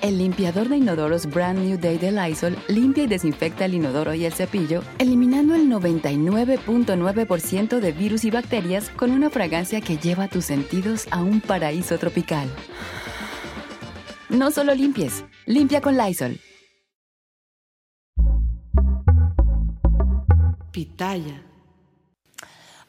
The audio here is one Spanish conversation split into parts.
El limpiador de inodoros Brand New Day de Lysol limpia y desinfecta el inodoro y el cepillo, eliminando el 99.9% de virus y bacterias con una fragancia que lleva tus sentidos a un paraíso tropical. No solo limpies, limpia con Lysol. Pitaya.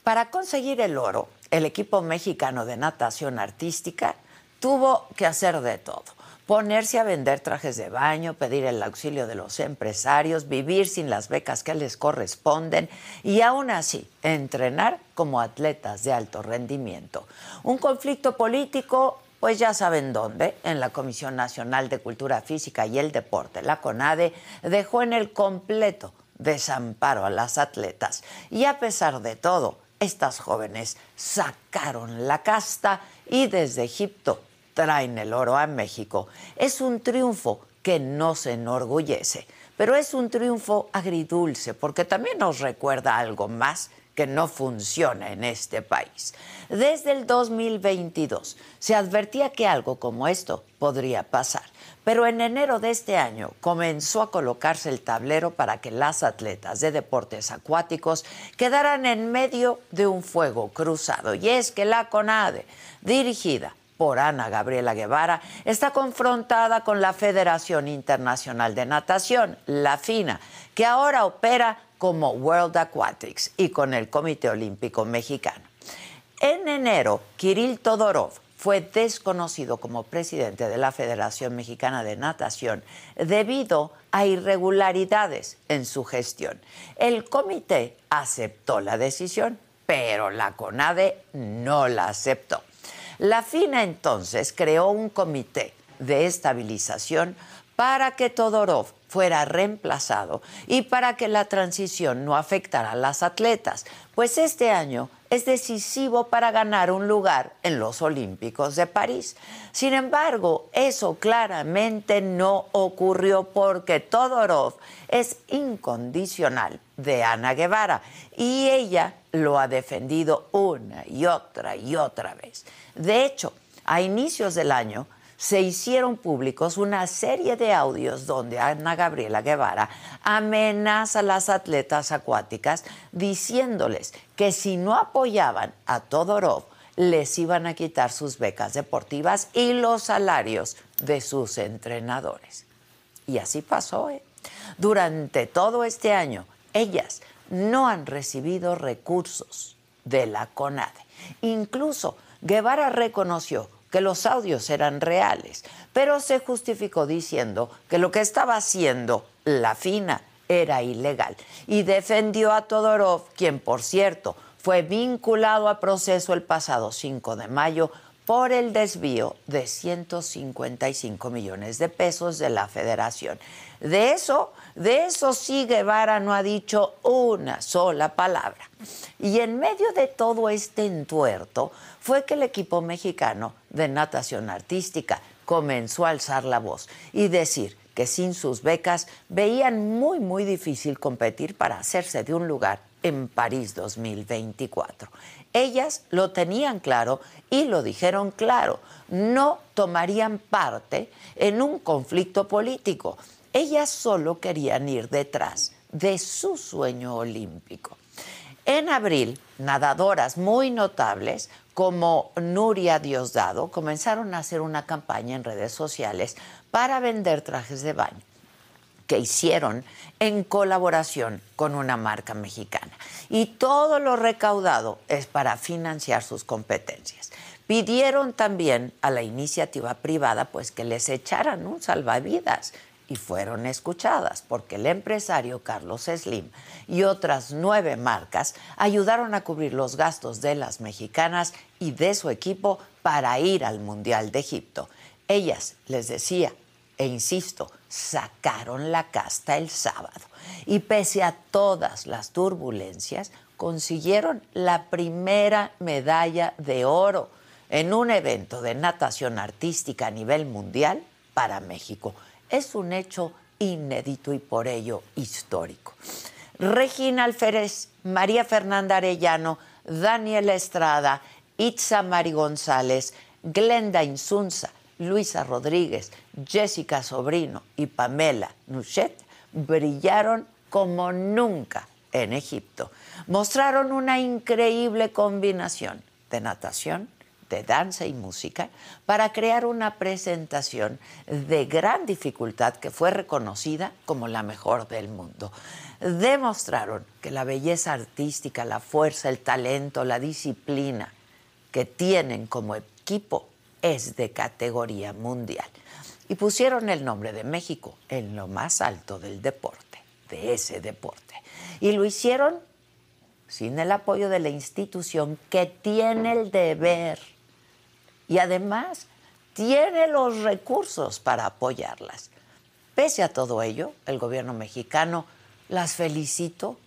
Para conseguir el oro, el equipo mexicano de natación artística tuvo que hacer de todo ponerse a vender trajes de baño, pedir el auxilio de los empresarios, vivir sin las becas que les corresponden y aún así entrenar como atletas de alto rendimiento. Un conflicto político, pues ya saben dónde, en la Comisión Nacional de Cultura Física y el Deporte, la CONADE, dejó en el completo desamparo a las atletas. Y a pesar de todo, estas jóvenes sacaron la casta y desde Egipto traen el oro a México. Es un triunfo que no se enorgullece, pero es un triunfo agridulce porque también nos recuerda algo más que no funciona en este país. Desde el 2022 se advertía que algo como esto podría pasar, pero en enero de este año comenzó a colocarse el tablero para que las atletas de deportes acuáticos quedaran en medio de un fuego cruzado. Y es que la CONADE, dirigida por Ana Gabriela Guevara, está confrontada con la Federación Internacional de Natación, la FINA, que ahora opera como World Aquatics y con el Comité Olímpico Mexicano. En enero, Kirill Todorov fue desconocido como presidente de la Federación Mexicana de Natación debido a irregularidades en su gestión. El comité aceptó la decisión, pero la CONADE no la aceptó. La FINA entonces creó un comité de estabilización para que Todorov fuera reemplazado y para que la transición no afectara a las atletas, pues este año es decisivo para ganar un lugar en los Olímpicos de París. Sin embargo, eso claramente no ocurrió porque Todorov es incondicional de Ana Guevara y ella lo ha defendido una y otra y otra vez. De hecho, a inicios del año se hicieron públicos una serie de audios donde Ana Gabriela Guevara amenaza a las atletas acuáticas diciéndoles que si no apoyaban a Todorov, les iban a quitar sus becas deportivas y los salarios de sus entrenadores. Y así pasó. ¿eh? Durante todo este año, ellas no han recibido recursos de la CONADE. Incluso Guevara reconoció que los audios eran reales, pero se justificó diciendo que lo que estaba haciendo la FINA era ilegal y defendió a Todorov, quien por cierto fue vinculado a proceso el pasado 5 de mayo por el desvío de 155 millones de pesos de la federación. De eso, de eso sí Guevara no ha dicho una sola palabra. Y en medio de todo este entuerto fue que el equipo mexicano de natación artística comenzó a alzar la voz y decir que sin sus becas veían muy, muy difícil competir para hacerse de un lugar en París 2024. Ellas lo tenían claro y lo dijeron claro, no tomarían parte en un conflicto político ellas solo querían ir detrás de su sueño olímpico. En abril, nadadoras muy notables como Nuria Diosdado comenzaron a hacer una campaña en redes sociales para vender trajes de baño que hicieron en colaboración con una marca mexicana. Y todo lo recaudado es para financiar sus competencias. Pidieron también a la iniciativa privada pues que les echaran un salvavidas y fueron escuchadas porque el empresario Carlos Slim y otras nueve marcas ayudaron a cubrir los gastos de las mexicanas y de su equipo para ir al Mundial de Egipto. Ellas, les decía, e insisto, sacaron la casta el sábado y pese a todas las turbulencias, consiguieron la primera medalla de oro en un evento de natación artística a nivel mundial para México. Es un hecho inédito y por ello histórico. Regina Alférez, María Fernanda Arellano, Daniel Estrada, Itza Mari González, Glenda Insunza, Luisa Rodríguez, Jessica Sobrino y Pamela Nuchet brillaron como nunca en Egipto. Mostraron una increíble combinación de natación, de danza y música para crear una presentación de gran dificultad que fue reconocida como la mejor del mundo. Demostraron que la belleza artística, la fuerza, el talento, la disciplina que tienen como equipo es de categoría mundial. Y pusieron el nombre de México en lo más alto del deporte, de ese deporte. Y lo hicieron sin el apoyo de la institución que tiene el deber y además tiene los recursos para apoyarlas. Pese a todo ello, el gobierno mexicano las felicitó.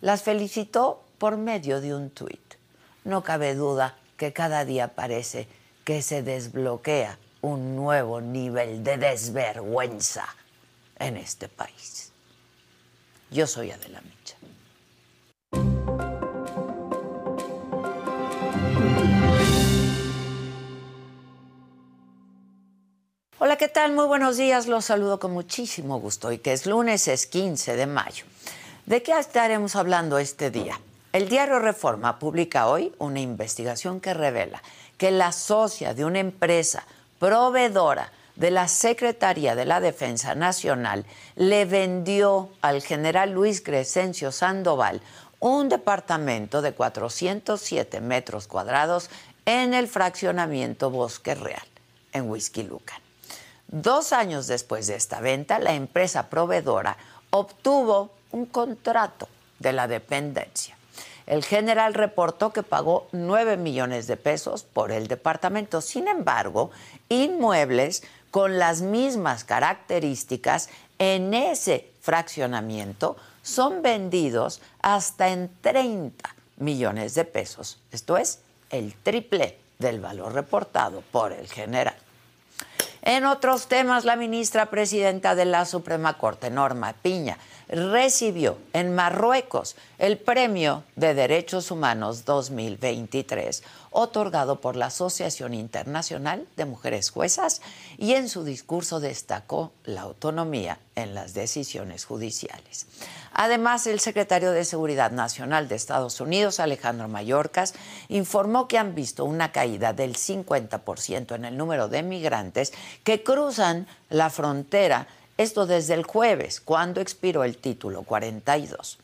Las felicitó por medio de un tuit. No cabe duda que cada día parece que se desbloquea un nuevo nivel de desvergüenza en este país. Yo soy Adela Micha. Hola, ¿qué tal? Muy buenos días. Los saludo con muchísimo gusto y que es lunes, es 15 de mayo. ¿De qué estaremos hablando este día? El diario Reforma publica hoy una investigación que revela que la socia de una empresa proveedora de la Secretaría de la Defensa Nacional le vendió al general Luis Crescencio Sandoval un departamento de 407 metros cuadrados en el fraccionamiento Bosque Real, en Whisky Lucan. Dos años después de esta venta, la empresa proveedora obtuvo un contrato de la dependencia. El general reportó que pagó 9 millones de pesos por el departamento. Sin embargo, inmuebles con las mismas características en ese fraccionamiento son vendidos hasta en 30 millones de pesos. Esto es el triple del valor reportado por el general. En otros temas, la ministra presidenta de la Suprema Corte, Norma Piña, recibió en Marruecos el Premio de Derechos Humanos 2023, otorgado por la Asociación Internacional de Mujeres Juezas, y en su discurso destacó la autonomía en las decisiones judiciales. Además, el secretario de Seguridad Nacional de Estados Unidos, Alejandro Mayorkas, informó que han visto una caída del 50% en el número de migrantes que cruzan la frontera esto desde el jueves, cuando expiró el título 42.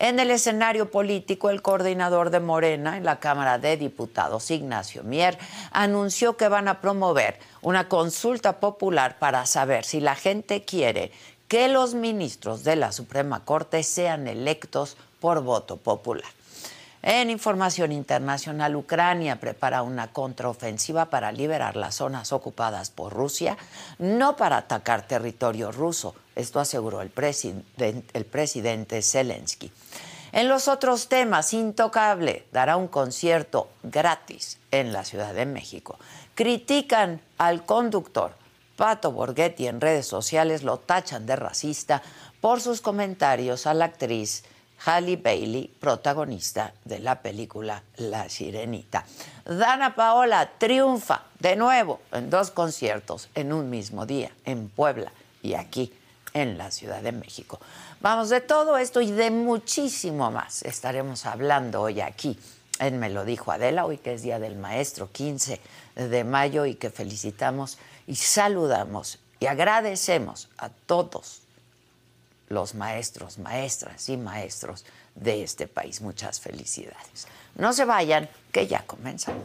En el escenario político, el coordinador de Morena en la Cámara de Diputados, Ignacio Mier, anunció que van a promover una consulta popular para saber si la gente quiere que los ministros de la Suprema Corte sean electos por voto popular. En información internacional, Ucrania prepara una contraofensiva para liberar las zonas ocupadas por Rusia, no para atacar territorio ruso. Esto aseguró el, presidente Zelensky. En los otros temas, Intocable dará un concierto gratis en la Ciudad de México. Critican al conductor Pato Borghetti en redes sociales, lo tachan de racista por sus comentarios a la actriz Halle Bailey, protagonista de la película La Sirenita. Dana Paola triunfa de nuevo en dos conciertos en un mismo día, en Puebla y aquí en la Ciudad de México. Vamos, de todo esto y de muchísimo más estaremos hablando hoy aquí en Me lo dijo Adela, hoy que es Día del Maestro, 15 de mayo, y que felicitamos y saludamos y agradecemos a todos los maestros, maestras y maestros de este país. Muchas felicidades. No se vayan, que ya comenzamos.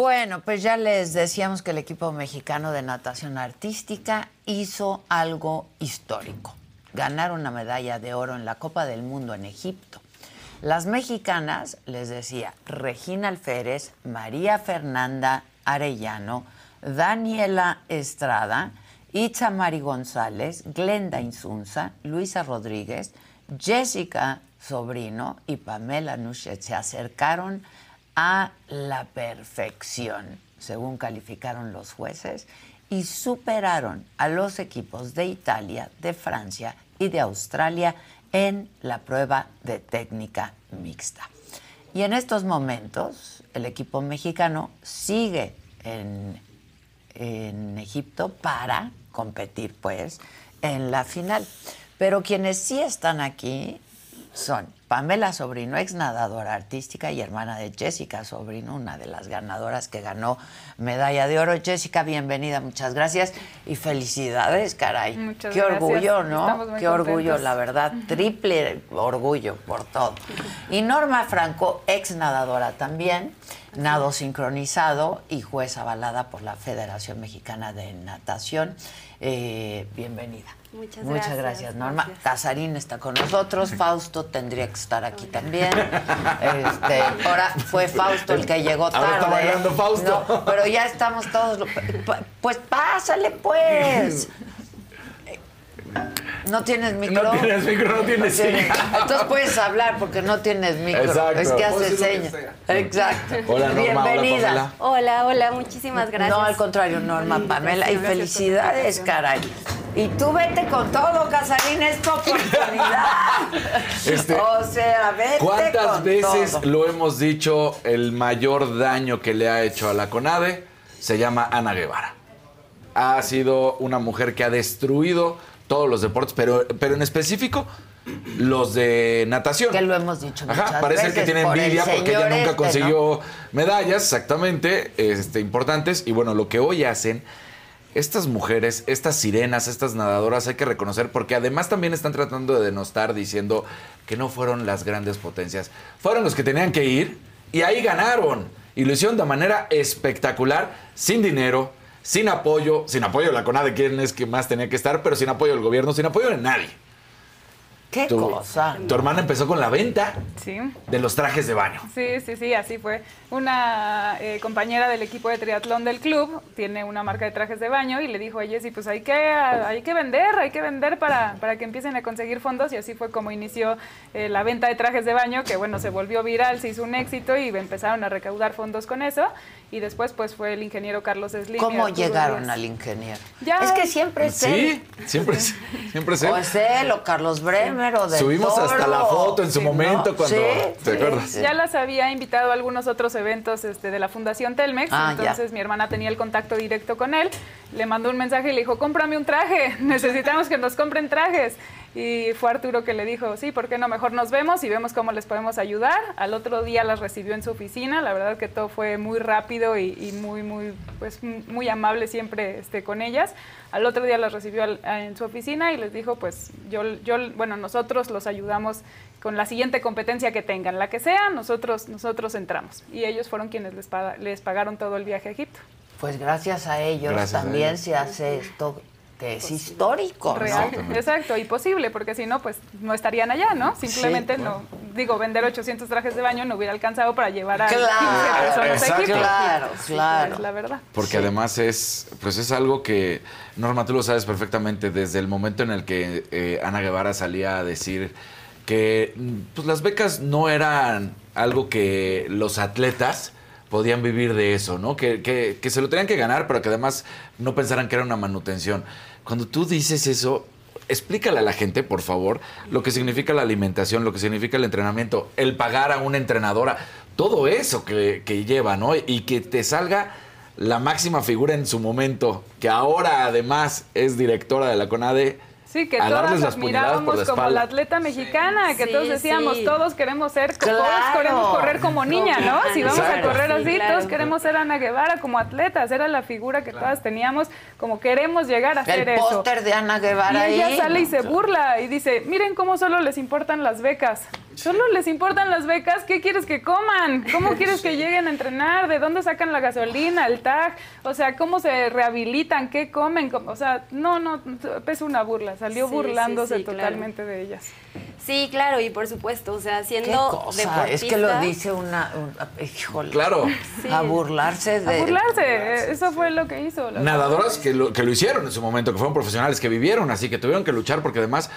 Bueno, pues ya les decíamos que el equipo mexicano de natación artística hizo algo histórico. Ganar una medalla de oro en la Copa del Mundo en Egipto. Las mexicanas, les decía, Regina Alférez, María Fernanda Arellano, Daniela Estrada, Itzamari González, Glenda Insunza, Luisa Rodríguez, Jessica Sobrino y Pamela Nuchet se acercaron a la perfección, según calificaron los jueces, y superaron a los equipos de Italia, de Francia y de Australia en la prueba de técnica mixta. Y en estos momentos, el equipo mexicano sigue en, en Egipto para competir, pues, en la final. Pero quienes sí están aquí son Pamela Sobrino, ex nadadora artística y hermana de Jessica Sobrino, una de las ganadoras que ganó medalla de oro. Jessica, bienvenida, muchas gracias y felicidades, caray. Muchas Qué gracias. orgullo, ¿no? Qué orgullo, la verdad, triple orgullo por todo. Y Norma Franco, ex nadadora también, nado sincronizado y juez avalada por la Federación Mexicana de Natación. Eh, bienvenida. Muchas Muchas gracias, gracias, Norma. gracias. Casarín está con nosotros, Fausto tendría que estar aquí también. Este, ahora fue Fausto el que llegó tarde. Ahora está bailando Fausto. No, pero ya estamos todos. Pues pásale, pues. No tienes micro. No tienes micro, no tienes. Entonces puedes hablar porque no tienes micro. Exacto. Es que lo señas. Exacto. Hola, Norma. Hola, Bienvenida. Hola, hola, muchísimas gracias. No, al contrario, Norma, Pamela. Y felicidades, caray. Y tú vete con todo, Casarín, es tu oportunidad. Este, o sea, vete ¿Cuántas con veces todo. lo hemos dicho? El mayor daño que le ha hecho a la CONADE se llama Ana Guevara. Ha sido una mujer que ha destruido todos los deportes, pero, pero en específico los de natación. Que lo hemos dicho Ajá, parece veces que tiene por envidia porque ella nunca este, consiguió medallas, exactamente, este, importantes. Y bueno, lo que hoy hacen estas mujeres, estas sirenas, estas nadadoras, hay que reconocer, porque además también están tratando de denostar diciendo que no fueron las grandes potencias. Fueron los que tenían que ir y ahí ganaron. Y lo hicieron de manera espectacular, sin dinero, sin apoyo, sin apoyo de la CONADE, quien es que más tenía que estar, pero sin apoyo del gobierno, sin apoyo de nadie. Qué Tu, cosa. tu hermana empezó con la venta Sí. de los trajes de baño. Sí, sí, sí, así fue. Una eh, compañera del equipo de triatlón del club tiene una marca de trajes de baño y le dijo a Jessy, pues hay que, hay que vender, hay que vender para, para que empiecen a conseguir fondos y así fue como inició eh, la venta de trajes de baño, que bueno, se volvió viral, se hizo un éxito y empezaron a recaudar fondos con eso y después pues fue el ingeniero Carlos Slim. ¿Cómo llegaron al ingeniero? Ya. Es que siempre es él. Sí, siempre, es- siempre sé. O es él, o Carlos Bremer, de Subimos hasta la foto en su Sí, momento ¿no? cuando. Sí, ¿Te sí, acuerdas? sí. Ya las había invitado a algunos otros eventos este, de la Fundación Telmex, Ah, ya. entonces mi hermana tenía el contacto directo con él, le mandó un mensaje y le dijo, cómprame un traje, necesitamos que nos compren trajes. Y fue Arturo que le dijo, sí, ¿por qué no? Mejor nos vemos y vemos cómo les podemos ayudar. Al otro día las recibió en su oficina. La verdad que todo fue muy rápido y, muy, muy, pues, muy amable siempre este, con ellas. Al otro día las recibió en su oficina y les dijo, pues yo, yo, bueno, nosotros los ayudamos con la siguiente competencia que tengan, la que sea, nosotros, nosotros entramos. Y ellos fueron quienes les, les pagaron todo el viaje a Egipto. Pues gracias a ellos también se hace esto que es histórico. Real, exacto, y posible, porque si no, pues no estarían allá, ¿no? Simplemente no, digo, vender 800 trajes de baño no hubiera alcanzado para llevar a claro, 15 personas a Egipto. Claro, claro. la verdad. Porque además es, pues es algo que, Norma, tú lo sabes perfectamente, desde el momento en el que eh, Ana Guevara salía a decir que pues, las becas no eran algo que los atletas podían vivir de eso, ¿no? Que, que, que, se lo tenían que ganar, pero que además no pensaran que era una manutención. Cuando tú dices eso, explícale a la gente, por favor, lo que significa la alimentación, lo que significa el entrenamiento, el pagar a una entrenadora, todo eso que, que lleva, ¿no? Y que te salga la máxima figura en su momento, que ahora además es directora de la CONADE Sí, que todas admirábamos como la atleta mexicana, que todos decíamos, todos queremos ser, todos queremos correr como niña, ¿no? Si vamos a correr así, todos queremos ser Ana Guevara como atletas, era la figura que todas teníamos, como queremos llegar a ser eso. El póster de Ana Guevara y ella sale y se burla y dice, miren cómo solo les importan las becas. Solo les importan las becas, ¿qué quieres que coman? ¿Cómo quieres que lleguen a entrenar? ¿De dónde sacan la gasolina, el tag? O sea, ¿cómo se rehabilitan? ¿Qué comen? O sea, no, no, es una burla, salió burlándose totalmente de ellas. Sí, claro, y por supuesto, o sea, siendo Deportista, es que lo dice una, híjole, claro, a burlarse de a burlarse, eso fue lo que hizo. Nadadoras que lo, que lo hicieron en su momento, que fueron profesionales, que vivieron, así que tuvieron que luchar porque además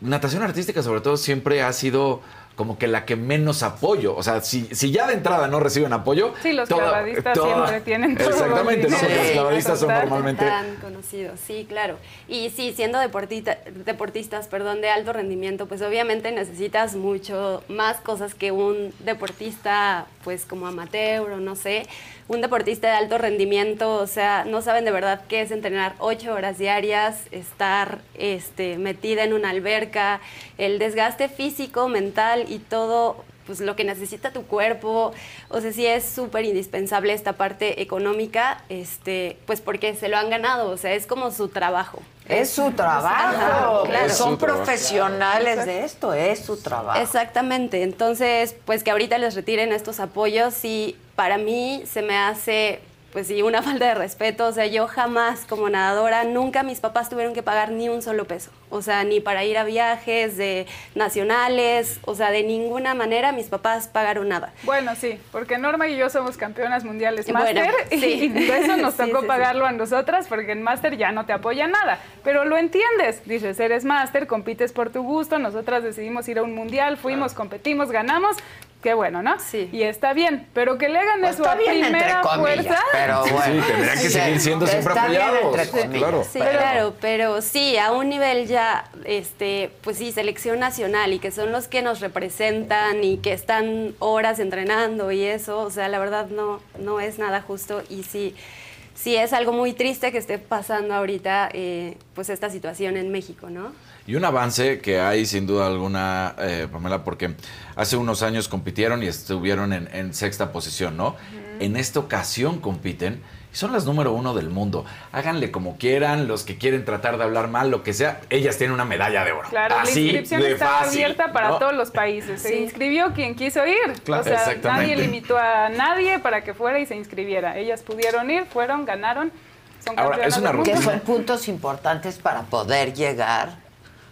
natación artística sobre todo siempre ha sido como que la que menos apoyo. O sea, si, si ya de entrada no reciben apoyo. Sí, los clavadistas siempre tienen todo Exactamente, ¿no? Porque los clavadistas son normalmente. Tan conocidos, sí, claro. Y sí, siendo deportista, deportistas perdón, de alto rendimiento, pues obviamente necesitas mucho más cosas que un deportista, pues como amateur o no sé un deportista de alto rendimiento, o sea, no saben de verdad qué es entrenar ocho horas diarias, estar este, metida en una alberca, el desgaste físico, mental y todo pues lo que necesita tu cuerpo, o sea, sí es súper indispensable esta parte económica, este, pues porque se lo han ganado, o sea, es como su trabajo. Es su trabajo, claro. son profesionales de esto, es su trabajo. Exactamente, entonces, pues que ahorita les retiren estos apoyos, y para mí se me hace pues sí, una falta de respeto. O sea, yo jamás como nadadora, nunca mis papás tuvieron que pagar ni un solo peso. O sea, ni para ir a viajes de nacionales, o sea, de ninguna manera mis papás pagaron nada. Bueno, sí, porque Norma y yo somos campeonas mundiales máster y eso nos tocó pagarlo a nosotras porque en máster ya no te apoya nada. Pero lo entiendes, dices, eres máster, compites por tu gusto, nosotras decidimos ir a un mundial, fuimos, competimos, ganamos, qué bueno, ¿no? Sí. Y está bien, pero que le hagan pues eso a primera fuerza. Pero bueno. Sí, tendrían que seguir siendo siempre apoyados. claro. Sí, claro, pero sí, a un nivel ya, este, pues sí, selección nacional y que son los que nos representan y que están horas entrenando y eso, o sea, la verdad no, no es nada justo y sí sí es algo muy triste que esté pasando ahorita eh, pues esta situación en México, ¿no? Y un avance que hay sin duda alguna, eh, Pamela, porque hace unos años compitieron y estuvieron en, sexta posición, ¿no? En esta ocasión compiten y son las número uno del mundo. Háganle como quieran, los que quieren tratar de hablar mal, lo que sea, ellas tienen una medalla de oro. Claro, la inscripción está abierta para todos los países. Se inscribió quien quiso ir. o sea, nadie limitó a nadie para que fuera y se inscribiera. Ellas pudieron ir, fueron, ganaron. Son Ahora, es una Que son puntos importantes para poder llegar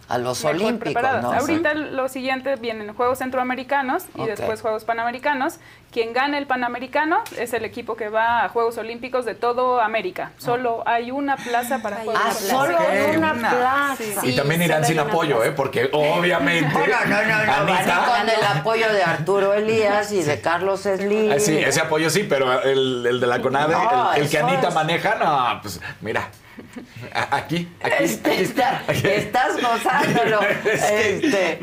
a los Olímpicos. ¿no? Ahorita lo siguiente vienen Juegos Centroamericanos y después Juegos Panamericanos. Quien gane el Panamericano es el equipo que va a Juegos Olímpicos de todo América. Solo hay una plaza para Juegos ah, solo una plaza. y también irán sin apoyo, ¿eh? Porque obviamente. con el apoyo de Arturo Elías y de Carlos Slim. Ah, sí, ese apoyo sí, pero el, el de la CONADE, el, que Anita maneja, no, pues mira. Aquí, aquí, este, Estás gozándolo. Este,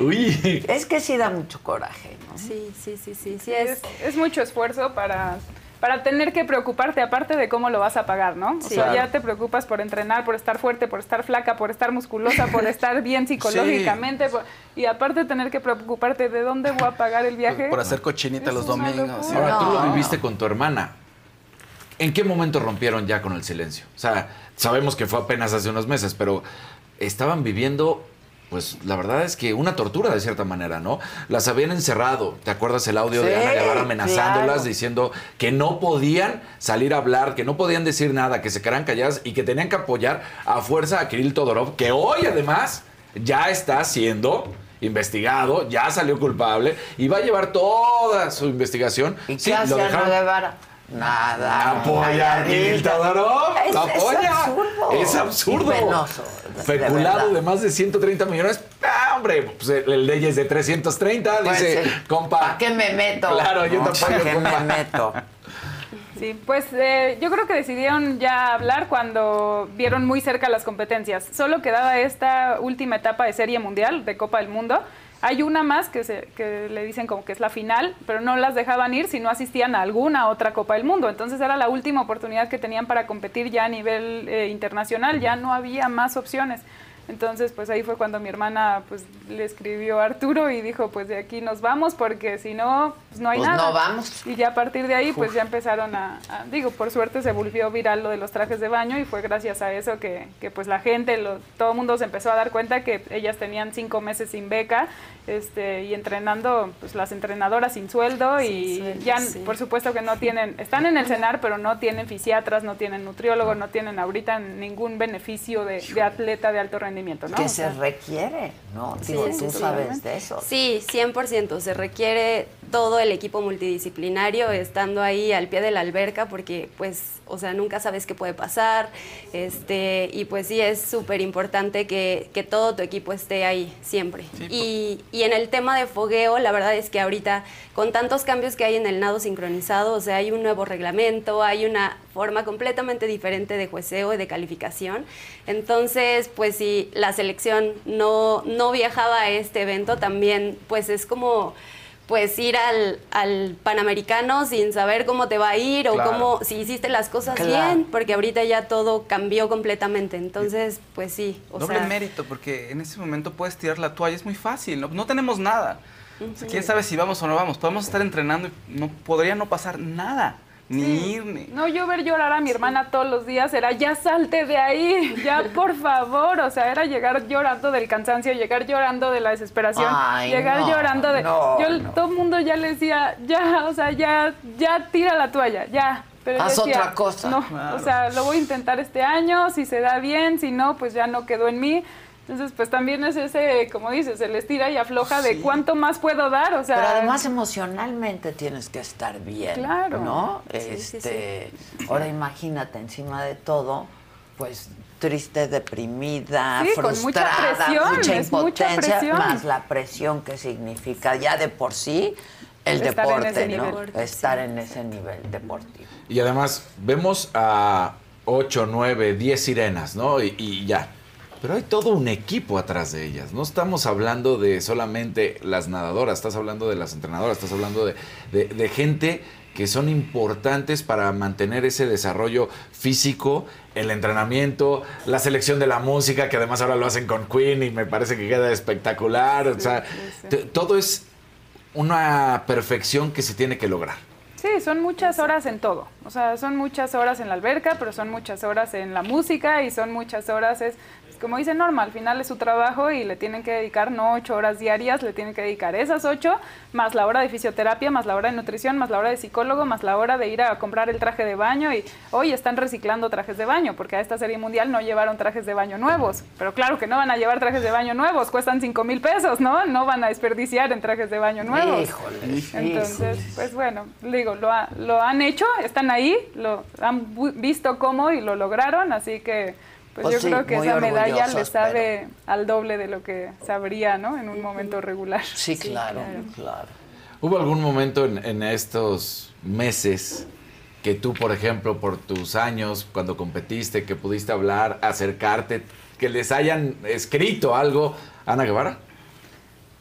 Es que sí da mucho coraje, ¿no? Sí, sí, sí, sí. sí es, es, mucho esfuerzo para para tener que preocuparte aparte de cómo lo vas a pagar, ¿no? O Sí. sea, Claro. ya te preocupas por entrenar, por estar fuerte, por estar flaca, por estar musculosa, por estar bien psicológicamente, por- y aparte tener que preocuparte de dónde voy a pagar el viaje. Por hacer cochinita Es los domingos. Ahora, tú lo viviste con tu hermana. ¿En qué momento rompieron ya con el silencio? O sea, sabemos que fue apenas hace unos meses, pero estaban viviendo, pues la verdad es que una tortura de cierta manera, ¿no? Las habían encerrado. ¿Te acuerdas el audio de Ana Guevara amenazándolas, claro. diciendo que no podían salir a hablar, que no podían decir nada, que se quedaran calladas y que tenían que apoyar a fuerza a Kirill Todorov, que hoy además ya está siendo investigado, ya salió culpable y va a llevar toda su investigación. ¿Y Sí, qué lo hace Ana Guevara? Nada. Apoya a Kirill Todorov. Es- lo es apoya. absurdo. Es absurdo. Penoso, de Feculado verdad. de, más de 130 millones. Ah, hombre, pues el, el ley es de 330. Pues dice, sí. compa. ¿Para qué me meto? Claro, yo No, te ¿Para apoyo, qué compa. me meto? Sí, pues eh, yo creo que decidieron ya hablar cuando vieron muy cerca las competencias. Solo quedaba esta última etapa de Serie Mundial, de Copa del Mundo. Hay una más que, se, que le dicen como que es la final, pero no las dejaban ir si no asistían a alguna otra Copa del Mundo. Entonces era la última oportunidad que tenían para competir ya a nivel eh, internacional, ya no había más opciones. Entonces, pues ahí fue cuando mi hermana pues le escribió a Arturo y dijo, pues de aquí nos vamos porque si no, pues no hay Pues nada. no vamos. Y ya a partir de ahí, pues ya empezaron a, a- digo, por suerte se volvió viral lo de los trajes de baño y fue gracias a eso que, que, pues la gente, lo- todo el mundo se empezó a dar cuenta que ellas tenían cinco meses sin beca este, y entrenando, pues las entrenadoras sin sueldo y sueldo, ya, sí. por supuesto que no tienen, están en el cenar, pero no tienen fisiatras, no tienen nutriólogo, no tienen ahorita ningún beneficio de, de atleta de alto rendimiento, ¿no? Que O se sea, requiere, ¿no? Digo, sí, tú sí, sabes de eso. Sí, 100%. Se requiere todo el equipo multidisciplinario estando ahí al pie de la alberca porque, pues, o sea, nunca sabes qué puede pasar. Este, y pues sí, es súper importante que, que todo tu equipo esté ahí siempre. Sí, y, y en el tema de fogueo, la verdad es que ahorita, con tantos cambios que hay en el nado sincronizado, o sea, hay un nuevo reglamento, hay una forma completamente diferente de jueceo y de calificación. Entonces, pues si la selección no, no viajaba a este evento, también pues es como pues ir al, al Panamericano sin saber cómo te va a ir o Claro. cómo, si hiciste las cosas Claro. bien, porque ahorita ya todo cambió completamente. Entonces, pues sí, o Doble sea, mérito, porque en ese momento puedes tirar la toalla, es muy fácil, no, no tenemos nada. O sea, ¿Quién sabe si vamos o no vamos? Podemos estar entrenando y no podría no pasar nada, ni ir, ni... No, yo ver llorar a mi hermana todos los días era, ya salte de ahí, ya por favor, o sea, era llegar llorando del cansancio, llegar llorando de la desesperación, Ay, llegar no, llorando de... no, yo, no. todo el mundo ya le decía, ya, o sea, ya, ya tira la toalla, ya. Pero Haz decía, otra cosa. No, Claro. o sea, lo voy a intentar este año, si se da bien, si no, pues ya no quedó en mí. Entonces, pues también es ese, como dices, el estira y afloja de cuánto más puedo dar, o sea... Pero además emocionalmente tienes que estar bien, Claro. ¿no? Sí, sí, este, ahora imagínate encima de todo, pues triste, deprimida, Sí, con mucha frustrada, presión, mucha impotencia, presión. más la presión que significa ya de por sí el Estar deporte, ¿no? nivel. Estar en ese nivel deportivo. Y además, vemos a 8, 9, 10 sirenas, ¿no? Y, y ya. Pero hay todo un equipo atrás de ellas. No estamos hablando de solamente las nadadoras, estás hablando de las entrenadoras, estás hablando de, de- de gente que son importantes para mantener ese desarrollo físico, el entrenamiento, la selección de la música, que además ahora lo hacen con Queen y me parece que queda espectacular. o sea, sí, todo es una perfección que se tiene que lograr. Sí, son muchas horas en todo. O sea, son muchas horas en la alberca, pero son muchas horas en la música y son muchas horas, es como dice Norma, al final es su trabajo y le tienen que dedicar no ocho horas diarias, le tienen que dedicar esas ocho, más la hora de fisioterapia, más la hora de nutrición, más la hora de psicólogo, más la hora de ir a comprar el traje de baño y hoy están reciclando trajes de baño, porque a esta serie mundial no llevaron trajes de baño nuevos. Pero claro que no van a llevar trajes de baño nuevos, cuestan cinco mil pesos, ¿no? No van a desperdiciar en trajes de baño nuevos. Híjole, Entonces, pues bueno, digo, lo, ha- lo han hecho, están ahí, lo han visto cómo y lo lograron, así que pues, Pues yo sí, creo que esa medalla le sabe al doble de lo que sabría, ¿no? En un momento regular. Sí, claro, claro. ¿Hubo algún momento en, en estos meses que tú, por ejemplo, por tus años, cuando competiste, que pudiste hablar, acercarte, que les hayan escrito algo, Ana Guevara?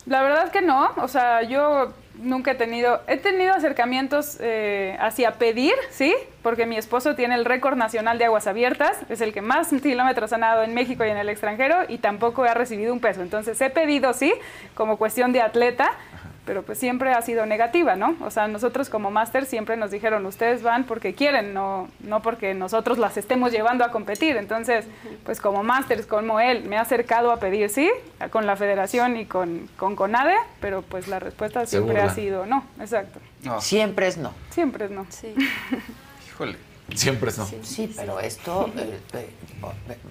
La verdad que no, o sea, yo nunca he tenido, he tenido acercamientos eh, hacia pedir, ¿sí? Porque mi esposo tiene el récord nacional de aguas abiertas, es el que más kilómetros ha nadado en México y en el extranjero y tampoco ha recibido un peso. Entonces he pedido, sí, como cuestión de atleta, pero pues siempre ha sido negativa, ¿no? O sea, nosotros como máster siempre nos dijeron, ustedes van porque quieren, no, no porque nosotros las estemos llevando a competir. Entonces, pues como másters, como él, me ha acercado a pedir sí, con la federación y con, con CONADE, pero pues la respuesta siempre ha sido no, exacto. No, Siempre es no. Siempre es no. Sí. híjole. Siempre es no. Sí, pero esto, eh, eh,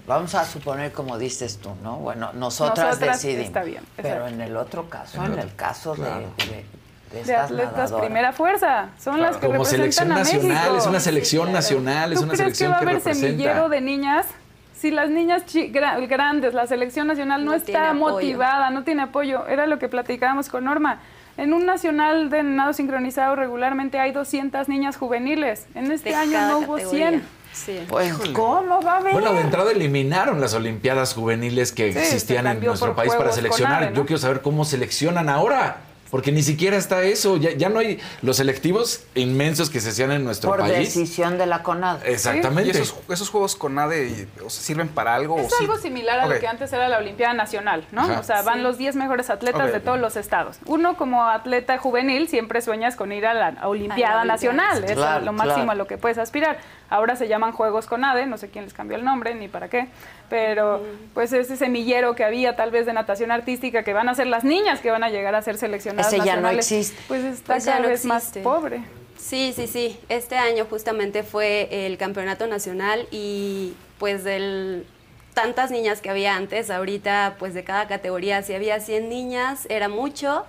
vamos a suponer como dices tú, ¿no? Bueno, nosotras, Nosotras decidimos. está bien, pero en el otro caso, En en, el caso de- claro. de, de, De estas atletas nadadoras. primera fuerza, son las que Como selección representan a nacional, México. es una selección nacional, es ¿Tú una crees que selección va a que haber semillero de niñas? Si las niñas gra- grandes, la selección nacional no, está motivada, no tiene apoyo, era lo que platicábamos con Norma. En un nacional de nado sincronizado regularmente hay 200 niñas juveniles. En este De año no hubo categoría. 100. Sí. Pues, ¿cómo va a haber? Bueno, de entrada eliminaron las Olimpiadas juveniles que Sí, existían en nuestro país para seleccionar. ¿no? Yo quiero saber cómo seleccionan ahora. Porque ni siquiera está eso. Ya, ya no hay los selectivos inmensos que se hacían en nuestro por país. decisión de la CONAD. Exactamente. ¿Y esos, esos juegos con ADE o sea, sirven para algo? Es o sí? algo similar a lo que antes era la Olimpiada Nacional, ¿no? Ajá. O sea, van Sí. los 10 mejores atletas de todos los estados. Uno como atleta juvenil siempre sueñas con ir a la Olimpiada A la Olimpiada. Nacional, es Claro, lo máximo claro. a lo que puedes aspirar. Ahora se llaman Juegos con ADE, no sé quién les cambió el nombre ni para qué, pero pues ese semillero que había tal vez de natación artística que van a ser las niñas que van a llegar a ser seleccionadas Ese ya no existe. Pues está Pues ya cada no vez más pobre. Sí, sí, sí. Este año justamente fue el campeonato nacional y pues del tantas niñas que había antes, ahorita pues de cada categoría si había 100 niñas era mucho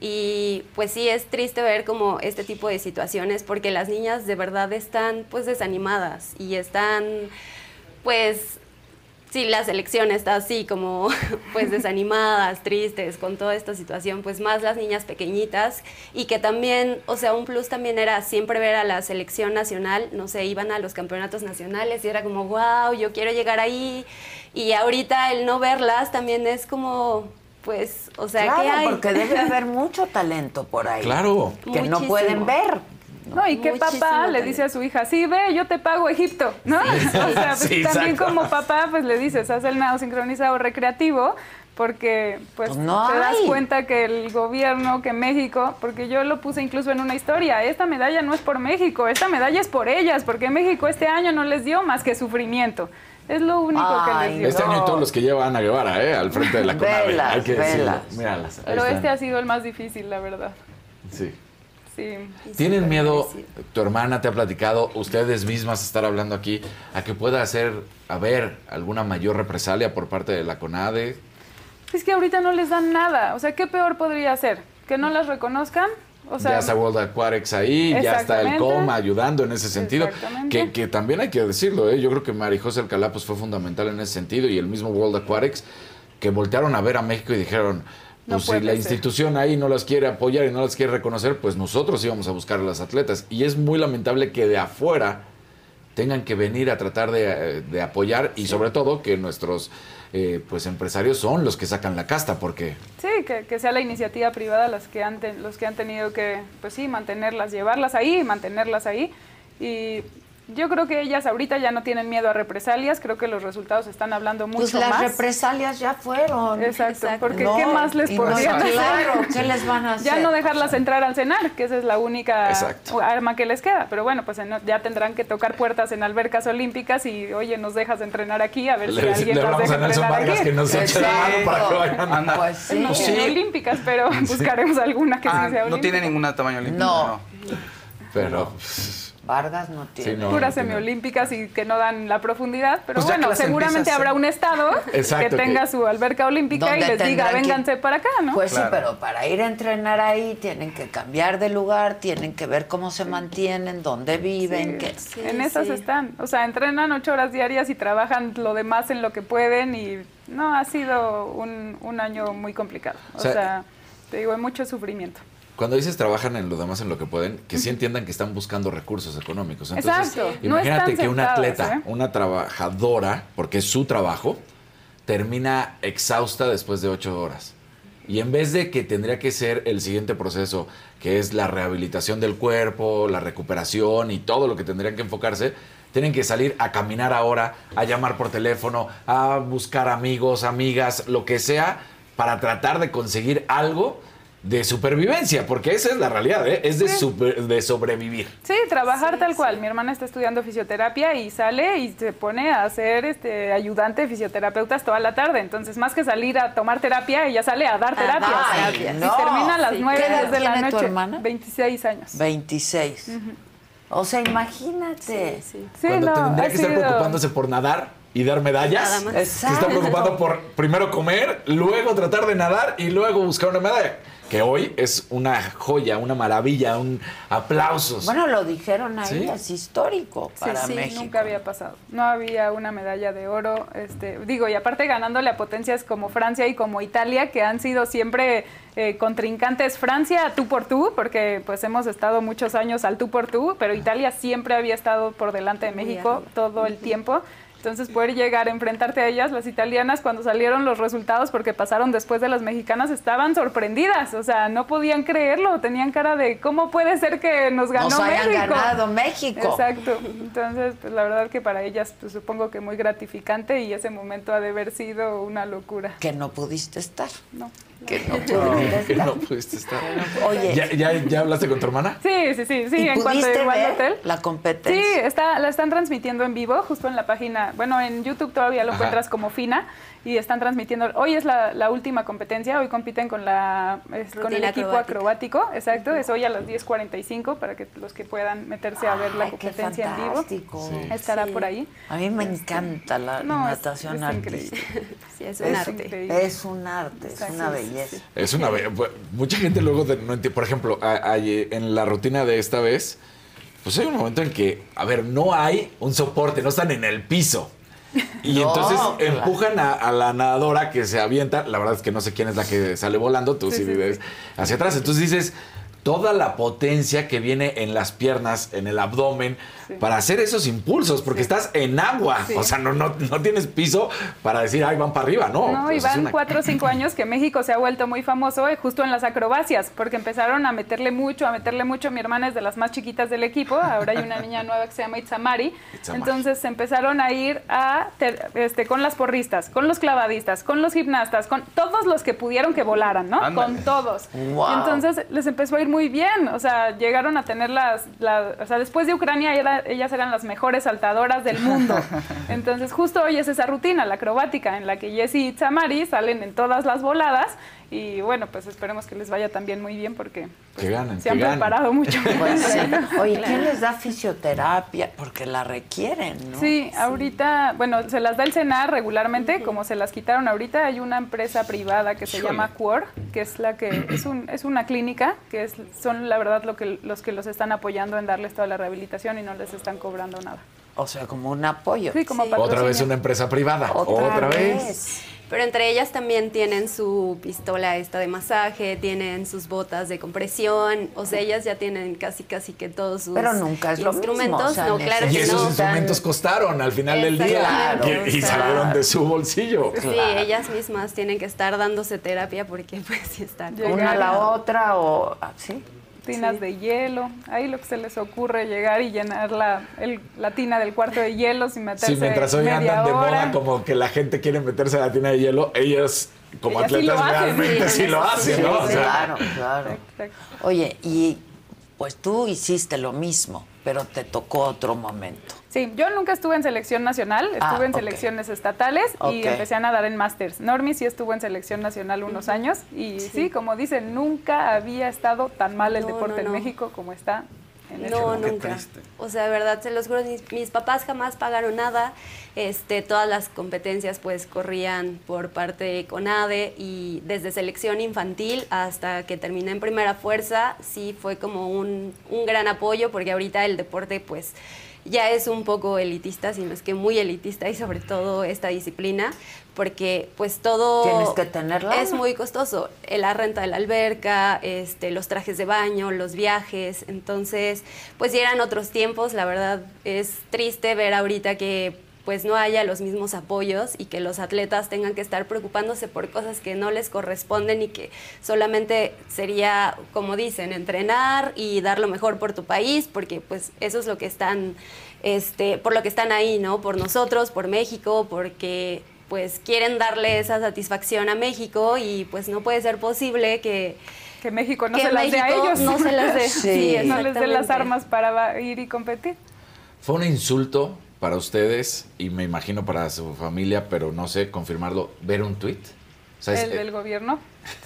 y pues sí es triste ver como este tipo de situaciones porque las niñas de verdad están pues desanimadas y están pues si la selección está así como pues desanimadas, tristes con toda esta situación, pues más las niñas pequeñitas. Y que también, o sea, un plus también era siempre ver a la selección nacional, no sé, iban a los campeonatos nacionales y era como, wow, yo quiero llegar ahí y ahorita el no verlas también es como, pues, o sea, claro, ¿qué hay? porque debe haber mucho talento por ahí. Claro. Que no pueden ver. No, y qué Muchísimo papá le dice a su hija, sí, ve, yo te pago Egipto, ¿no? o sea, pues, Sí, también exacto. como papá, pues le dices, haz el nado sincronizado recreativo, porque pues, Pues no te das hay. cuenta que el gobierno, que México, porque yo lo puse incluso en una historia, esta medalla no es por México, esta medalla es por ellas, porque México este año no les dio más que sufrimiento. Es lo único que les dio. Este año todos los que lleva Ana Guevara, ¿eh? Al frente de la CONAVE. Velas, Hay que decirlo. velas. Míralas. Pero están. este ha sido el más difícil, la verdad. Sí. Sí. Y ¿Tienen miedo, tu hermana te ha platicado, ustedes mismas estar hablando aquí, a que pueda hacer, haber alguna mayor represalia por parte de la CONADE? Es que ahorita no les dan nada. O sea, ¿qué peor podría ser? ¿Que no las reconozcan? O sea, ya está World Aquatics ahí, ya está el. COMA ayudando en ese sentido. Que, que también hay que decirlo, ¿eh? yo creo que Marijose Alcalá pues, fue fundamental en ese sentido y el mismo World Aquatics que voltearon a ver a México y dijeron, No pues si la ser. institución ahí no las quiere apoyar y no las quiere reconocer, pues nosotros íbamos a buscar a las atletas. Y es muy lamentable que de afuera tengan que venir a tratar de, eh, de apoyar y sobre todo que nuestros eh, pues empresarios son los que sacan la casta porque Sí, que, sea la iniciativa privada las que han ten- los que han tenido que, pues sí, mantenerlas, llevarlas ahí, mantenerlas ahí. Y yo creo que ellas ahorita ya no tienen miedo a represalias, creo que los resultados están hablando mucho Pues las más. represalias ya fueron. Exacto, Exacto. porque No, ¿qué más les no podrían hacer? claro, ¿qué les van a hacer? Ya no dejarlas entrar al cenar, que esa es la única Exacto. arma que les queda. Pero bueno, pues en- ya tendrán que tocar puertas en albercas olímpicas y, oye, nos dejas entrenar aquí, a ver si alguien le hablamos deja a Nelson entrenar Vargas aquí. que nos eche la mano para que vayan. Anda. Pues sí. No Pues tiene sí. olímpicas, pero buscaremos alguna que Ah, sí sea no olímpica. tiene ningún tamaño olímpico. No. no. Pero Vargas no tiene. Sí, no. puras semiolímpicas y que no dan la profundidad, pero Pues que bueno, seguramente habrá un estado Exacto, que tenga que- su alberca olímpica y les diga, que- vénganse para acá, ¿no? Pues Claro. sí, pero para ir a entrenar ahí tienen que cambiar de lugar, tienen que ver cómo se mantienen, dónde viven, qué. Sí, en esas sí. están. O sea, entrenan ocho horas diarias y trabajan lo demás en lo que pueden y no, ha sido un, un año muy complicado. O, O sea, sea, te digo, hay mucho sufrimiento. Cuando dices trabajan en lo demás en lo que pueden, que sí entiendan que están buscando recursos económicos. Entonces, Exacto. No imagínate están que una atleta, ¿eh? una trabajadora, porque es su trabajo, termina exhausta después de ocho horas. Y en vez de que tendría que ser el siguiente proceso, que es la rehabilitación del cuerpo, la recuperación y todo lo que tendrían que enfocarse, tienen que salir a caminar ahora, a llamar por teléfono, a buscar amigos, amigas, lo que sea, para tratar de conseguir algo de supervivencia, porque esa es la realidad, ¿eh? es de, super- de sobrevivir. Sí, trabajar tal cual. Mi hermana está estudiando fisioterapia y sale y se pone a ser este ayudante de fisioterapeutas toda la tarde. Entonces, más que salir a tomar terapia, ella sale a dar terapia. dar o sea, terapia. Y No. termina a las Sí. nueve ¿Qué edad de la tiene tu noche. hermana? 26 años. 26. O sea, imagínate. Sí. Sí, Cuando no, tendría que estar preocupándose por nadar y dar medallas, Nada más. se está preocupando por primero comer, luego tratar de nadar y luego buscar una medalla. Que hoy es una joya, una maravilla, un aplausos. Bueno, lo dijeron ahí, Sí. es histórico para sí, México. nunca había pasado. No había una medalla de oro, este, digo, y aparte ganándole a potencias como Francia y como Italia, que han sido siempre eh, contrincantes. Francia tú por tú, porque pues hemos estado muchos años al tú por tú, pero Italia siempre había estado por delante de México todo el tiempo. Entonces poder llegar a enfrentarte a ellas, las italianas cuando salieron los resultados, porque pasaron después de las mexicanas, estaban sorprendidas, o sea, no podían creerlo, tenían cara de cómo puede ser que nos ganó Nos hayan México. ganado México. Exacto. Entonces, pues la verdad que para ellas, pues supongo que muy gratificante y ese momento ha de haber sido una locura. Que no pudiste estar. No. Que no No, pudiste que no pudiste estar. Oye, ¿Ya, ya, ya hablaste con tu hermana? Sí, sí, sí, sí. ¿y en cuanto llegó al hotel. la Sí, competencia? está, la están transmitiendo en vivo, justo en la página. Bueno, en YouTube todavía lo Ajá. encuentras como Fina y están transmitiendo. Hoy es la, la última competencia, hoy compiten con la es- con el equipo acrobática. acrobático, exacto. Es hoy a las 10:45 para que los que puedan meterse a ver la Ay, competencia en vivo. Estará Sí. por ahí. A mí me encanta la No, es- natación es artística. Sí, es un Es, arte. increíble. es un arte, es una sí, belleza. Es una be- pues, mucha gente luego de- no entiende. Por ejemplo, a- en la rutina de esta vez, pues hay un momento en que, a ver, no hay un soporte, no están en el piso. Y No, entonces empujan a, a la nadadora que se avienta. La verdad es que no sé quién es la que sale volando, tú sí, Sí, sí, vives hacia atrás. Entonces dices, toda la potencia que viene en las piernas, en el abdomen, para hacer esos impulsos, porque estás en agua. Sí. O sea, no, no, no tienes piso para decir, ay, van para arriba, no. No, y Pues es van una- cuatro o cinco años que México se ha vuelto muy famoso eh, justo en las acrobacias, porque empezaron a meterle mucho, a meterle mucho. Mi hermana es de las más chiquitas del equipo, ahora hay una niña nueva que se llama Itzamari. Itzamari. Entonces se empezaron a ir a ter- este, con las porristas, con los clavadistas, con los gimnastas, con todos los que pudieron que volaran, ¿no? Ándale. Con todos. Wow. Y entonces les empezó a ir muy bien, o sea, llegaron a tener las, la- o sea, después de Ucrania era- ellas eran las mejores saltadoras del mundo. Entonces justo hoy es esa rutina, la acrobática, en la que Jessie y Tamari salen en todas las voladas y bueno, pues esperemos que les vaya también muy bien porque pues, Que ganen, se que han ganen. preparado mucho. Pues sí. Oye, ¿quién les da fisioterapia? Porque la requieren, ¿no? Sí, ahorita, bueno, se las da el CENAR regularmente, como se las quitaron ahorita, hay una empresa privada que se Híjole. llama Quor, que es la que es un es una clínica que es son la verdad lo que los que los están apoyando en darles toda la rehabilitación y no les están cobrando nada. O sea, como un apoyo. Sí, como Sí. Otra vez una empresa privada. Otra, Otra, vez. vez. Pero entre ellas también tienen su pistola esta de masaje, tienen sus botas de compresión, o sea, ellas ya tienen casi casi que todos sus Pero nunca es lo mismo, instrumentos. o sea, no, claro Y que esos no. instrumentos costaron al final del día y, salieron de su bolsillo. Sí, ellas mismas tienen que estar dándose terapia porque pues sí están. Una a la otra o... ah, ¿Sí? Tinas de hielo, ahí lo que se les ocurre llegar y llenar la, el- la tina del cuarto de hielos y meterse Sí, mientras hoy media andan de hora. moda como que la gente quiere meterse a la tina de hielo, ellas como Ellas atletas realmente sí, sí, lo hacen, sí, ¿no? O sea, claro, claro. Exacto. Oye, y pues tú hiciste lo mismo, pero te tocó otro momento. Sí, yo nunca estuve en selección nacional, estuve Ah, en selecciones estatales y empecé a nadar en Masters. Normi sí estuvo en selección nacional unos años y sí. como dicen, nunca había estado tan mal el No, deporte no, en. México como está No, nunca. O sea, de verdad, se los juro, mis, mis papás jamás pagaron nada. Este, todas las competencias pues corrían por parte de CONADE y desde selección infantil hasta que terminé en primera fuerza, sí fue como un, un gran apoyo porque ahorita el deporte pues ya es un poco elitista, sino es que muy elitista y sobre todo esta disciplina porque pues todo Tienes que es muy costoso. Eh, La renta de la alberca, este, los trajes de baño, los viajes. Entonces, pues ya eran otros tiempos. La verdad es triste ver ahorita que pues no haya los mismos apoyos y que los atletas tengan que estar preocupándose por cosas que no les corresponden y que solamente sería, como dicen, entrenar y dar lo mejor por tu país, porque pues eso es lo que están, este, por lo que están ahí, ¿no? Por nosotros, por México, porque pues quieren darle esa satisfacción a México y pues no puede ser posible que que México no que se las dé a ellos. no se las dé. Sí. no les dé las armas para ir y competir. Fue un insulto para ustedes y me imagino para su familia, pero no sé confirmarlo, ver un tweet. O sea, es- el del gobierno.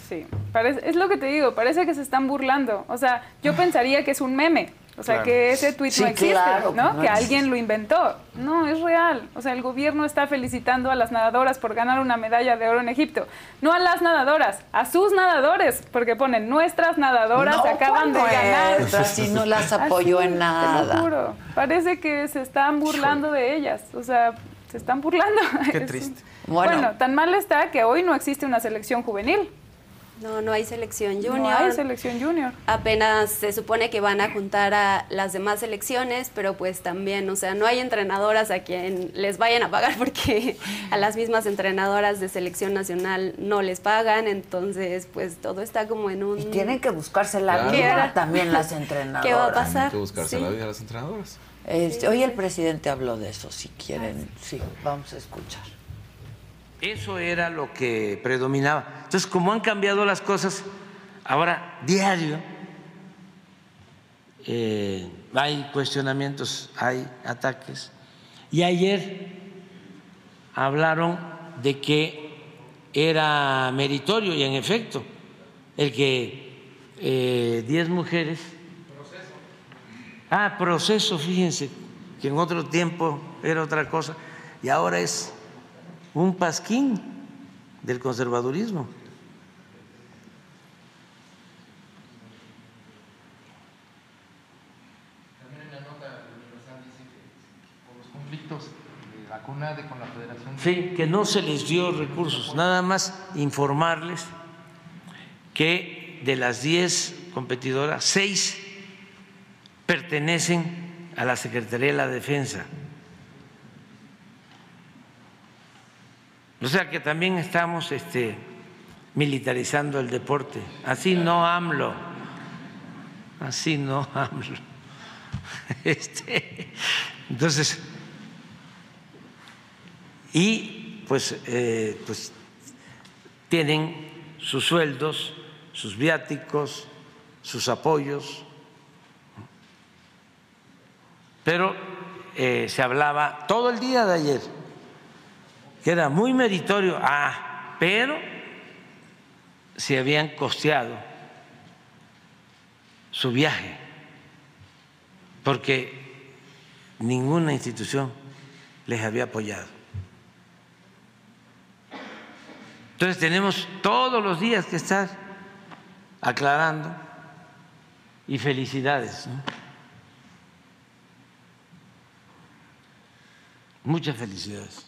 Sí. Parece, es lo que te digo, parece que se están burlando. O sea, yo pensaría que es un meme. O sea, Claro. que ese tweet Sí, no existe, claro, ¿no? no que alguien lo inventó. No, es real. O sea, el gobierno está felicitando a las nadadoras por ganar una medalla de oro en Egipto. No a las nadadoras, a sus nadadores, porque ponen nuestras nadadoras No, acaban de ¿cuál ganar. nuestras? Si no las apoyó Así, en Te nada. lo juro. Parece que se están burlando de ellas. O sea, se están burlando. Qué triste. Bueno. bueno, tan mal está que hoy no existe una selección juvenil. No, no hay selección junior. No hay selección junior. Apenas se supone que van a juntar a las demás selecciones, pero pues también, o sea, no hay entrenadoras a quien les vayan a pagar porque a las mismas entrenadoras de selección nacional no les pagan, entonces pues todo está como en un... Y tienen que buscarse la Claro. vida también las entrenadoras. ¿Qué va a Tienen pasar? que buscarse Sí. la vida a las entrenadoras. Este, hoy el presidente habló de eso, si quieren, sí, vamos a escuchar. Eso era lo que predominaba. Entonces, como han cambiado las cosas, ahora diario eh, hay cuestionamientos, hay ataques. Y ayer hablaron de que era meritorio y en efecto el que eh, 10 mujeres... Ah, proceso, fíjense, que en otro tiempo era otra cosa y ahora es un pasquín del conservadurismo. los conflictos de la CONADE con la Federación. Sí, que no se les dio recursos, nada más informarles que de las 10 competidoras, 6 pertenecen a la Secretaría de la Defensa. O sea que también estamos este, militarizando el deporte. Así no AMLO, así no AMLO. Este, entonces, y pues, eh, pues tienen sus sueldos, sus viáticos, sus apoyos, pero eh, se hablaba todo el día de ayer era muy meritorio, ah, pero se habían costeado su viaje, porque ninguna institución les había apoyado. Entonces tenemos todos los días que estar aclarando y felicidades. Muchas felicidades.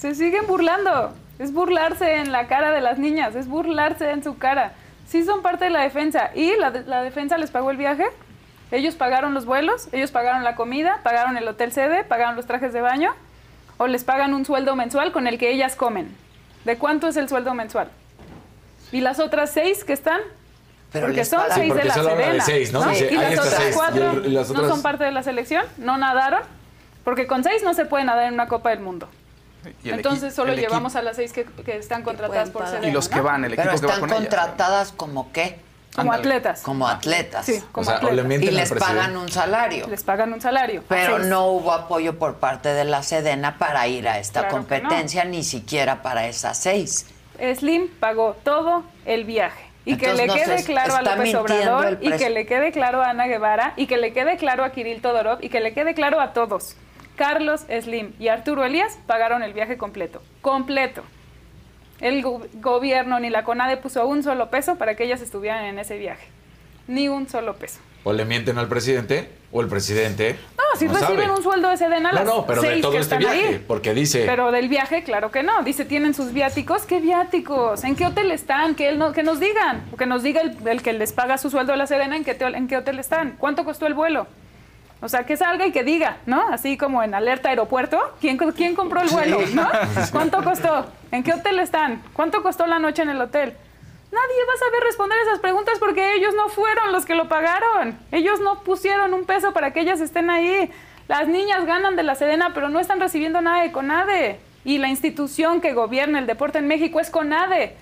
Se siguen burlando. Es burlarse en la cara de las niñas, es burlarse en su cara. Sí son parte de la defensa. ¿Y la, de- la defensa les pagó el viaje? Ellos pagaron los vuelos, ellos pagaron la comida, pagaron el hotel sede, pagaron los trajes de baño, o les pagan un sueldo mensual con el que ellas comen. ¿De cuánto es el sueldo mensual? ¿Y las otras seis que están? Pero porque son Sí, seis porque de la de Sedena. seis, ¿no? Y ahí las está otras seis. cuatro Y el- no son parte de la selección, no nadaron, porque con seis no se puede nadar en una Copa del Mundo. Y el Entonces solo llevamos a las seis que, que están contratadas por. Sedena. Y los que van, el equipo Pero que va están ellas. contratadas como qué? Como atletas. Como atletas. Sí, como O sea, o le atletas. Y les pagan un salario. Les pagan un salario. Pero no hubo apoyo por parte de la Sedena para ir a esta Claro competencia, ni siquiera para esas seis. Slim pagó todo el viaje. Y que Entonces, le quede claro a López Obrador, y que le quede claro a Ana Guevara, y que le quede claro a Kirill Todorov, y que le quede claro a todos. Carlos Slim y Arturo Elías pagaron el viaje completo. Completo. El go- gobierno ni la CONADE puso un solo peso para que ellas estuvieran en ese viaje. Ni un solo peso. O le mienten al presidente, o el presidente. No, si no reciben sabe. un sueldo de Sedena No, no, pero de todo este viaje, ahí. porque dice. Pero del viaje, claro que no. Dice, ¿tienen sus viáticos? ¿Qué viáticos? ¿En qué hotel están? Que, él no, que nos digan. O que nos diga el, el que les paga su sueldo a la Sedena en qué, en qué hotel están. ¿Cuánto costó el vuelo? O sea, que salga y que diga, ¿no? Así como en alerta aeropuerto, ¿quién, co- quién compró el vuelo? ¿no? ¿Cuánto costó? ¿En qué hotel están? ¿Cuánto costó la noche en el hotel? Nadie va a saber responder esas preguntas porque ellos no fueron los que lo pagaron. Ellos no pusieron un peso para que ellas estén ahí. Las niñas ganan de la Sedena, pero no están recibiendo nada de CONADE. Y la institución que gobierna el deporte en México es CONADE.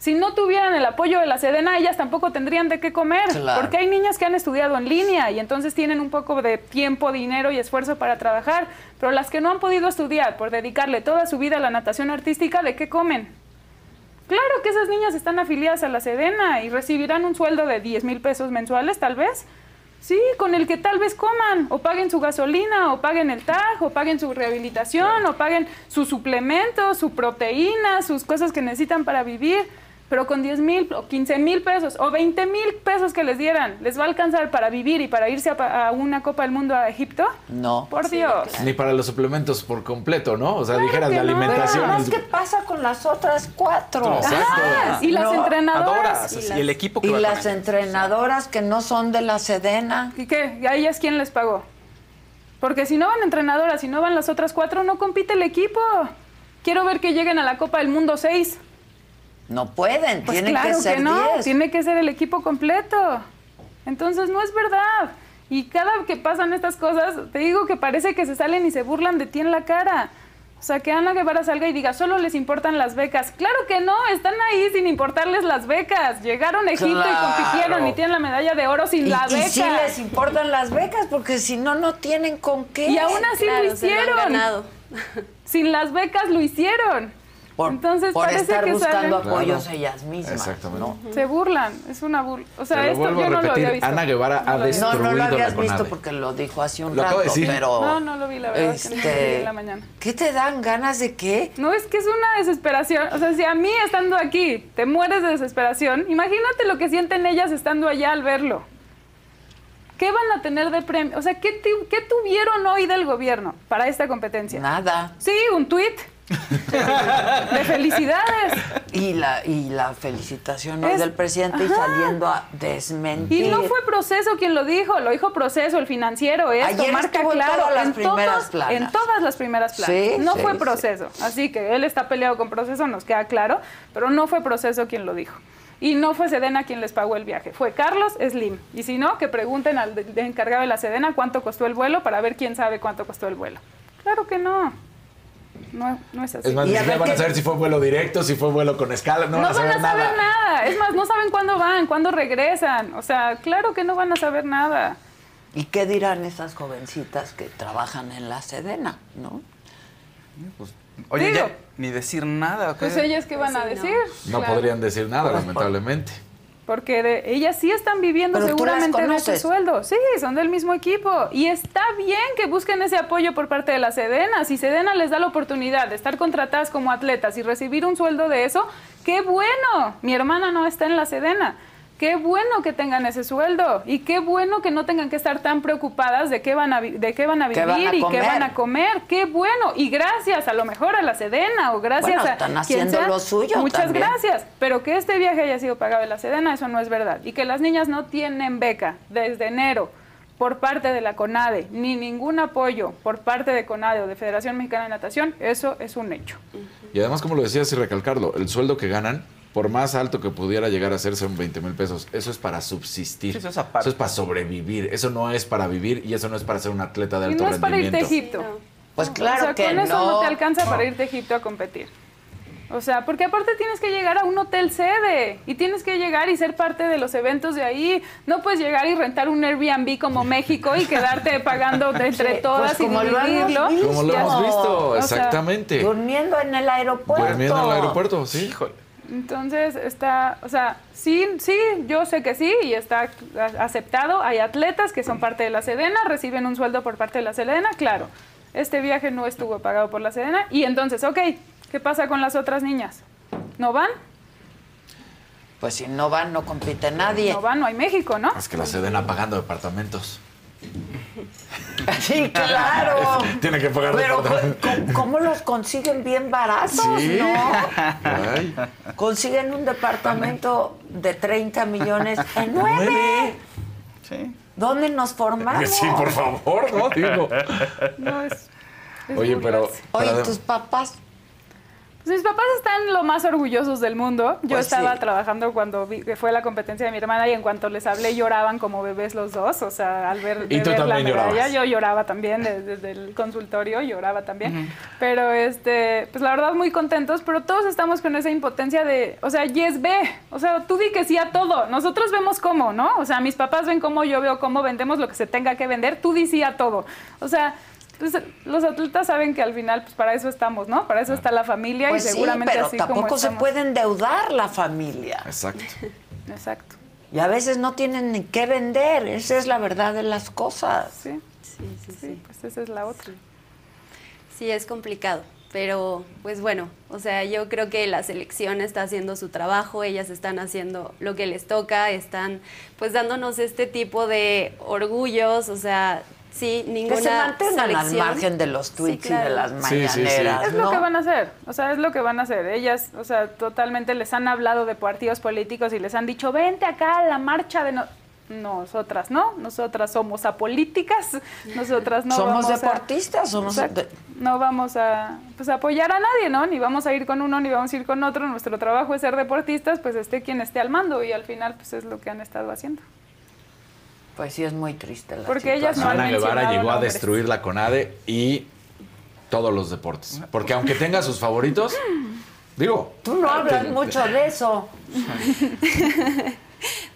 Si no tuvieran el apoyo de la Sedena, ellas tampoco tendrían de qué comer. Claro. Porque hay niñas que han estudiado en línea y entonces tienen un poco de tiempo, dinero y esfuerzo para trabajar. Pero las que no han podido estudiar por dedicarle toda su vida a la natación artística, ¿de qué comen? Claro que esas niñas están afiliadas a la Sedena y recibirán un sueldo de 10 mil pesos mensuales, tal vez. Sí, con el que tal vez coman, o paguen su gasolina, o paguen el TAG, o paguen su rehabilitación, o paguen sus suplementos, su proteína, sus cosas que necesitan para vivir. Pero con 10 mil o 15 mil pesos o 20 mil pesos que les dieran, ¿les va a alcanzar para vivir y para irse a, una Copa del Mundo a Egipto? No. Por Dios. Ni para los suplementos por completo, ¿no? O sea, dijeras que de no. alimentación. Pero además, ¿qué pasa con las otras cuatro? Exacto. Ah, y las No, entrenadoras. Adoras. Y, el equipo que Y va las entrenadoras que no son de la Sedena. ¿Y qué? ¿Y a ellas quién les pagó? Porque si no van entrenadoras, si no van las otras cuatro, no compite el equipo. Quiero ver que lleguen a la Copa del Mundo 6. No pueden, Pues tienen claro que ser no, 10. tiene que ser el equipo completo. Entonces no es verdad. Y cada que pasan estas cosas, te digo que parece que se salen y se burlan de ti en la cara. O sea, que Ana Guevara salga y diga, solo les importan las becas. Claro que no, están ahí sin importarles las becas. Llegaron a Egipto Claro. y compitieron y tienen la medalla de oro sin Y, la y beca. sí les importan las becas porque si no, no tienen con qué. Y aún así Claro, lo se lo han hicieron. ganado. Sin las becas lo hicieron. Por, Entonces por parece estar que buscando salen- apoyos Claro. ellas mismas. Exactamente. ¿no? Se burlan, es una burla. O sea, esto yo no lo había visto. Ana Guevara ha No lo había visto. No, no lo Destruido habías visto porque lo dijo hace un Lo acabo de rato, decir. pero... No, no lo vi, la verdad, que no lo vi este, en la mañana. ¿Qué te dan ganas de qué? No, es que es una desesperación. O sea, si a mí estando aquí te mueres de desesperación, imagínate lo que sienten ellas estando allá al verlo. ¿Qué van a tener de premio? O sea, ¿qué, qué tuvieron hoy del gobierno para esta competencia? Nada. Sí, un tuit de felicidades. Y la, y la felicitación Es- del presidente y saliendo a desmentir. Y no fue proceso quien lo dijo, lo dijo proceso, el financiero, esto Ayer marca en claro. todas las en primeras todos-. En todas las primeras planas. Sí, no sí, fue sí. proceso. Así que él está peleado con proceso, nos queda claro, pero no fue proceso quien lo dijo. Y no fue Sedena quien les pagó el viaje, fue Carlos Slim. Y si no, que pregunten al de- de encargado de la Sedena cuánto costó el vuelo para ver quién sabe cuánto costó el vuelo. Claro que no. No, no es así. Es más, ni a siquiera van a saber si fue vuelo directo, si fue vuelo con escala, no, No van a saber nada. nada. Es más, no saben cuándo van, cuándo regresan. O sea, claro que no van a saber nada. ¿Y qué dirán esas jovencitas que trabajan en la Sedena, no? Oye, Digo. ya ni decir nada. ¿o qué? Pues ellas qué van a Pues sí, decir. No Claro. podrían decir nada, lamentablemente. Porque de- ellas sí están viviendo Pero seguramente de ese sueldo. Sí, son del mismo equipo. Y está bien que busquen ese apoyo por parte de la Sedena. Si Sedena les da la oportunidad de estar contratadas como atletas y recibir un sueldo de eso, qué bueno. Mi hermana no está en la Sedena. Qué bueno que tengan ese sueldo y qué bueno que no tengan que estar tan preocupadas de qué van a, de qué van a ¿Qué vivir van a y qué van a comer. Qué bueno. Y gracias a lo mejor a la Sedena o gracias Bueno, a están quien haciendo sea. lo suyo Muchas también. gracias. Pero que este viaje haya sido pagado de la Sedena, eso no es verdad. Y que las niñas no tienen beca desde enero por parte de la CONADE, ni ningún apoyo por parte de CONADE o de Federación Mexicana de Natación, eso es un hecho. Y además, como lo decías y recalcarlo, el sueldo que ganan, por más alto que pudiera llegar a ser, son 20 mil pesos. Eso es para subsistir. Sí, eso es aparte. Eso es para sobrevivir. Eso no es para vivir y eso no es para ser un atleta de Y alto no es para irte a rendimiento. Egipto. Pues claro o sea, que con eso no. te alcanza para irte a Egipto a competir. O sea, porque aparte tienes que llegar a un hotel sede y tienes que llegar y ser parte de los eventos de ahí. No puedes llegar y rentar un Airbnb como México y quedarte pagando de entre Sí, todas pues como y lo hemos dividirlo. visto. Como lo hemos visto, O sea, exactamente. Durmiendo en el aeropuerto. Durmiendo en el aeropuerto, sí. Híjole. Entonces está, o sea, sí, sí, yo sé que sí y está aceptado. Hay atletas que son parte de la Sedena, reciben un sueldo por parte de la Sedena, claro. Este viaje no estuvo pagado por la Sedena y entonces, ok, ¿qué pasa con las otras niñas? ¿No van? Pues si no van, no compite nadie. No van, no hay México, ¿no? Es que la Sedena pagando departamentos. Sí, claro. Tiene que pagar Pero. ¿cómo, cómo los consiguen bien baratos, Sí. no? Consiguen un departamento de 30 millones en nueve. Sí. ¿Dónde nos formamos? Sí, por favor, ¿no? Digo. No, es, es Oye, pero. Oye, tus papás. Pues mis papás están lo más orgullosos del mundo. Yo Pues estaba sí. trabajando cuando vi que fue la competencia de mi hermana y en cuanto les hablé lloraban como bebés los dos. O sea, al ver, Y tú ver la también medalla, llorabas. yo lloraba también de- desde el consultorio, lloraba también. Pero este, pues la verdad muy contentos, pero todos estamos con esa impotencia de, o sea, yes ve, o sea, tú di que sí a todo. Nosotros vemos cómo, ¿no? O sea, mis papás ven cómo, yo veo cómo vendemos lo que se tenga que vender, tú di sí a todo. O sea, pues, los atletas saben que al final, pues para eso estamos, ¿no? Para eso está la familia Pues y sí, seguramente pero así como tampoco se estamos. puede endeudar la familia. Exacto. Exacto. Y a veces no tienen ni qué vender. Esa es la verdad de las cosas. Sí, Sí, sí, sí, sí. pues esa es la otra. Sí, es complicado, pero pues bueno, o sea, yo creo que la selección está haciendo su trabajo, ellas están haciendo lo que les toca, están pues dándonos este tipo de orgullos, o sea, sí, ninguna Que se mantengan al margen de los Sí, tweets y de las Sí, sí, sí. mañaneras. Es lo ¿no? que van a hacer, o sea, es lo que van a hacer. Ellas, o sea, totalmente les han hablado de partidos políticos y les han dicho, vente acá a la marcha de... No nosotras, ¿no? Nosotras somos apolíticas, nosotras no somos vamos a- deportistas, somos Exacto. de- no vamos a pues, apoyar a nadie, ¿no? Ni vamos a ir con uno ni vamos a ir con otro. Nuestro trabajo es ser deportistas, pues esté quien esté al mando y al final pues es lo que han estado haciendo. Pues sí, es muy triste la Porque ellas no han Ana Guevara llegó a nombres. destruir la CONADE y todos los deportes. Porque aunque tenga sus favoritos, digo. Tú no hablas te- mucho de eso.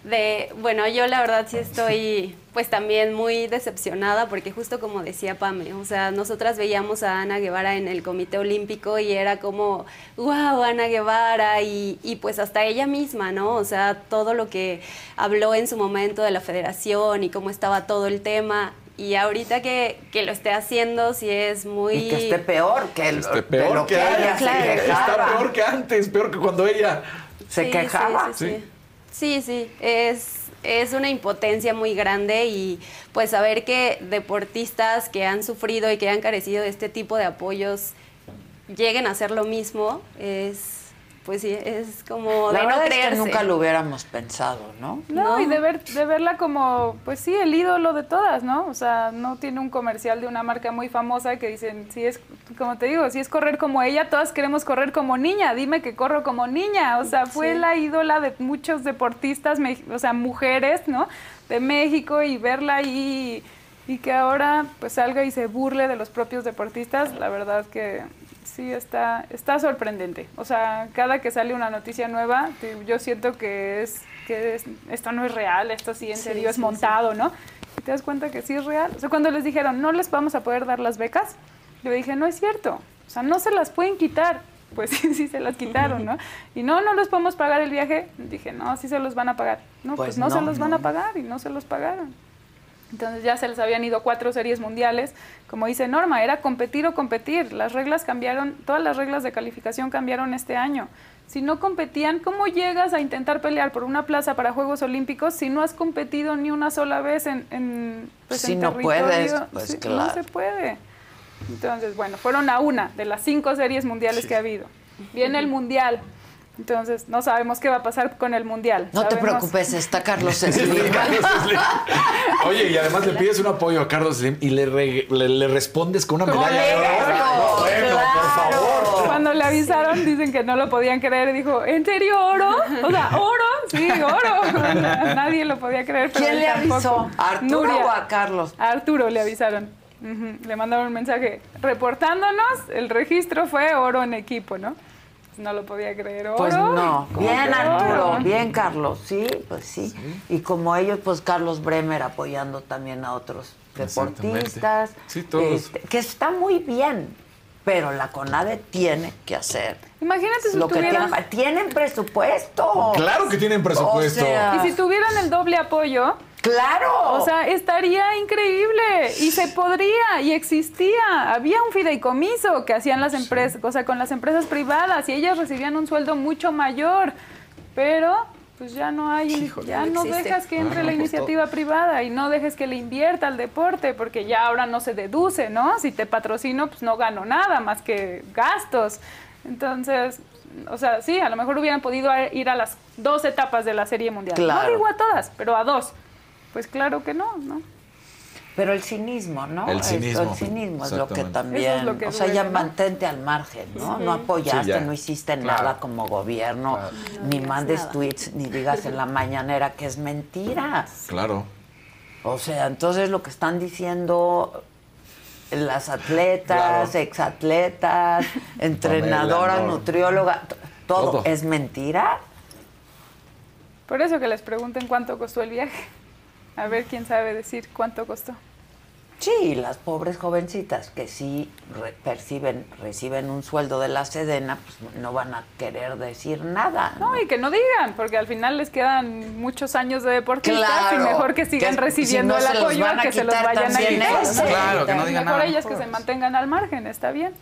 De, bueno, yo la verdad sí estoy pues también muy decepcionada porque justo como decía Pame, o sea, nosotras veíamos a Ana Guevara en el Comité Olímpico y era como, wow, Ana Guevara y, y pues hasta ella misma, ¿no? O sea, todo lo que habló en su momento de la federación y cómo estaba todo el tema y ahorita que, que lo esté haciendo sí es muy... Y que esté peor que, el, peor lo que, ella se. Está peor que antes, peor que cuando ella. Se Sí, quejaba. Sí, sí, sí. Sí, sí, es, es una impotencia muy grande y pues saber que deportistas que han sufrido y que han carecido de este tipo de apoyos lleguen a hacer lo mismo es, pues sí, es como La de no es que creerse. nunca lo hubiéramos pensado, ¿no? No, No. y de, ver, de verla como, pues sí, el ídolo de todas, ¿no? O sea, no tiene un comercial de una marca muy famosa que dicen, si es, como te digo, si es correr como ella, todas queremos correr como niña, dime que corro como niña. O sea, fue Sí. la ídola de muchos deportistas, me- o sea, mujeres, ¿no? De México y verla ahí y que ahora pues salga y se burle de los propios deportistas, la verdad que sí está, está sorprendente. O sea, cada que sale una noticia nueva, yo siento que es que es- esto no es real, esto sí en Sí, serio es sí, montado, ¿no? Y te das cuenta que sí es real. O sea, cuando les dijeron, no les vamos a poder dar las becas, yo dije, no es cierto. O sea, no se las pueden quitar. Pues sí, sí se las quitaron, ¿no? Y no, no les podemos pagar el viaje. Dije, no, sí se los van a pagar. No, Pues pues, no, no, se los van a pagar y no se los pagaron. Entonces ya se les habían ido cuatro series mundiales. Como dice Norma, era competir o competir. Las reglas cambiaron, todas las reglas de calificación cambiaron este año. Si no competían, ¿cómo llegas a intentar pelear por una plaza para Juegos Olímpicos si no has competido ni una sola vez en, en, pues, Si en no territorio? puedes, pues, claro. No se puede. Entonces, bueno, fueron a una de las cinco series mundiales que ha habido. Viene el Mundial. Entonces, no sabemos qué va a pasar con el Mundial. No te preocupes, está Carlos Slim. Carlos Slim. Oye, y además le pides un apoyo a Carlos Slim y le, re- le, le respondes con una medalla de oro. Claro, Bueno, por favor. Cuando le avisaron, dicen que no lo podían creer. Dijo, ¿en serio oro? O sea, ¿oro? Sí, oro. Nadie lo podía creer. pero ¿Quién él le tampoco. avisó? ¿A Arturo Nuria. o a Carlos? A Arturo le avisaron. Le mandaron un mensaje reportándonos. El registro fue oro en equipo, ¿no? No lo podía creer. ¿Oro? Pues no. ¿Cómo Bien, que Arturo. oro? Bien, Carlos. Sí, pues sí. Y como ellos, pues Carlos Bremer apoyando también a otros deportistas. Sí, todos. Este, que está muy bien. Pero la CONADE tiene que hacer Imagínate si lo que tienen. Tienen presupuesto. Claro que tienen presupuesto. O sea, Y si tuvieran el doble apoyo, claro. O sea, estaría increíble y se podría y existía. Había un fideicomiso que hacían las empresas, o sea, con las empresas privadas y ellas recibían un sueldo mucho mayor, pero pues ya no hay, Híjole. ya No existe. dejas que entre Ah, la no, pues, iniciativa privada y no dejes que le invierta al deporte porque ya ahora no se deduce, ¿no? Si te patrocino, pues no gano nada más que gastos. Entonces, o sea, sí, a lo mejor hubieran podido ir a las dos etapas de la Serie Mundial. Claro. No digo a todas, pero a dos. Pues claro que no, ¿no? Pero el cinismo, ¿no? El Esto, cinismo, El cinismo es lo que también. Eso es lo que o sea, duele, ya ¿no? mantente al margen, ¿no? No apoyaste, Sí, no hiciste Claro. nada como gobierno, ni mandes tweets, ni digas en la mañanera que es mentira. Claro. O sea, entonces lo que están diciendo las atletas, Claro. exatletas, entrenadoras, nutriólogas, todo, Todo. es mentira. Por eso que les pregunten cuánto costó el viaje. A ver quién sabe decir cuánto costó. Sí, las pobres jovencitas que sí re- perciben, reciben un sueldo de la Sedena, pues no van a querer decir nada. ¿no? No, y que no digan, porque al final les quedan muchos años de deportistas y mejor que sigan que recibiendo si no el apoyo a que se los vayan a quitar. Claro, que no digan Mejor nada. ellas que se mantengan al margen, está bien.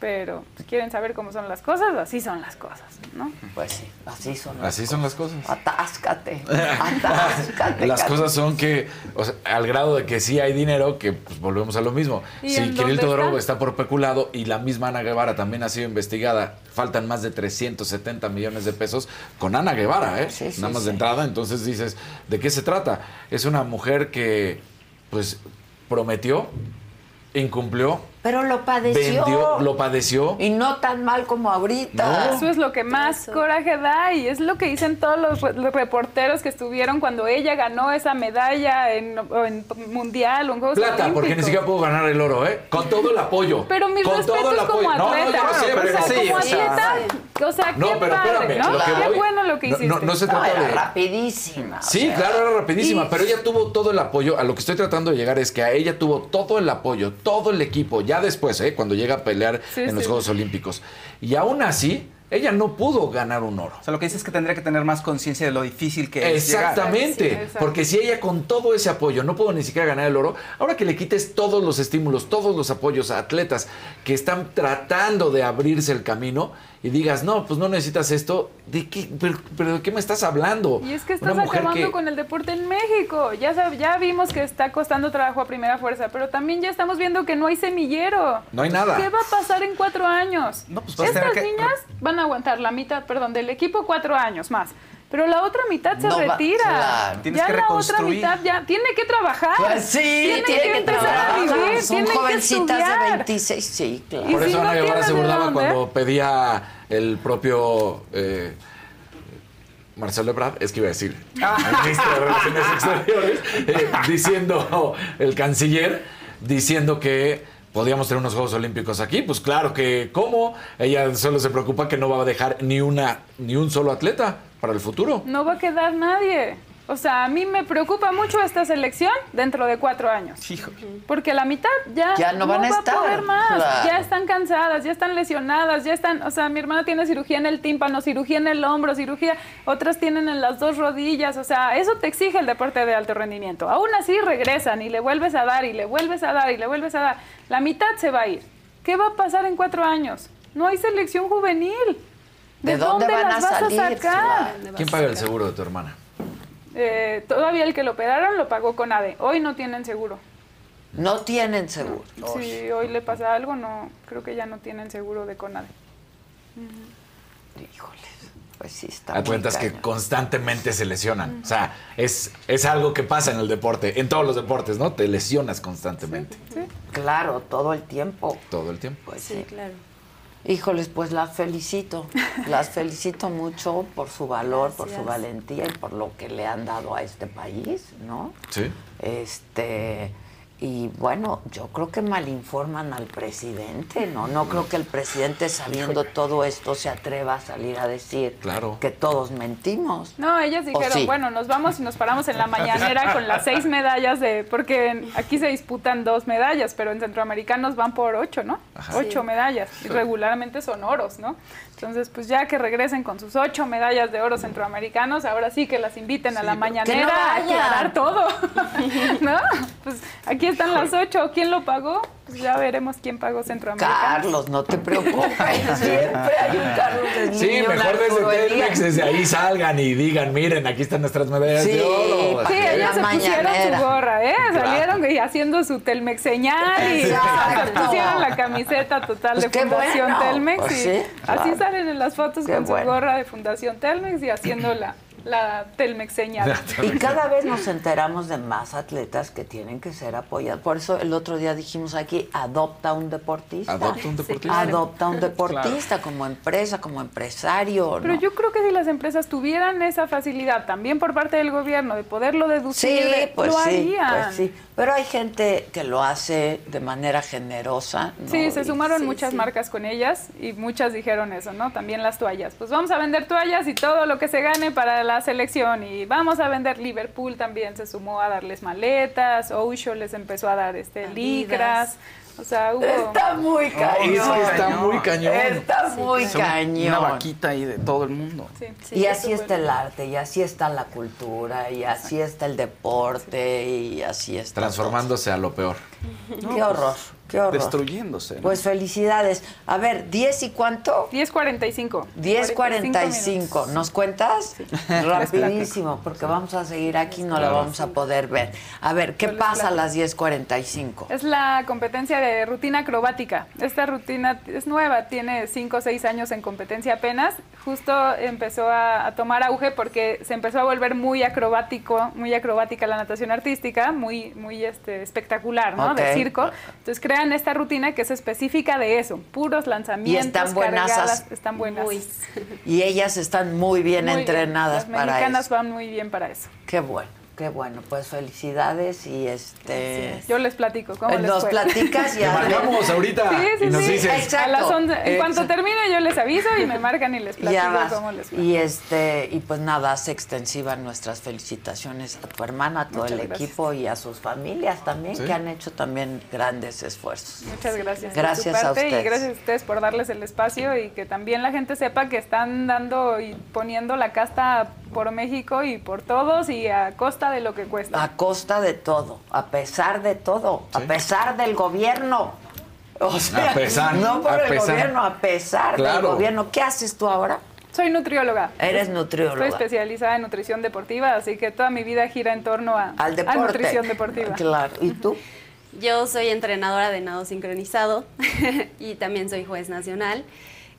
Pero si quieren saber cómo son las cosas, así son las cosas, ¿no? Pues sí, así son las Así son las cosas. Atáscate, atáscate. Las cosas son que, o sea, al grado de que sí hay dinero, que pues volvemos a lo mismo. ¿Y Si Kirill Todorov está? está por peculado y la misma Ana Guevara también ha sido investigada, faltan más de 370 millones de pesos con Ana Guevara, ¿eh? Sí, sí, Nada más sí. de entrada, entonces dices, ¿de qué se trata? Es una mujer que, pues, prometió, incumplió, Pero lo padeció. vendió, lo padeció. Y no tan mal como ahorita. Eso es lo que más Eso. coraje da y es lo que dicen todos los, re- los reporteros que estuvieron cuando ella ganó esa medalla en, en mundial o en Juegos Plata, porque ni Olímpicos. siquiera puedo ganar el oro, ¿eh? Con todo el apoyo. Pero mis con todo el respetos como apoyo. No, no, atleta. sé, o pero sea, sí, como o sea, atleta, o sea, No, qué pero padre, espérame, ¿no? lo que qué voy- bueno lo que no, hiciste. no, no se No, trata era de... rapidísima. o Sí, sea. claro, era rapidísima, Y- pero ella tuvo todo el apoyo. A lo que estoy tratando de llegar es que a ella tuvo todo el apoyo, todo el equipo, ya después, ¿eh? cuando llega a pelear Sí, en los. Juegos Olímpicos. Y aún así, ella no pudo ganar un oro. O sea, lo que dices es que tendría que tener más conciencia de lo difícil que es llegar. Exactamente, Sí, porque si ella con todo ese apoyo no pudo ni siquiera ganar el oro, ahora que le quites todos los estímulos, todos los apoyos a atletas que están tratando de abrirse el camino y digas, no, pues no necesitas esto, ¿de qué, pero, pero ¿de qué me estás hablando? Y es que estás acabando que- con el deporte en México. Ya, ya vimos que está costando trabajo a primera fuerza, pero también ya estamos viendo que no hay semillero. No hay nada. ¿Qué va a pasar en cuatro años? No, pues Estas que- niñas van a aguantar la mitad, perdón, del equipo cuatro años más. Pero la otra mitad se No retira. claro. Tienes ya que la otra mitad ya tiene que trabajar. Pues sí, tiene, tiene que, que empezar trabajar. a vivir, Son tiene que jovencitas de estudiar. 26, sí, claro. Por si eso no Ana Guevara se de burlaba dónde. cuando pedía el propio eh, Marcelo Ebrard, es que iba a decir, el ministro de Relaciones Exteriores, eh, diciendo, el canciller, diciendo que podíamos tener unos Juegos Olímpicos aquí. Pues claro que, ¿cómo? Ella solo se preocupa que no va a dejar ni una ni un solo atleta para el futuro. No va a quedar nadie. O sea, a mí me preocupa mucho esta selección dentro de cuatro años. Porque la mitad ya, Ya no van a va estar, a poder más. claro. Ya están cansadas, ya están lesionadas, ya están. O sea, mi hermana tiene cirugía en el tímpano, cirugía en el hombro, cirugía. Otras tienen en las dos rodillas. O sea, eso te exige el deporte de alto rendimiento. Aún así regresan y le vuelves a dar y le vuelves a dar y le vuelves a dar. La mitad se va a ir. ¿Qué va a pasar en cuatro años? No hay selección juvenil. ¿De dónde van las a vas salir? a sacar? ¿Quién paga el seguro de tu hermana? Eh, todavía el que lo operaron lo pagó con ADE. Hoy no tienen seguro. No tienen seguro. Si hoy le pasa algo, no creo que ya no tienen seguro de CONADE. Híjoles, pues sí está A cuentas que constantemente se lesionan. O sea, es, es algo que pasa en el deporte, en todos los deportes, ¿no? Te lesionas constantemente, Claro, todo el tiempo. todo el tiempo. Pues Sí, sí. claro. Híjoles, pues las felicito. Las felicito mucho por su valor, por su valentía y por lo que le han dado a este país, ¿no? Sí. Este, y bueno, yo creo que malinforman al presidente, ¿no? No creo que el presidente, sabiendo todo esto, se atreva a salir a decir Claro. que todos mentimos. No, ellas dijeron, sí? bueno, nos vamos y nos paramos en la mañanera con las seis medallas de, porque aquí se disputan dos medallas, pero en centroamericanos van por ocho, ¿no? Ajá. Ocho Sí. medallas. Y regularmente son oros, ¿no? Entonces, pues ya que regresen con sus ocho medallas de oro centroamericanos, ahora sí que las inviten a la mañanera no a aclarar todo. ¿No? Pues aquí están las ocho. ¿Quién lo pagó? Pues ya veremos quién pagó centroamericanos. Carlos, no te preocupes, siempre hay un Carlos Slim Sí, mejor desde. Telmex, desde ahí salgan y digan, miren, aquí están nuestras medallas Sí, de oro. Sí, ellos se pusieron su gorra, ¿eh? Claro. Salieron y haciendo su Telmex señal y Exacto. se pusieron la camiseta total Pues de Fundación bueno. Telmex Pues y sí, así salen en las fotos Qué con bueno. su gorra de Fundación Telmex y haciendo la, telmexeña. Y cada vez nos enteramos de más atletas que tienen que ser apoyados. Por eso el otro día dijimos aquí, adopta un deportista. Adopta un deportista. Adopta un deportista como empresa, como empresario. Pero ¿no? yo creo que si las empresas tuvieran esa facilidad también por parte del gobierno de poderlo deducir, Sí, de- pues lo sí, harían. pues sí. Pero hay gente que lo hace de manera generosa. ¿no? Sí, se sumaron Sí, muchas sí. marcas con ellas y muchas dijeron eso, ¿no? También las toallas. Pues vamos a vender toallas y todo lo que se gane para la selección y vamos a vender Liverpool también se sumó a darles maletas, Osho les empezó a dar este Adidas. licras. O sea, hubo Está muy cañón. es que está muy cañón. Está muy cañón. Una vaquita ahí de todo el mundo. sí, y así está el arte, y así está la cultura, y así está el deporte, y así está. Transformándose a lo peor. Qué horror, qué horror. Destruyéndose. ¿no? Pues felicidades. A ver, ¿10 y cuánto? 10.45. 10.45. ¿Nos cuentas? Rapidísimo, porque vamos a seguir aquí, no la vamos a poder ver. A ver, ¿qué pasa a las 10.45? Es la competencia de rutina acrobática. Esta rutina es nueva, tiene 5 o 6 años en competencia apenas. Justo empezó a, a tomar auge porque se empezó a volver muy acrobático, muy acrobática la natación artística, muy, muy este, espectacular, ¿no? De circo. Entonces esta rutina que es específica de eso, puros lanzamientos, están buenasas. cargadas, están buenas. Muy. Y ellas están muy bien Muy entrenadas Las para mexicanas eso. van muy bien para eso. Qué bueno, qué bueno. Pues felicidades y este... Yo les platico cómo les Nos fue. platicas y Te marcamos ahorita Sí, sí, y nos sí. dices. Exacto. A las once- en cuanto termine yo les aviso y me marcan y les platico Ya vas. cómo les fue. Y este y pues nada, hace extensiva nuestras felicitaciones a tu hermana, a todo Muchas el gracias. equipo y a sus familias también Sí. que han hecho también grandes esfuerzos. Muchas gracias. Gracias por su a parte ustedes. Y gracias a ustedes por darles el espacio y que también la gente sepa que están dando y poniendo la casta por México y por todos y a costa de lo que cuesta. A costa de todo, a pesar de todo, a pesar del gobierno. O sea, A pesar, no por a el pesar. gobierno, a pesar del gobierno. ¿Qué haces tú ahora? Soy nutrióloga. Eres nutrióloga. Estoy especializada en nutrición deportiva, así que toda mi vida gira en torno a, Al a deporte. nutrición deportiva. Claro. ¿Y tú? Yo soy entrenadora de nado sincronizado y también soy juez nacional.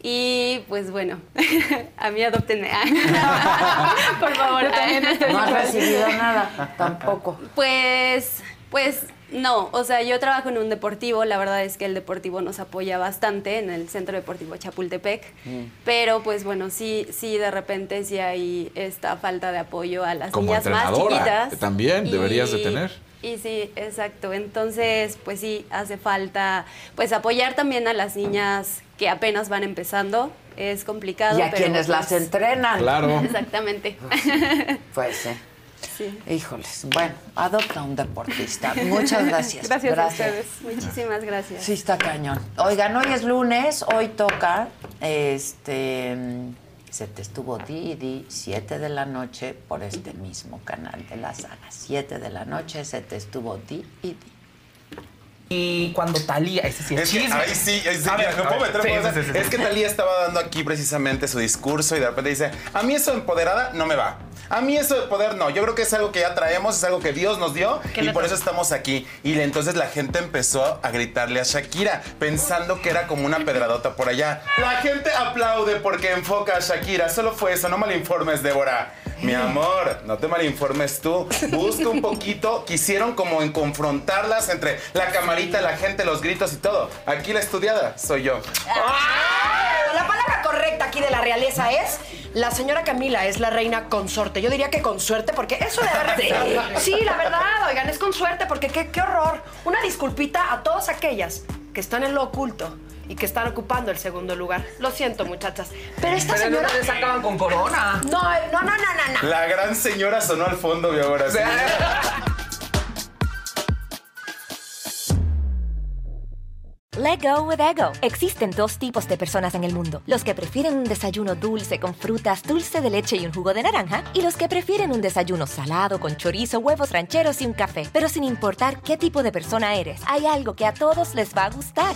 Y pues bueno, a mí adoptenme. Por favor. Yo también estoy No has recibido nada, tampoco. Pues, pues no, o sea, yo trabajo en un deportivo, la verdad es que el deportivo nos apoya bastante en el Centro Deportivo Chapultepec, Mm. pero pues bueno, sí, sí de repente sí hay esta falta de apoyo a las Como niñas más chiquitas. también deberías de tener. Y sí, exacto, entonces pues sí, hace falta pues apoyar también a las niñas que apenas van empezando, es complicado. Y a pero, quienes las pues, entrenan. Claro. Exactamente. Pues sí. sí. Híjoles. Bueno, adopta un deportista. Muchas gracias. Gracias, a ustedes. Muchísimas gracias. Sí, está cañón. Oigan, hoy es lunes, hoy toca, este, se te estuvo di, di, 7 de la noche por este mismo canal de la saga. 7 de la noche se te estuvo di y cuando Talía, ese sí es, Es que, chisme. ahí sí, ahí sí, A mira, ver, ¿me a puedo ver, meter sí, en cosa? sí, sí, sí. Es que Talía estaba dando aquí precisamente su discurso y de repente dice, a mí eso de empoderada no me va. A mí eso de poder no. Yo creo que es algo que ya traemos, es algo que Dios nos dio ¿Qué y por eso estamos aquí. Y le- entonces la gente empezó a gritarle a Shakira, pensando que era como una pedradota por allá. La gente aplaude porque enfoca a Shakira. Solo fue eso, no malinformes, Débora. Mi amor, no te malinformes tú. Busca un poquito. Quisieron como en confrontarlas entre la camarita, la gente, los gritos y todo. Aquí la estudiada soy yo. La palabra correcta aquí de la realeza es la señora Camila es la reina consorte. Yo diría que con suerte, porque eso de haber Sí, la verdad, oigan, es con suerte, porque qué, qué horror. Una disculpita a todas aquellas que están en lo oculto y que están ocupando el segundo lugar. Lo siento, muchachas. Pero esta Pero no señora. les acaban con corona. No, no, no, no, no, no. La gran señora sonó al fondo y ahora sí. Let go with ego. Existen dos tipos de personas en el mundo: los que prefieren un desayuno dulce con frutas, dulce de leche y un jugo de naranja, y los que prefieren un desayuno salado con chorizo, huevos rancheros y un café. Pero sin importar qué tipo de persona eres, hay algo que a todos les va a gustar.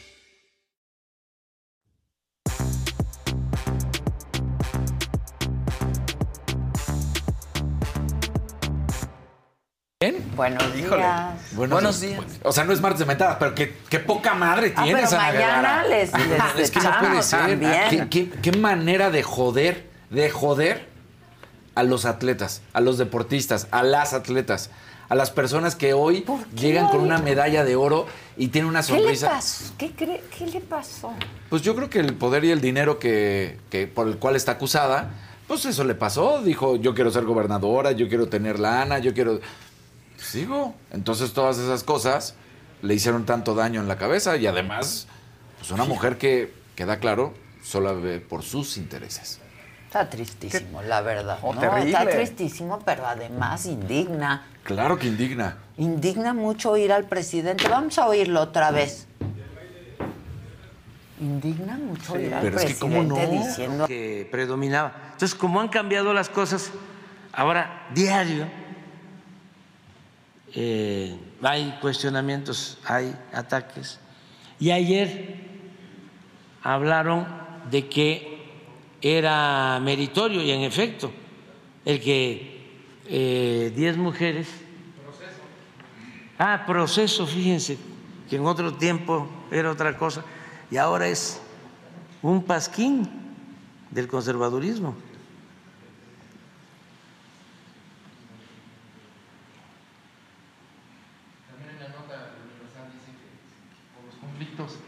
Bien. Buenos Híjole. días. Buenos, días. O sea, no es martes de mentadas, pero qué, qué poca madre Ah, tienes, pero Ana mañana les- les es que no puede ser. también. ¿Qué, qué, qué manera de joder, de joder a los atletas, a los deportistas, a las atletas, a las personas que hoy llegan con una medalla de oro y tienen una ¿Qué le sonrisa. pasó? ¿Qué, cree- ¿Qué le pasó? Pues yo creo que el poder y el dinero que, que por el cual está acusada, pues eso le pasó. Dijo, yo quiero ser gobernadora, yo quiero tener lana, yo quiero... Sigo. Entonces todas esas cosas le hicieron tanto daño en la cabeza y además, pues una mujer que, queda claro, solo ve por sus intereses. Está tristísimo, la verdad. Oh, ¿no? terrible. Está tristísimo, pero además indigna. Claro que indigna. Indigna mucho oír al presidente. Vamos a oírlo otra vez. Indigna mucho oír al Pero es que cómo presidente no, diciendo que predominaba. Entonces, como han cambiado las cosas, ahora diario eh, hay cuestionamientos, hay ataques. Y ayer hablaron de que era meritorio y en efecto el que eh, 10 mujeres... Ah, proceso, fíjense, que en otro tiempo era otra cosa y ahora es un pasquín del conservadurismo. También en la nota del Universal dice que por los conflictos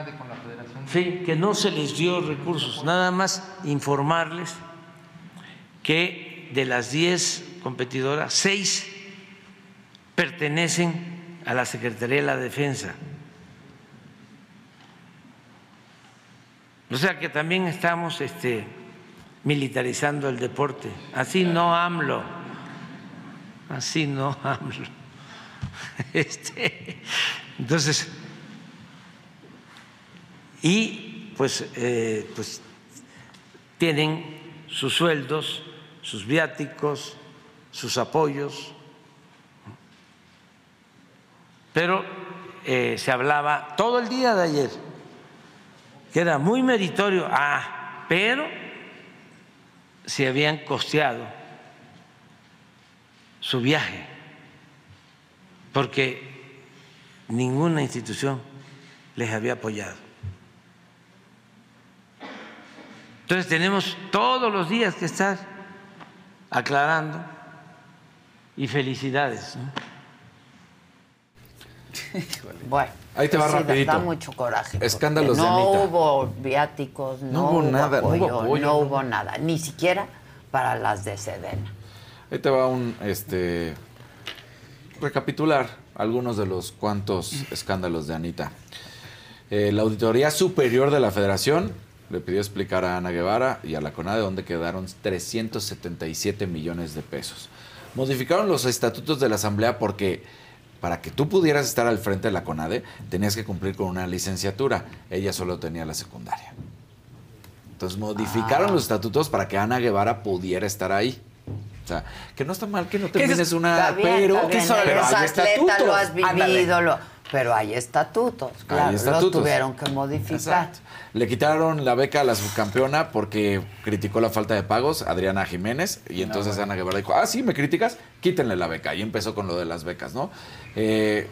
de con la Federación. Sí, que no se les dio recursos, nada más informarles que de las 10 competidoras, 6 pertenecen a la Secretaría de la Defensa. O sea que también estamos este, militarizando el deporte. Así no AMLO. Así no AMLO. Este, entonces, y pues, eh, pues tienen sus sueldos, sus viáticos, sus apoyos, pero eh, se hablaba todo el día de ayer que era muy meritorio, ah, pero se habían costeado su viaje, porque ninguna institución les había apoyado. Entonces tenemos todos los días que estar aclarando y felicidades. ¿no? Bueno, Ahí te va pues sí, rapidito. Da mucho coraje. Escándalos de no Anita. hubo viáticos, no, No hubo nada, no hubo apoyo, apoyo, no no. hubo nada, ni siquiera para las de Sedena. Ahí te va un este recapitular algunos de los cuantos escándalos de Anita. Eh, la Auditoría Superior de la Federación le pidió explicar a Ana Guevara y a la CONADE dónde quedaron 377 millones de pesos. Modificaron los estatutos de la Asamblea porque para que tú pudieras estar al frente de la CONADE tenías que cumplir con una licenciatura. Ella solo tenía la secundaria. Entonces modificaron Ah. los estatutos para que Ana Guevara pudiera estar ahí. O sea, que no está mal que no termines una, bien, pero, bien, pero hay estatutos. lo has vivido, Ándale. lo- pero hay estatutos, claro, Hay los tuvieron que modificar. Exacto. Le quitaron la beca a la subcampeona porque criticó la falta de pagos, Adriana Jiménez, y entonces Ana Guevara dijo, ah, sí, me criticas, quítenle la beca. Y empezó con lo de las becas, ¿no? Eh,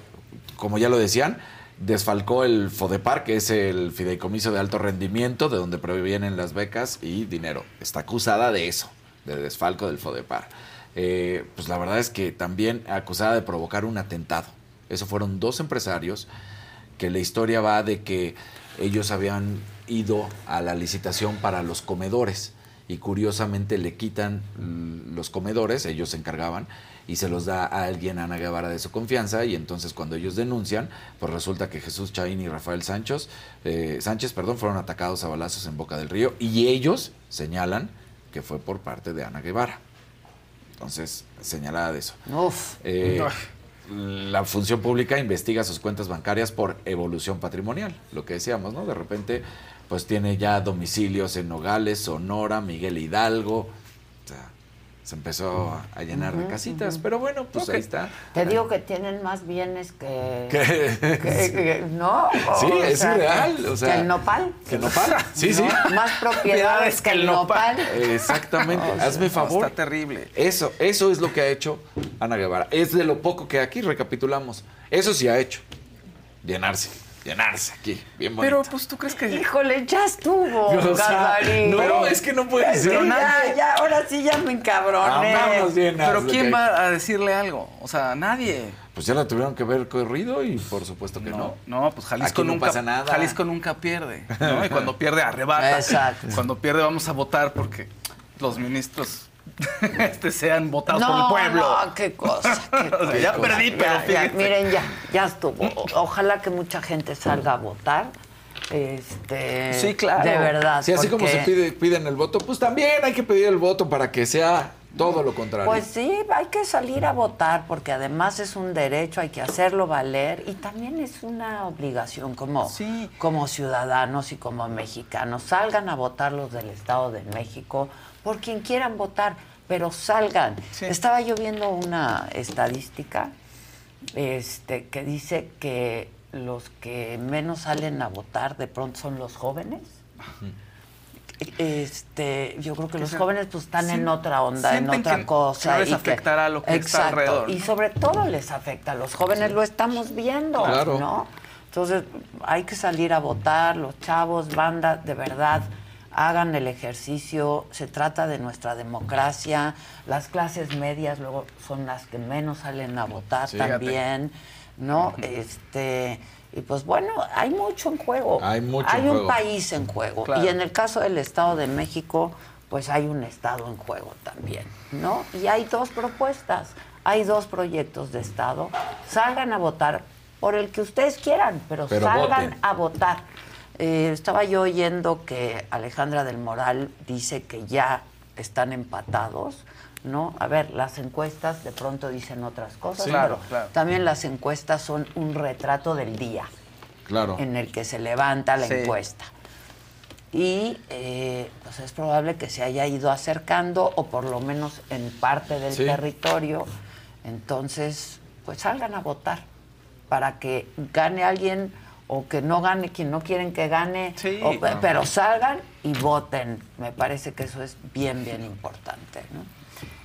como ya lo decían, desfalcó el FODEPAR, que es el fideicomiso de alto rendimiento, de donde provienen las becas y dinero. Está acusada de eso, de desfalco del FODEPAR. Eh, pues la verdad es que también acusada de provocar un atentado. Eso fueron dos empresarios que la historia va de que ellos habían ido a la licitación para los comedores y curiosamente le quitan los comedores, ellos se encargaban, y se los da a alguien, a Ana Guevara, de su confianza, y entonces cuando ellos denuncian, pues resulta que Jesús Chaín y Rafael Sánchez, eh, Sánchez perdón, fueron atacados a balazos en Boca del Río, y ellos señalan que fue por parte de Ana Guevara. Entonces, señalada de eso. Uf. Eh, la función pública investiga sus cuentas bancarias por evolución patrimonial, lo que decíamos, ¿no? De repente, pues tiene ya domicilios en Nogales, Sonora, Miguel Hidalgo. Se empezó a- llenar de casitas. Pero bueno, pues ahí está. Te digo que tienen más bienes que... Que- que- ¿No? Sí, O es sea, que- O sea, que el nopal. Que nopal. Sí, sí. ¿No? Más propiedades que el nopal. Exactamente. O sea, Hazme favor. Está terrible. Eso, eso es lo que ha hecho Ana Guevara. Es de lo poco que aquí recapitulamos. Eso sí ha hecho. Llenarse, llenarse aquí. Bien bonito. Pero, pues, ¿tú crees que...? Híjole, ya estuvo, O sea, no, es que no puede Sí, ser. ya, ya, ahora sí ya me encabroné. Vámonos bien, Pero hazle ¿quién que- va a decirle algo? O sea, nadie. Pues ya la tuvieron que ver corrido y por supuesto que no. No, pues Jalisco Aquí no nunca pasa nada. Jalisco nunca pierde, ¿no? Y cuando pierde arrebata. Exacto. Cuando pierde vamos a votar porque los ministros este sean votados por el No, pueblo. no, qué cosa, qué ya perdí, pero Ya, miren, ya, ya estuvo. Ojalá que mucha gente salga a votar. Este, Sí, claro. De verdad. Sí, así como se pide, piden el voto, pues también hay que pedir el voto para que sea todo lo contrario. Pues sí, hay que salir a votar porque además es un derecho, hay que hacerlo valer y también es una obligación como, como ciudadanos y como mexicanos. Salgan a votar los del Estado de México por quien quieran votar, pero salgan. Estaba yo viendo una estadística este, que dice que los que menos salen a votar de pronto son los jóvenes. Este, yo creo que Que los jóvenes pues están en otra onda, en otra que cosa. no les y que- afectará lo que está Exacto, alrededor. Y sobre todo les afecta a los jóvenes, lo estamos viendo, Claro. ¿no? Entonces hay que salir a votar, los chavos, banda, de verdad, hagan el ejercicio, se trata de nuestra democracia, las clases medias luego son las que menos salen a votar Sí. también, ¿no? Este, y pues bueno, hay mucho en juego. Hay mucho Hay en un juego. país en juego. Claro. Y en el caso del Estado de México, pues hay un Estado en juego también, ¿no? Y hay dos propuestas, hay dos proyectos de Estado. Salgan a votar por el que ustedes quieran, pero, Pero salgan voten. a votar. Eh, estaba yo oyendo que Alejandra del Moral dice que ya están empatados, ¿no? A ver, las encuestas de pronto dicen otras cosas, Sí, claro, pero claro. también las encuestas son un retrato del día Claro. en el que se levanta la Sí. encuesta. Y eh, pues es probable que se haya ido acercando, o por lo menos en parte del Sí. territorio. Entonces, pues salgan a votar para que gane alguien o que no gane quien no quieren que gane, Sí, o- claro. pero salgan y voten. Me parece que eso es bien, bien importante. ¿no?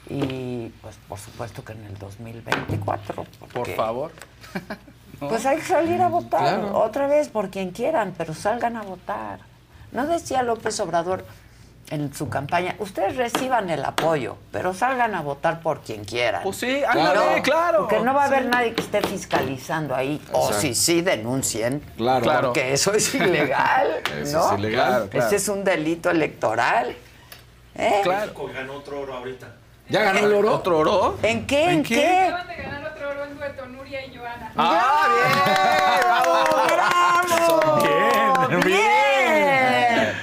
Y pues por supuesto que en el 2024. Por porque- favor. pues hay que salir a votar Claro. otra vez por quien quieran, pero salgan a votar. No decía López Obrador en su campaña, ustedes reciban el apoyo, pero salgan a votar por quien quieran. Pues sí, ándale, No, claro. Porque no va a haber Sí. nadie que esté fiscalizando ahí. O Exacto. si sí denuncien. Claro. Claro. Porque eso es ilegal. Eso ¿no? es ilegal. Claro, claro. Ese es un delito electoral. ¿Eh? Claro. ganó otro oro ahorita. ¿Ya ganó el oro? ¿Otro oro? ¿En qué? ¿En, ¿En qué? qué? Acaban de ganar otro oro en dueto, Nuria y Joana. ¡Ah, ¡Bravo! Bien, ¡Bien!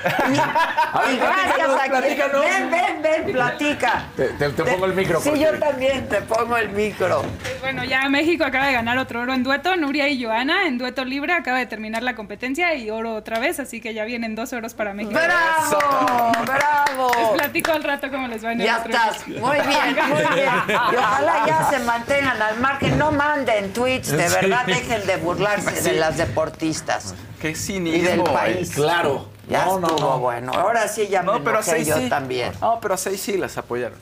Y, y gracias a platícanos. Ven, ven, ven, platica. Te, te- te pongo el micro. Sí, porque- yo también te pongo el micro. Pues bueno, ya México acaba de ganar otro oro en dueto, Nuria y Joana. En dueto libre acaba de terminar la competencia y oro otra vez, así que ya vienen dos oros para México. ¡Bravo! Les ¡Bravo! platico al rato cómo les va en el Ya otro estás. Muy bien, muy bien. Y ojalá ya se mantengan al margen. No manden tweets, de verdad, dejen de burlarse de las deportistas Qué y cinismo. del güey. país. Claro. Ya no, estuvo no. bueno. Ahora sí ya me pero a enojé seis yo sí. también. No, pero a seis sí las apoyaron.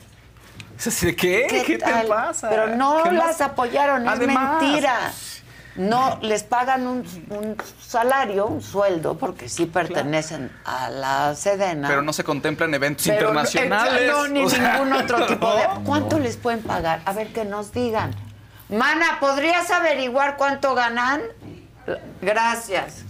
Es ¿qué? ¿Qué, te pasa? Pero no las apoyaron, es mentira. No, les pagan un, un salario, un sueldo, porque sí pertenecen a la Sedena. Pero no se contemplan eventos Pero internacionales. No, ni o sea, ningún otro tipo de... ¿no? ¿Cuánto les pueden pagar? A ver, que nos digan. Mana, ¿podrías averiguar cuánto ganan? Gracias.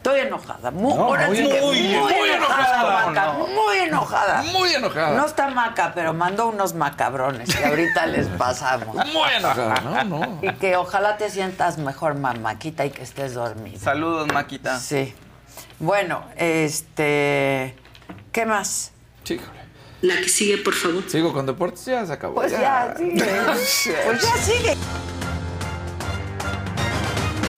Estoy enojada. Muy, No, ahora muy sí que enojada. muy, Muy enojada, enojada. Maca, No. muy enojada. Muy enojada. No está Maca, pero mandó unos macabrones que ahorita les pasamos. Muy enojada. No, no. Y que ojalá te sientas mejor, mamáquita, y que estés dormida. Saludos, Maquita. Sí. Bueno, este... ¿Qué más? Sí, híjole. La que sigue, por favor. Sigo con deportes, ya se acabó. Pues ya, sigue. Pues ya sigue.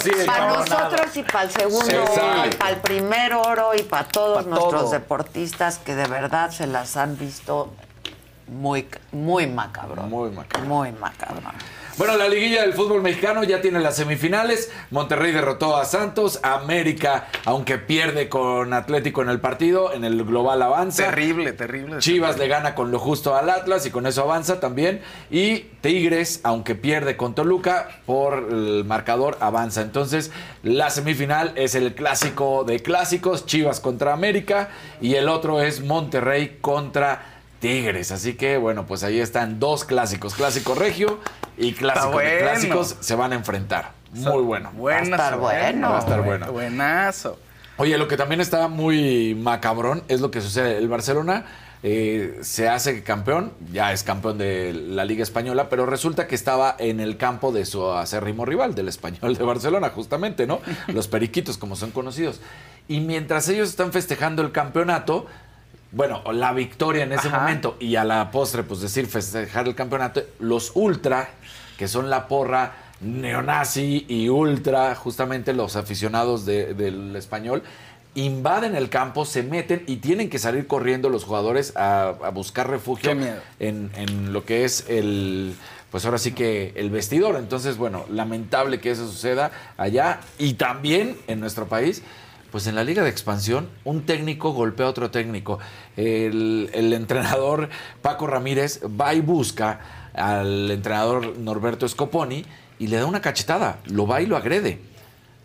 Sí, para no, nosotros y para el segundo Sí, y para el primer oro y para todos nuestros todo. deportistas que de verdad se las han visto muy, muy macabrón. Muy macabrón. Muy macabrón. Bueno, la liguilla del fútbol mexicano ya tiene las semifinales. Monterrey derrotó a Santos. América, aunque pierde con Atlético en el partido, en el global avanza. Terrible, terrible. Chivas le gana con lo justo al Atlas y con eso avanza también. Y Tigres, aunque pierde con Toluca, por el marcador avanza. Entonces, la semifinal es el clásico de clásicos, Chivas contra América. Y el otro es Monterrey contra Tigres. Así que, bueno, pues ahí están dos clásicos. Clásico regio y clásico de clásicos se van a enfrentar. Muy bueno. Buenas, Va a estar bueno. Va a estar bueno. Buenazo. Oye, lo que también está muy macabrón es lo que sucede. El Barcelona eh, se hace campeón, ya es campeón de la Liga Española, pero resulta que estaba en el campo de su acérrimo rival, del Español de Barcelona, justamente, ¿no? Los periquitos, como son conocidos. Y mientras ellos están festejando el campeonato, bueno, la victoria en ese Ajá. momento y a la postre, pues decir, festejar el campeonato, los ultra, que son la porra neonazi y ultra, justamente los aficionados de- del español, invaden el campo, se meten y tienen que salir corriendo los jugadores a, a buscar refugio en, en lo que es el, pues ahora sí que el vestidor. Entonces, bueno, lamentable que eso suceda allá y también en nuestro país. Pues en la liga de expansión, un técnico golpea a otro técnico. El, el entrenador Paco Ramírez va y busca al entrenador Norberto Scoponi y le da una cachetada. Lo va y lo agrede.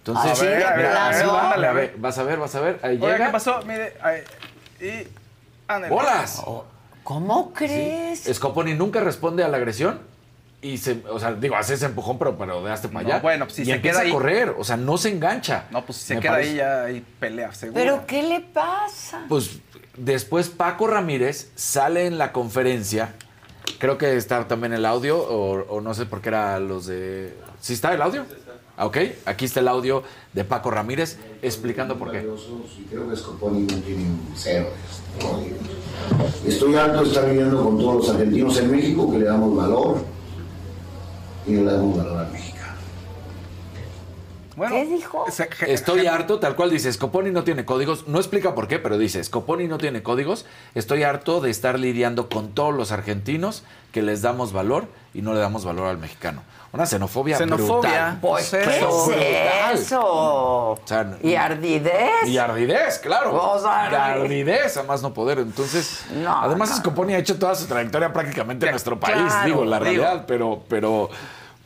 Entonces, de mira, plano. así va, Ándale, a a ver, ver. vas a ver, vas a ver. Ahí Oiga, llega. ¿qué pasó? Mire, ay, y... ándale. ¡Bolas! ¿Cómo crees? Scoponi nunca responde a la agresión y se, o sea, digo, hace ese empujón, pero, pero de hasta para No, allá. bueno, pues, si y se empieza queda ahí- a correr, o sea, no se engancha. No, pues si se queda parece. ahí ya hay pelea, seguro. ¿Pero qué le pasa? Pues después Paco Ramírez sale en la conferencia. Creo que está también el audio, o, o no sé por qué era los de. ¿Sí está el audio? Ah, Ok, aquí está el audio de Paco Ramírez explicando por qué. Y creo que Scoponi no tiene un cero. Estoy harto de estar viviendo con todos los argentinos en México que le damos valor y no le damos valor al mexicano. Bueno, ¿Qué dijo? Estoy harto, tal cual dice, Scoponi no tiene códigos. No explica por qué, pero dice, Scoponi no tiene códigos. Estoy harto de estar lidiando con todos los argentinos que les damos valor y no le damos valor al mexicano. Una xenofobia, Xenofobia. brutal. Pues, Pues ¿qué eso. brutal. es eso? O sea, y ardidez. Y ardidez, claro. O sea, Y ardidez, a más no poder. Entonces, No, además no. Scoponi ha hecho toda su trayectoria prácticamente en nuestro país, claro, digo, la digo. realidad, pero, pero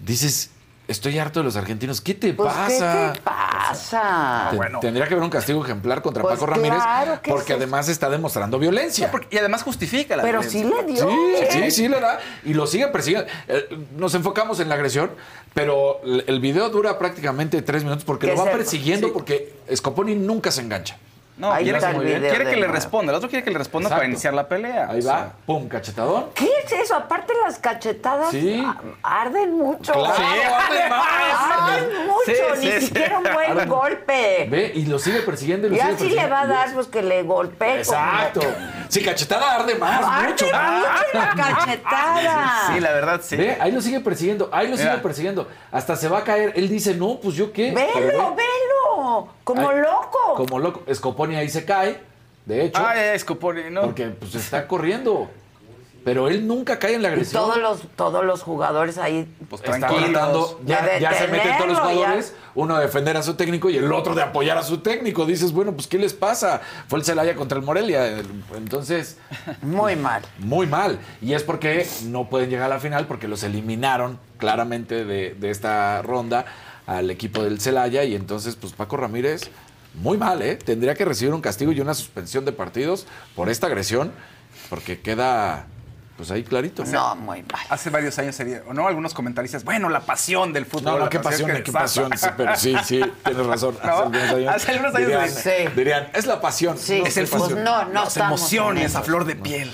dices, estoy harto de los argentinos. ¿Qué te Pues, pasa? ¿Qué te pasa? Te- bueno. Tendría que haber un castigo ejemplar contra Pues Paco Ramírez claro que porque sí. además está demostrando violencia. Porque- y además justifica la Pero sí violencia. le dio. Sí, ¿eh? sí, sí le da. Y lo sigue persiguiendo. Eh, Nos enfocamos en la agresión, pero el video dura prácticamente tres minutos porque Que lo va persiguiendo sí. porque Scoponi nunca se engancha. No, Ahí quiere, está que, el video quiere que le nuevo. responda. El otro quiere que le responda para iniciar la pelea. Ahí o sea. va, pum, cachetadón. ¿Qué es eso? Aparte las cachetadas Sí. arden mucho. Claro, Sí, arden más. Arden mucho, Sí, ni sí, sí. siquiera un buen Arden. golpe. Ve, y lo sigue persiguiendo y lo Y sigue así le va a dar, es- pues que le golpee. Exacto. Sí, cachetada arde más, Arde mucho. mucho la cachetada. Sí, la verdad, sí. Ve, ahí lo sigue persiguiendo, ahí lo Mira. sigue persiguiendo. Hasta se va a caer. Él dice, no, pues yo qué. Velo, ve, velo. Como Ay, loco. Como loco. Scoponi ahí se cae, de hecho, Scoponi, no. porque pues está corriendo. Pero él nunca cae en la Y agresión. todos los, todos los jugadores ahí. Pues tranquilos. tratando, ya, De ya se meten todos los ya. jugadores, uno a defender a su técnico y el otro de apoyar a su técnico. Dices, bueno, pues ¿qué les pasa? Fue el Celaya contra el Morelia. Entonces, Muy mal. muy mal. Y es porque no pueden llegar a la final porque los eliminaron claramente de, de esta ronda al equipo del Celaya. Y entonces, pues Paco Ramírez, muy mal, ¿eh? Tendría que recibir un castigo y una suspensión de partidos por esta agresión, porque queda, pues ahí clarito. No, muy mal. Hace varios años sería, o no, algunos comentaristas, bueno, la pasión del fútbol. No, no, la qué pasión, que qué pasión. sí, pero sí, sí, tienes razón. No, Hace algunos años, hace algunos años dirían, sí. dirían, es la pasión. Sí, no, Es el pasión. pues no, no Las emociones a flor de piel.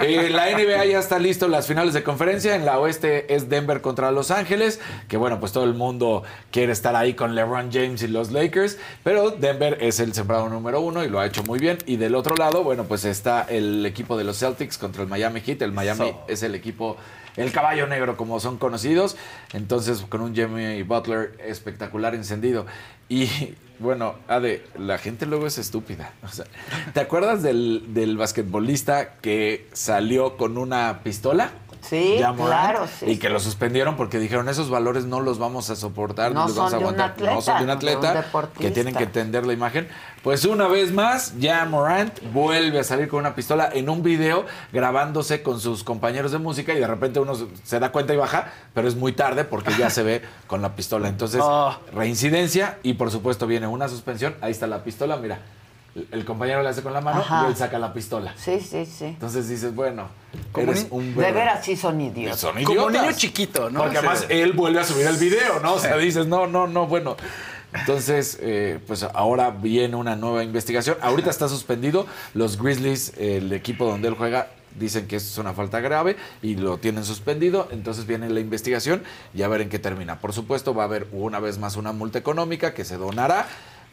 Eh, la NBA ya está listo las finales de conferencia. En la oeste es Denver contra Los Ángeles, que bueno, pues todo el mundo quiere estar ahí con LeBron James y los Lakers, pero Denver es el sembrado número uno y lo ha hecho muy bien. Y del otro lado, bueno, pues está el equipo de los Celtics contra el Miami Heat. El Miami So. es el equipo, el caballo negro como son conocidos. Entonces, con un Jimmy Butler espectacular encendido. Y bueno, Ade, la gente luego es estúpida. O sea, ¿Te acuerdas del, del basquetbolista que salió con una pistola? Sí, Ya Morant, claro, sí. Y que lo suspendieron porque dijeron esos valores no los vamos a soportar, No los vamos a aguantar. no son de un atleta, de un atleta deportista. que tienen que entender la imagen. Pues una vez más, ya Morant vuelve a salir con una pistola en un video grabándose con sus compañeros de música y de repente uno se da cuenta y baja, pero es muy tarde porque ya se ve con la pistola. Entonces, Oh. reincidencia y por supuesto viene una suspensión. Ahí está la pistola, mira. El compañero le hace con la mano Ajá. y él saca la pistola. Sí, sí, sí. Entonces dices, bueno, Como eres un De ver- veras sí son idiotas. son Como idiotas. niño chiquito, ¿no? Porque Sí. además él vuelve a subir el video, ¿no? O sea, dices, no, no, no, bueno. Entonces, eh, pues ahora viene una nueva investigación. Ahorita está suspendido. Los Grizzlies, el equipo donde él juega, dicen que es una falta grave y lo tienen suspendido. Entonces viene la investigación y a ver en qué termina. Por supuesto, va a haber una vez más una multa económica que se donará,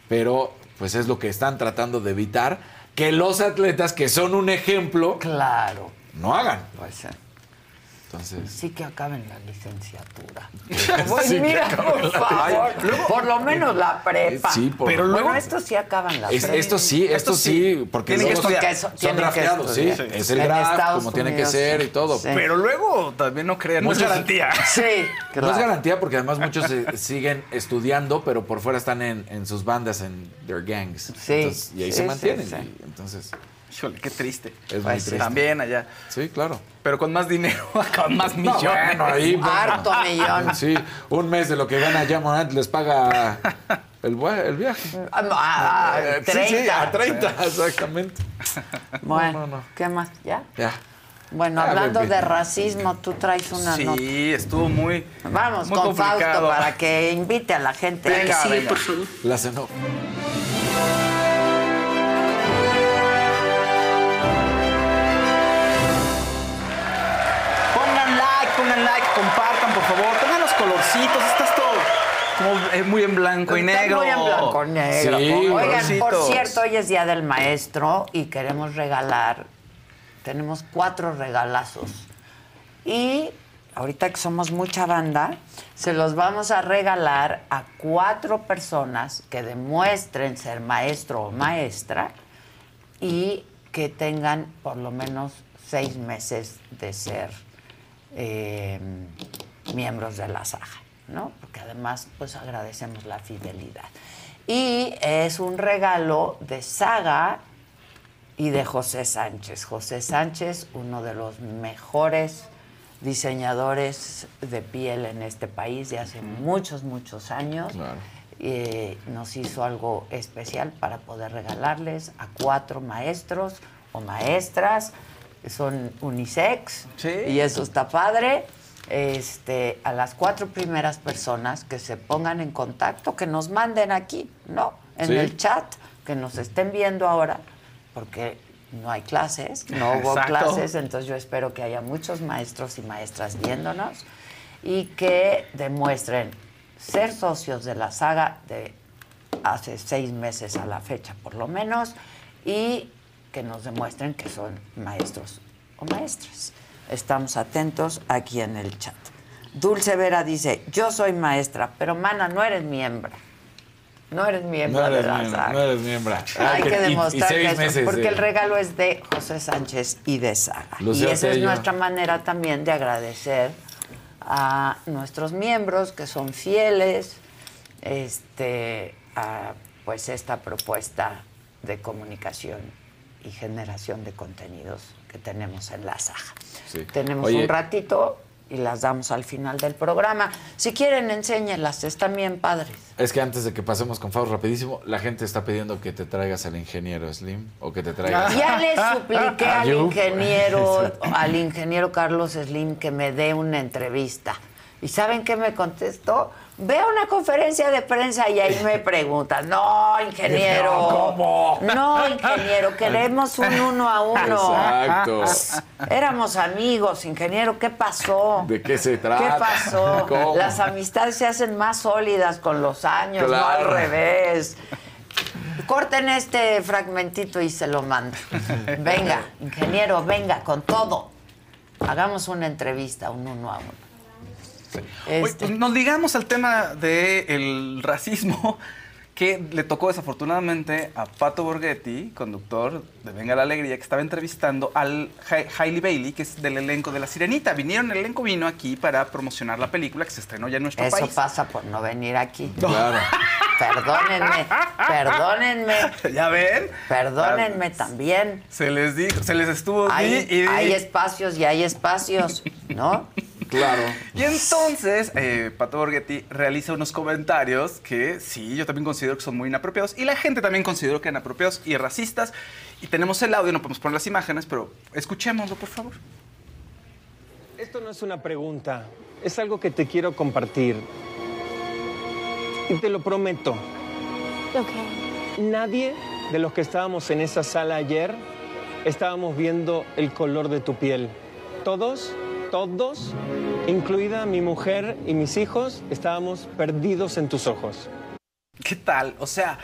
pero pues es lo que están tratando de evitar que los atletas que son un ejemplo Claro. no hagan. Pues Entonces, sí que acaben la licenciatura. Pues mira, por la- favor. por lo menos la prepa. Sí, por- Pero Bueno, luego- estos sí acaban la Es- prepa. esto sí, esto Esto sí, porque Tienen que luego son drafteados, sí. Es el draft, como tiene que ser sí. y todo. Sí. Pero luego también no crean, no es garantía. Sí, No es garantía porque además muchos se- siguen estudiando, pero por fuera están en, en sus bandas, en their gangs. Sí, Entonces, y ahí sí, se sí, mantienen. sí. y entonces, Híjole, qué triste. es muy Pues sí. triste. También allá. Sí, claro. Pero con más dinero, con más No, millones. bueno, ahí, bueno. Harto millón. Sí, un mes de lo que gana ya Morant les paga el, el viaje. Ah, Eh, sí, 30. sí, a 30, exactamente. Bueno, No, no, no. ¿qué más? ¿Ya? Ya. Bueno, Ah, hablando de racismo, tú traes una nota. Sí, estuvo muy. Vamos muy con Fausto complicado. para que invite a la gente. Venga, Sí, venga. por favor. La cenó. Como eh, muy en blanco y negro. muy en blanco y negro. Sí, Oigan, por cierto, hoy es Día del Maestro y queremos regalar, tenemos cuatro regalazos. Y ahorita que somos mucha banda, se los vamos a regalar a cuatro personas que demuestren ser maestro o maestra y que tengan por lo menos seis meses de ser eh, miembros de la saga, ¿no? Porque además, pues agradecemos la fidelidad. Y es un regalo de saga y de José Sánchez. José Sánchez, uno de los mejores diseñadores de piel en este país de hace muchos, muchos años. Claro. Eh, nos hizo algo especial para poder regalarles a cuatro maestros o maestras, que son unisex, Sí. y eso está padre. Este, a las cuatro primeras personas que se pongan en contacto, que nos manden aquí, ¿no? En Sí. el chat, que nos estén viendo ahora, porque no hay clases, no hubo Exacto. clases, entonces yo espero que haya muchos maestros y maestras viéndonos y que demuestren ser socios de la saga de hace seis meses a la fecha, por lo menos, y que nos demuestren que son maestros o maestras. Estamos atentos aquí en el chat. Dulce Vera dice, yo soy maestra, pero mana, no eres miembro. No eres miembro No eres de la miembro, saga. no eres miembro. Hay Ah, que que- y- y eso- meses porque el regalo es de José Sánchez y de Saga. Y esa es nuestra manera también de agradecer a nuestros miembros que son fieles este, a pues esta propuesta de comunicación y generación de contenidos que tenemos en la Saga. Sí. Tenemos Oye, un ratito y las damos al final del programa. Si quieren, enséñenlas, están bien padres. Es que antes de que pasemos con Faust rapidísimo, la gente está pidiendo que te traigas al ingeniero Slim o que te traigas. Ya le supliqué al ingeniero, al ingeniero Carlos Slim que me dé una entrevista. ¿Y saben qué me contestó? Ve a una conferencia de prensa y ahí me preguntan, no, ingeniero. ¿Cómo? No, ingeniero, queremos un uno a uno. Exacto. Éramos amigos, ingeniero, ¿qué pasó? ¿De qué se trata? ¿Qué pasó? ¿Cómo? Las amistades se hacen más sólidas con los años, no al revés. Corten este fragmentito y se lo mando. Venga, ingeniero, venga, con todo. Hagamos una entrevista, un uno a uno. Este, pues nos ligamos al tema del racismo que le tocó desafortunadamente a Pato Borghetti, conductor de Venga la Alegría, que estaba entrevistando al Ha- Hailey Bailey, que es del elenco de La Sirenita. Vinieron, el elenco vino aquí para promocionar la película que se estrenó ya en nuestro Eso país. pasa por no venir aquí. Claro. Perdónenme, perdónenme, ¿Ya ven? perdónenme también. Se les dijo, se les estuvo Hay, y di. hay espacios y hay espacios, ¿no? Claro. Y entonces, eh, Pato Borghetti realiza unos comentarios que sí, yo también considero que son muy inapropiados. Y la gente también considero que inapropiados y racistas. Y tenemos el audio, no podemos poner las imágenes, pero escuchémoslo, por favor. Esto no es una pregunta, es algo que te quiero compartir. Y te lo prometo. Nadie de los que estábamos en esa sala ayer estábamos viendo el color de tu piel. Todos, todos, incluida mi mujer y mis hijos, estábamos perdidos en tus ojos. ¿Qué tal? O sea,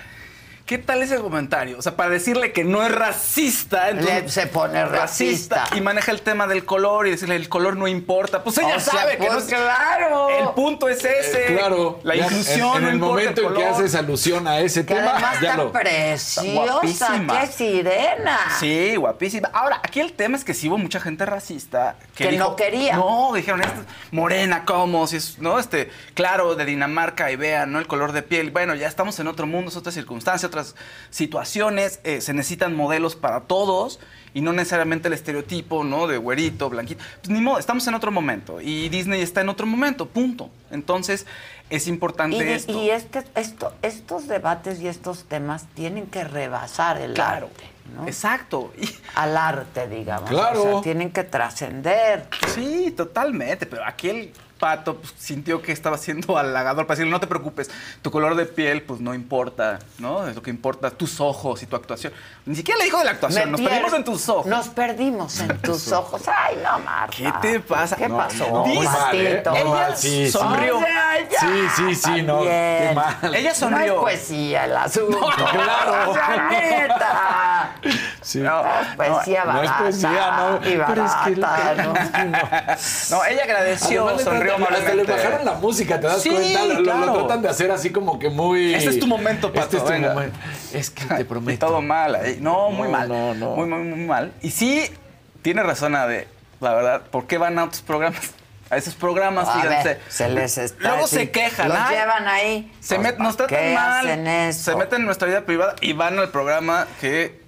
¿qué tal ese comentario? O sea, para decirle que no es racista, entonces Le- se pone racista. y maneja el tema del color y decirle el color no importa. Pues ella O sea, sabe que pues no es claro. El punto es ese. Eh, claro. La Ya inclusión. En, en el momento en que haces alusión a ese Que tema, además ya está lo. preciosa, qué sirena. Sí, guapísima. Ahora, aquí el tema es que sí hubo mucha gente racista que, Que dijo- no quería. No, dijeron, "Esta es morena, ¿cómo? Si es, ¿no? Este, claro, de Dinamarca y vean, ¿no? El color de piel. Bueno, ya estamos en otro mundo, es otra circunstancia, otras situaciones. eh, se necesitan modelos para todos y no necesariamente el estereotipo, ¿no? De güerito, blanquito. Pues ni modo, estamos en otro momento y Disney está en otro momento, punto. Entonces, es importante Y, esto. y este- esto, estos debates y estos temas tienen que rebasar el Claro. arte, ¿no? Exacto. Y- Al arte, digamos. Claro. O sea, tienen que trascender. Sí, totalmente, pero aquí el pato pues, sintió que estaba siendo halagador para decirle, no te preocupes, tu color de piel pues no importa, ¿no? Es lo que importa, tus ojos y tu actuación. Ni siquiera le dijo de la actuación, Me nos perdimos en tus ojos. Nos perdimos en tus ojos. Ay, no, Marta. ¿Qué te pasa? ¿Qué No, pasó, no, mal, ¿eh? Mal, sí, sí. sonrió. O sea, ya, Sí, sí, sí, no, qué mal. Ella sonrió. No es poesía el asunto. claro. O sea, neta. Sí. No, Poesía no es barata. poesía, no. Y Pero es que- barata, ¿no? No, ella agradeció, Además, le sonrió hasta le bajaron la música, ¿te das Sí, cuenta? Lo, lo- lo claro. tratan de hacer así como que muy. Este es tu momento, Pato, Este es tu venga. momento. Es que te Y prometo. todo mal ahí. No, muy No, mal. no, no. Muy, muy, muy mal. Y sí, tiene razón Ade, la verdad. ¿Por qué van a otros programas? A esos programas, A fíjense. ver, se les está Luego sí, se quejan. Los ay, llevan ahí. Se Pues, met- nos ¿para tratan qué mal. hacen eso? Se meten en nuestra vida privada y van al programa que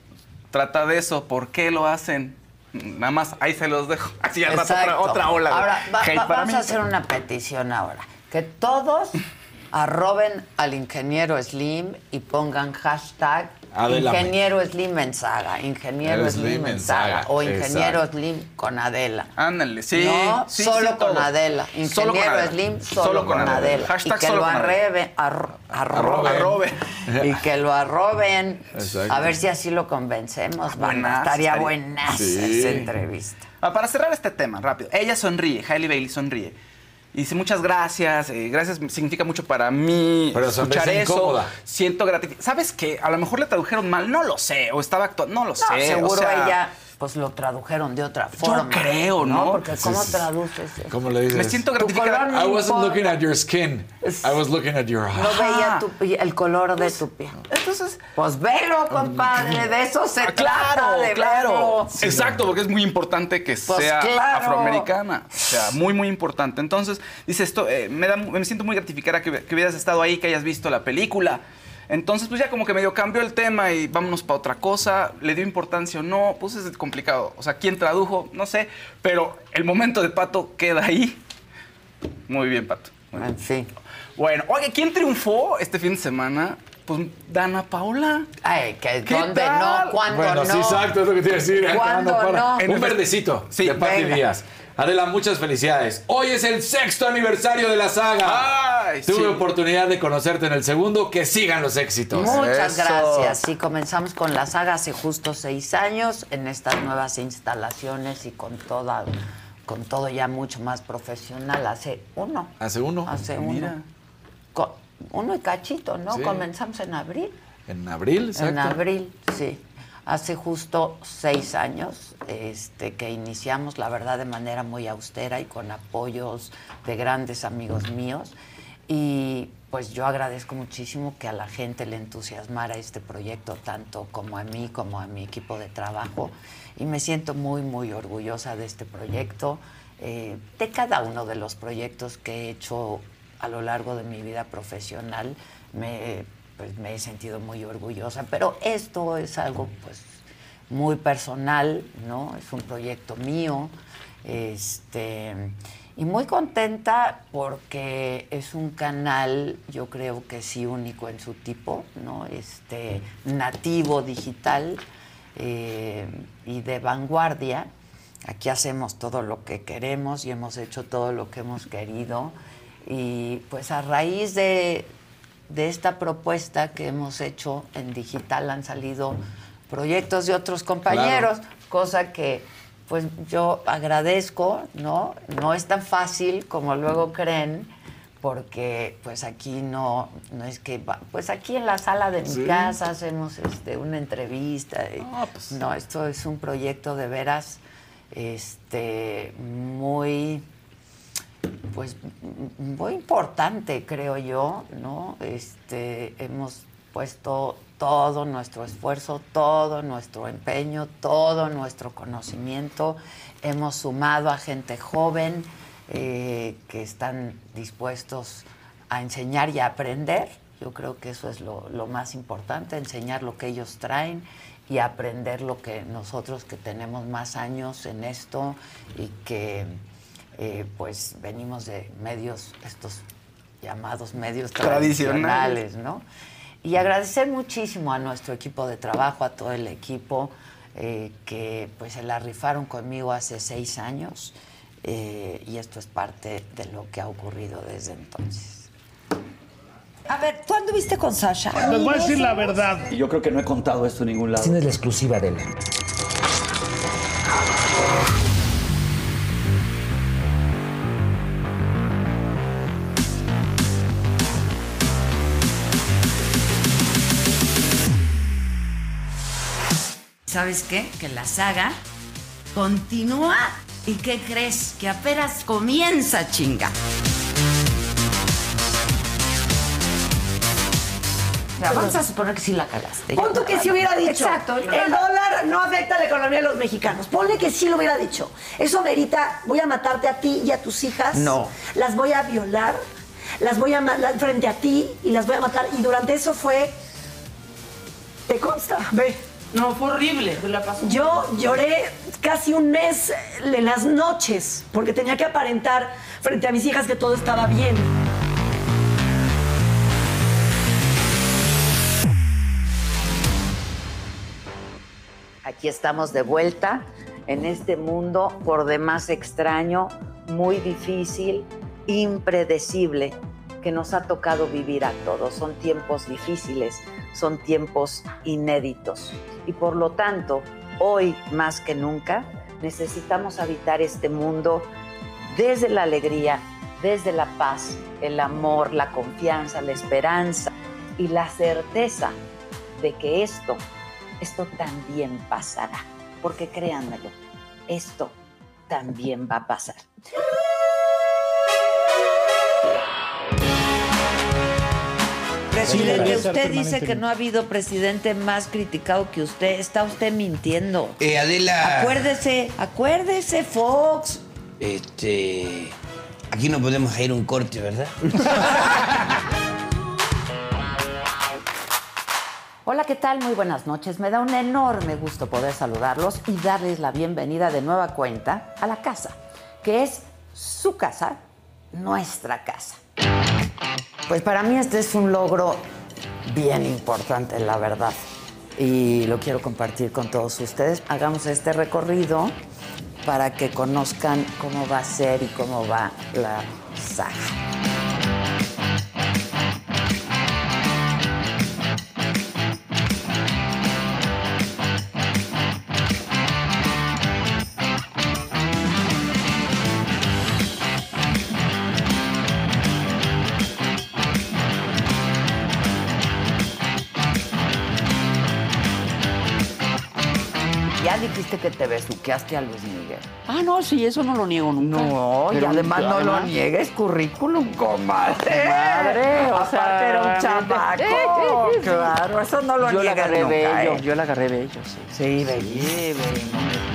trata de eso. ¿Por qué lo hacen? Nada más, ahí se los dejo. Así al rato otra, ola. Ahora, va- va- vamos mí. a hacer una petición ahora. Que todos arroben al ingeniero Slim y pongan hashtag Adela. ingeniero Slim en saga, ingeniero Slim Slim en en saga o ingeniero exacto. Slim con Adela. Ándale, sí. No, sí, solo sí, con todo. Adela. Solo con Ingeniero. Slim, solo, con, Adela. Hashtag y que solo lo arrebe, arro- arroben. Arroben. Y que lo arroben. Exacto. A ver si así lo convencemos. banda. buenazo, Estaría estaría- buena Sí. esa entrevista. Ah, para cerrar este tema, rápido. Ella sonríe, Hailey Bailey sonríe. Y dice muchas gracias, eh, gracias significa mucho para mí Pero escuchar eso. incómoda. Siento gratificación. ¿Sabes qué? A lo mejor le tradujeron mal, no lo sé, o estaba actuando, no lo No, sé. seguro o sea, ella pues lo tradujeron de otra forma. creo, ¿no? Porque ¿cómo Sí, sí. traduces eso? ¿Cómo le dices? Me siento no I wasn't importa. looking at your skin. I was looking at your No eyes. veía tu- el color de tu piel. Entonces, Pues velo, compadre, de eso se ah, trata, claro, de claro. verlo. Exacto, porque es muy importante que Pues sea claro. afroamericana. O sea, muy, muy importante. Entonces, dice esto, eh, me, da, me siento muy gratificada que, que hubieras estado ahí, que hayas visto la película. Entonces, pues ya como que medio cambió el tema y vámonos para otra cosa. ¿Le dio importancia o no? Pues es complicado. O sea, ¿quién tradujo? No sé. Pero el momento de Pato queda ahí. Muy bien, Pato. Muy bien. En fin. Bueno, oye, ¿quién triunfó este fin de semana? Pues Dana Paola. Ay, que ¿Qué dónde tal? no, cuándo Bueno, no. sí, exacto, es lo que te iba a decir. ¿Cuándo Ah, para. Un verdecito Sí, de Pati. Díaz. Adela, muchas felicidades. Hoy es el sexto aniversario de la saga. Ay, Tuve sí. oportunidad de conocerte en el segundo. Que sigan los éxitos. Muchas Eso. gracias. Sí, comenzamos con la saga hace justo seis años en estas nuevas instalaciones y con toda, con todo ya mucho más profesional. Hace uno. Hace uno. Hace Mira. uno. Uno y cachito, ¿no? Sí. Comenzamos en abril. En abril, exacto. En abril, sí. Hace justo seis años este, que iniciamos, la verdad, de manera muy austera y con apoyos de grandes amigos míos. Y pues yo agradezco muchísimo que a la gente le entusiasmara este proyecto, tanto como a mí como a mi equipo de trabajo. Y me siento muy, muy orgullosa de este proyecto, eh, de cada uno de los proyectos que he hecho a lo largo de mi vida profesional. Pues, me he sentido muy orgullosa, pero esto es algo pues muy personal, ¿no? Es un proyecto mío. Este, y muy contenta porque es un canal, yo creo que sí único en su tipo, ¿no? Este, nativo digital eh, y de vanguardia. Aquí hacemos todo lo que queremos y hemos hecho todo lo que hemos querido. Y pues a raíz de, de esta propuesta que hemos hecho en digital han salido proyectos de otros compañeros, cosa que pues yo agradezco, ¿no? No es tan fácil como luego creen, porque pues aquí no, no es que, va- pues aquí en la sala de mi Sí. casa hacemos este, una entrevista. y- Ah, pues. No, esto es un proyecto de veras este, muy pues muy importante, creo yo, ¿no? Este, hemos puesto todo nuestro esfuerzo, todo nuestro empeño, todo nuestro conocimiento. Hemos sumado a gente joven eh, que están dispuestos a enseñar y a aprender. Yo creo que eso es lo, lo más importante, enseñar lo que ellos traen y aprender lo que nosotros que tenemos más años en esto y que eh, pues venimos de medios, estos llamados medios Tradicionales. tradicionales, ¿no? Y agradecer muchísimo a nuestro equipo de trabajo, a todo el equipo eh, que pues se la rifaron conmigo hace seis años eh, y esto es parte de lo que ha ocurrido desde entonces. A ver, ¿tú anduviste con Sasha? Les voy a decir la verdad. Y yo creo que no he contado esto en ningún lado. Tienes la exclusiva de él. ¿Sabes qué? Que la saga continúa y ¿qué crees? Que apenas comienza, chinga. Vamos a suponer que sí la cagaste. Punto que sí hubiera dicho. Exacto. El dólar no afecta a la economía de los mexicanos. Ponle que sí lo hubiera dicho. Eso merita, voy a matarte a ti y a tus hijas. No. Las voy a violar, las voy a matar frente a ti y las voy a matar. Y durante eso fue. ¿Te consta? Ve. No, fue horrible. Yo lloré casi un mes en las noches porque tenía que aparentar frente a mis hijas que todo estaba bien. Aquí estamos de vuelta en este mundo por demás extraño, muy difícil, impredecible que nos ha tocado vivir a todos. Son tiempos difíciles, son tiempos inéditos. Y por lo tanto, hoy más que nunca, necesitamos habitar este mundo desde la alegría, desde la paz, el amor, la confianza, la esperanza y la certeza de que esto, esto también pasará. Porque créanmelo, esto también va a pasar. Presidente, usted dice que no ha habido presidente más criticado que usted. Está usted mintiendo. Eh, Adela. Acuérdese, acuérdese, Fox. Este. Aquí no podemos ir a un corte, ¿verdad? Hola, ¿qué tal? Muy buenas noches. Me da un enorme gusto poder saludarlos y darles la bienvenida de nueva cuenta a la casa, que es su casa, nuestra casa. Pues para mí este es un logro bien importante, la verdad. Y lo quiero compartir con todos ustedes. Hagamos este recorrido para que conozcan cómo va a ser y cómo va la saga. Dijiste que te besuqueaste a Luis Miguel. Ah, no, sí, eso no lo niego nunca. No, y además no lo niegues, currículum, comadre. Madre, o Aparte era un chamaco. Sí, sí, sí. Claro, eso no lo Yo la agarré nunca, bello, ¿eh? yo la agarré bello, sí. Sí, bello. Sí, bello.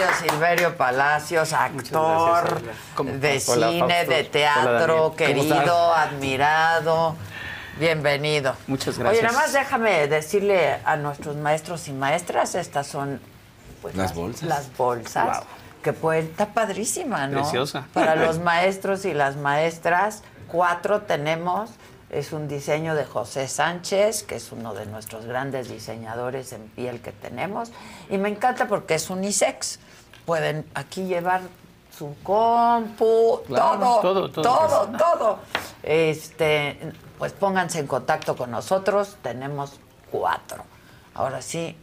Querido Silverio Palacios, actor de Hola, cine, Fausto. de teatro, Hola, Daniel. ¿Cómo querido, admirado. Bienvenido. Muchas Oye, gracias. nada más déjame decirle a nuestros maestros y maestras, estas son pues, Las bolsas. Las bolsas. Wow. Que está padrísima, ¿no? Preciosa. Para los maestros y las maestras, cuatro tenemos. Es un diseño de José Sánchez, que es uno de nuestros grandes diseñadores en piel que tenemos. Y me encanta porque es unisex. Pueden aquí llevar su compu, Claro, todo, todo, todo. todo, todo. Este, pues pónganse en contacto con nosotros. Tenemos cuatro. Ahora sí,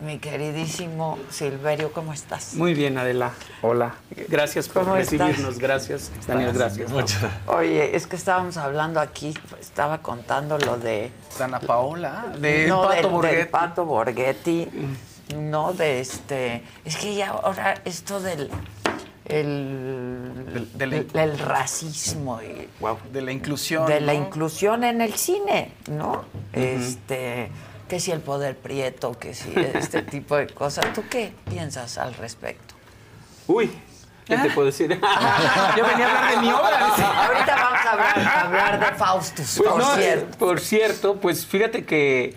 mi queridísimo Silverio, ¿cómo estás? Muy bien, Adela. Hola. Gracias por recibirnos. Gracias, Daniel. Gracias. Oye, es que estábamos hablando aquí, estaba contando lo de... Dana Paola, de no, Pato del- del Borghetti. Pato Borghetti, no de este... Es que ya ahora esto del... El, el racismo y De la inclusión. de la inclusión en el cine, ¿no? Este, que si el poder prieto, que si este tipo de cosas. ¿Tú qué piensas al respecto? Uy, ¿qué te puedo decir? Yo venía a hablar de mi obra. Ahorita vamos a hablar, a hablar de Faustus, Pues por no, cierto. por cierto, pues fíjate que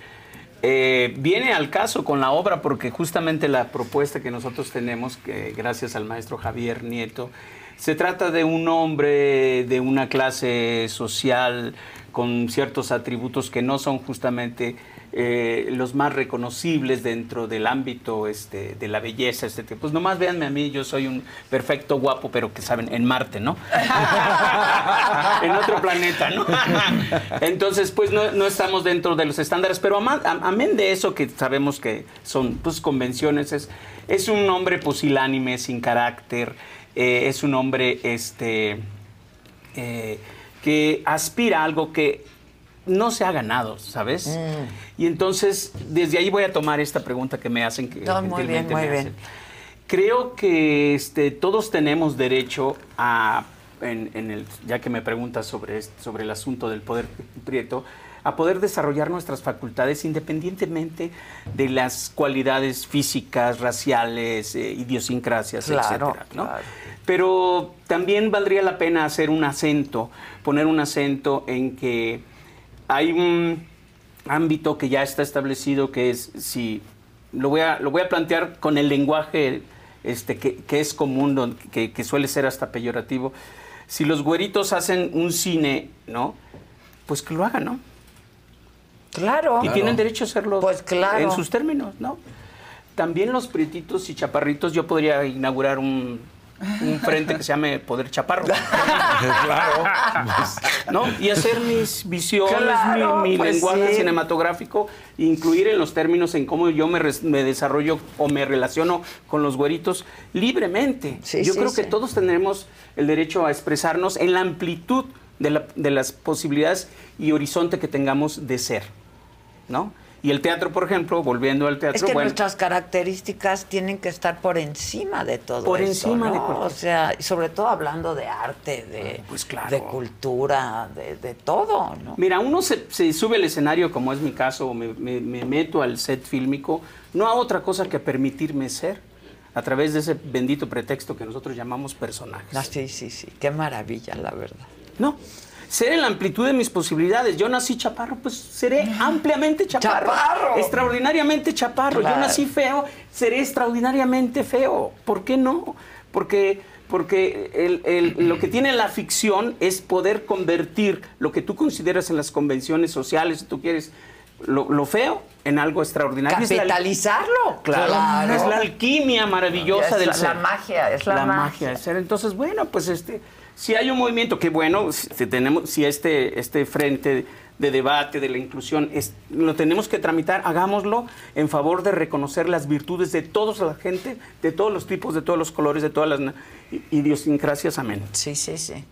eh, viene al caso con la obra porque justamente la propuesta que nosotros tenemos, que gracias al maestro Javier Nieto, se trata de un hombre de una clase social con ciertos atributos que no son justamente eh, los más reconocibles dentro del ámbito este, de la belleza, este, pues nomás véanme a mí, yo soy un perfecto guapo, pero que saben, en Marte, ¿no? en otro planeta, ¿no? Entonces, pues no, no estamos dentro de los estándares, pero amén de eso que sabemos que son pues convenciones, es, es un hombre pusilánime, sin carácter, eh, es un hombre este, eh, que aspira a algo que no se ha ganado, ¿sabes? Mm. Y entonces, desde ahí voy a tomar esta pregunta que me hacen, que No, muy bien, muy me bien. hacen. Creo que este, todos tenemos derecho a, en, en el, ya que me preguntas sobre, sobre el asunto del poder prieto, a poder desarrollar nuestras facultades independientemente de las cualidades físicas, raciales, eh, idiosincrasias, Claro, etcétera, ¿no? Pero también valdría la pena hacer un acento, poner un acento en que hay un ámbito que ya está establecido que es si lo voy a lo voy a plantear con el lenguaje este que, que es común que, que suele ser hasta peyorativo. Si los güeritos hacen un cine no pues que lo hagan no Claro. y tienen derecho a hacerlo Pues claro. en sus términos no también los prietitos y chaparritos yo podría inaugurar un un frente que se llame Poder Chaparro. claro. ¿no? Y hacer mis visiones, Claro, mi, mi pues lenguaje sí. cinematográfico, incluir en los términos en cómo yo me, res- me desarrollo o me relaciono con los güeritos libremente. Sí, yo sí, creo que todos tendremos el derecho a expresarnos en la amplitud de, la- de las posibilidades y horizonte que tengamos de ser, ¿no? Y el teatro, por ejemplo, volviendo al teatro, Es que bueno, nuestras características tienen que estar por encima de todo Por esto, encima ¿no? de cualquier- O sea, sobre todo hablando de arte, de, Pues claro. de cultura, de, de todo, ¿no? Mira, uno se, se sube al escenario, como es mi caso, o me, me- me meto al set fílmico, no a otra cosa que permitirme ser, a través de ese bendito pretexto que nosotros llamamos personajes. Ah, sí, sí, sí. Qué maravilla, la verdad. No, ser en la amplitud de mis posibilidades. Yo nací chaparro, pues seré ampliamente chaparro. Chaparro. Extraordinariamente chaparro. Claro. Yo nací feo, seré extraordinariamente feo. ¿Por qué no? Porque, porque el- el- lo que tiene la ficción es poder convertir lo que tú consideras en las convenciones sociales, si tú quieres, lo, lo feo en algo extraordinario. Capitalizarlo. Claro, Claro. es la alquimia maravillosa Es del la- ser. la magia, es la magia. del ser. Entonces, bueno, pues este, si hay un movimiento que bueno, si tenemos, si este, este frente de debate de la inclusión es- lo tenemos que tramitar, hagámoslo en favor de reconocer las virtudes de toda la gente, de todos los tipos, de todos los colores, de todas las idiosincrasias. Amén. Sí, sí, sí.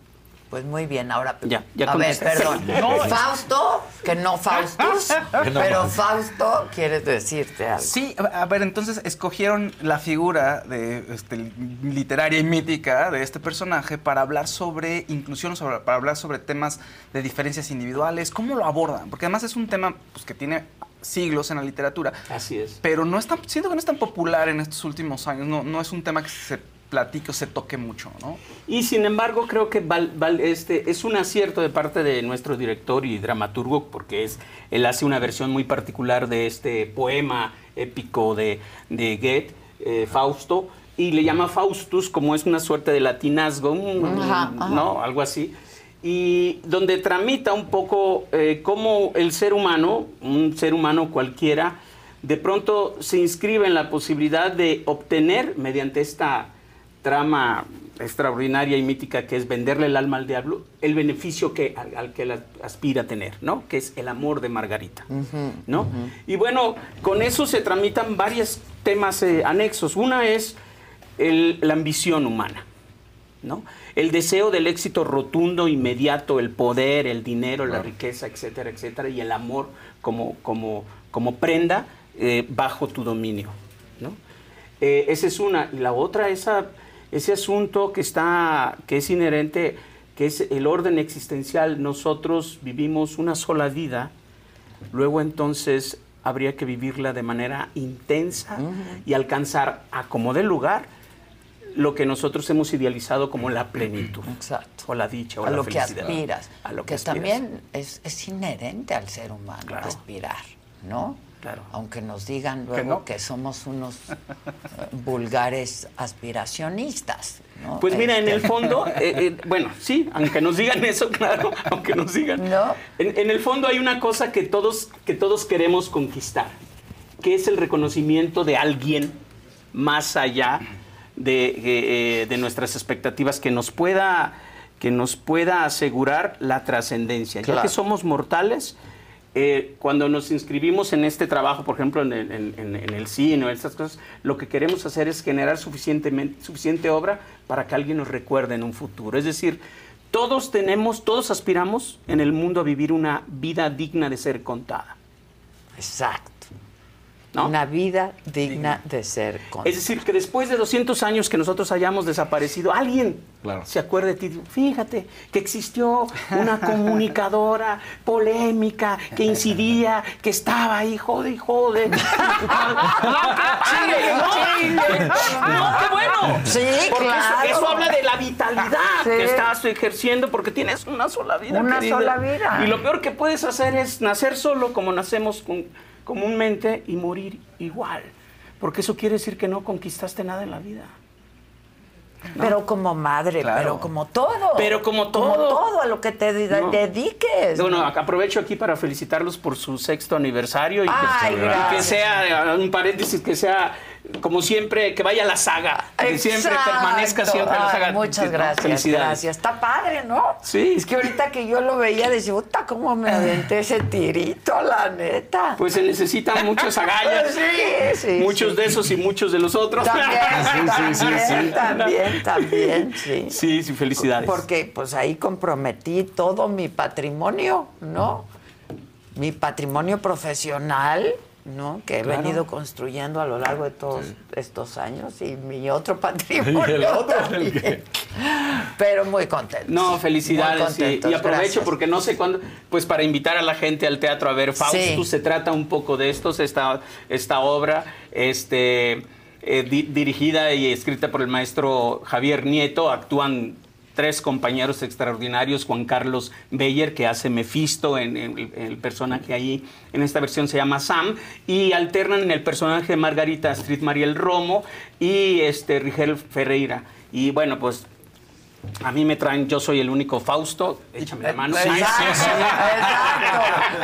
Pues muy bien, ahora. Ya, ya a ver, perdón. No. Fausto, que no Faustus, no. pero Fausto quiere decirte algo. Sí, a a ver, entonces escogieron la figura de este, literaria y mítica de este personaje para hablar sobre inclusión, sobre, para hablar sobre temas de diferencias individuales. ¿Cómo lo abordan? Porque además es un tema pues, que tiene siglos en la literatura. Así es. Pero no es tan, siento que no es tan popular en estos últimos años. No, no es un tema que se platique o se toque mucho, ¿no? Y sin embargo, creo que val- val- este, es un acierto de parte de nuestro director y dramaturgo, porque es, él hace una versión muy particular de este poema épico de, de Goethe, eh, Fausto, y le llama Faustus, como es una suerte de latinazgo, mm, Ajá, ajá. ¿no? Algo así. Y donde tramita un poco eh, cómo el ser humano, un ser humano cualquiera, de pronto se inscribe en la posibilidad de obtener, mediante esta trama extraordinaria y mítica que es venderle el alma al diablo, el beneficio que, al, al que él aspira a tener, ¿no? Que es el amor de Margarita, ¿no? Y bueno, con eso se tramitan varios temas eh, anexos. Una es el- la ambición humana, ¿no? El deseo del éxito rotundo, inmediato, el poder, el dinero, la riqueza, etcétera, etcétera, y el amor como, como, como prenda eh, bajo tu dominio, ¿no? Eh, esa es una. Y la otra, esa, ese asunto que, está, que es inherente, que es el orden existencial. Nosotros vivimos una sola vida, luego entonces habría que vivirla de manera intensa y alcanzar a como de lugar lo que nosotros hemos idealizado como la plenitud. Exacto. O la dicha, o a la lo que felicidad. aspiras. A lo que, que aspiras. también es, es inherente al ser humano aspirar, ¿no? Claro. Aunque nos digan Que luego no. que somos unos eh, vulgares aspiracionistas, ¿no? Pues mira, en Este, el fondo, eh, eh, bueno, sí, aunque nos digan eso, claro, aunque nos digan. No. En, en el fondo hay una cosa que todos, que todos queremos conquistar, que es el reconocimiento de alguien más allá de, eh, de nuestras expectativas, que nos pueda, que nos pueda asegurar la trascendencia. Ya que somos mortales, eh, cuando nos inscribimos en este trabajo, por ejemplo, en el, cine o estas cosas, lo que queremos hacer es generar suficientemente, suficiente obra para que alguien nos recuerde en un futuro. Es decir, todos tenemos, todos aspiramos en el mundo a vivir una vida digna de ser contada. Exacto. ¿No? Una vida digna de ser contada. Es decir, que después de 200 años que nosotros hayamos desaparecido, alguien se acuerde de ti. Fíjate que existió una comunicadora polémica que incidía, que estaba ahí, jode y jode. Chile. No, qué bueno. Sí, Porque eso- claro. Eso, habla de la vitalidad Sí. que estás ejerciendo porque tienes una sola vida. Una querida. sola vida. Y lo peor que puedes hacer es nacer solo como nacemos con- comúnmente y morir igual. Porque eso quiere decir que no conquistaste nada en la vida. Pero como madre, pero como todo. Pero como Como todo. todo a lo que te No. dediques. Bueno, ¿no? aprovecho aquí para felicitarlos por su sexto aniversario y que, y sea, un paréntesis, que sea como siempre, que vaya la saga, que siempre permanezca siempre la Ay, saga. Muchas gracias, gracias. Está padre, ¿no? Sí. Es que ahorita que yo lo veía, decía, puta, cómo me aventé ese tirito, la neta. Pues se necesitan muchas agallas. Sí, sí, Muchos sí. de esos y muchos de los otros. También, Sí, sí, sí, sí. también, también, también, sí. Sí, sí, felicidades. Porque pues ahí comprometí todo mi patrimonio, ¿no? Mi patrimonio profesional, ¿no? Que he Claro. venido construyendo a lo largo de todos estos años y mi otro patrimonio. Y el otro, el también. que- Pero muy contento. No, felicidades. Y- aprovecho gracias. porque no sé cuándo, pues para invitar a la gente al teatro a ver Fausto, Sí. se trata un poco de estos, esta, esta obra, este, eh, di- dirigida y escrita por el maestro Javier Nieto, actúan tres compañeros extraordinarios, Juan Carlos Beyer, que hace Mefisto en, el- personaje ahí, en esta versión se llama Sam, y alternan en el personaje de Margarita Astrid Mariel Romo y este Rigel Ferreira. Y bueno, pues a mí me traen, yo soy el único Fausto, échame la mano. Exacto, exacto.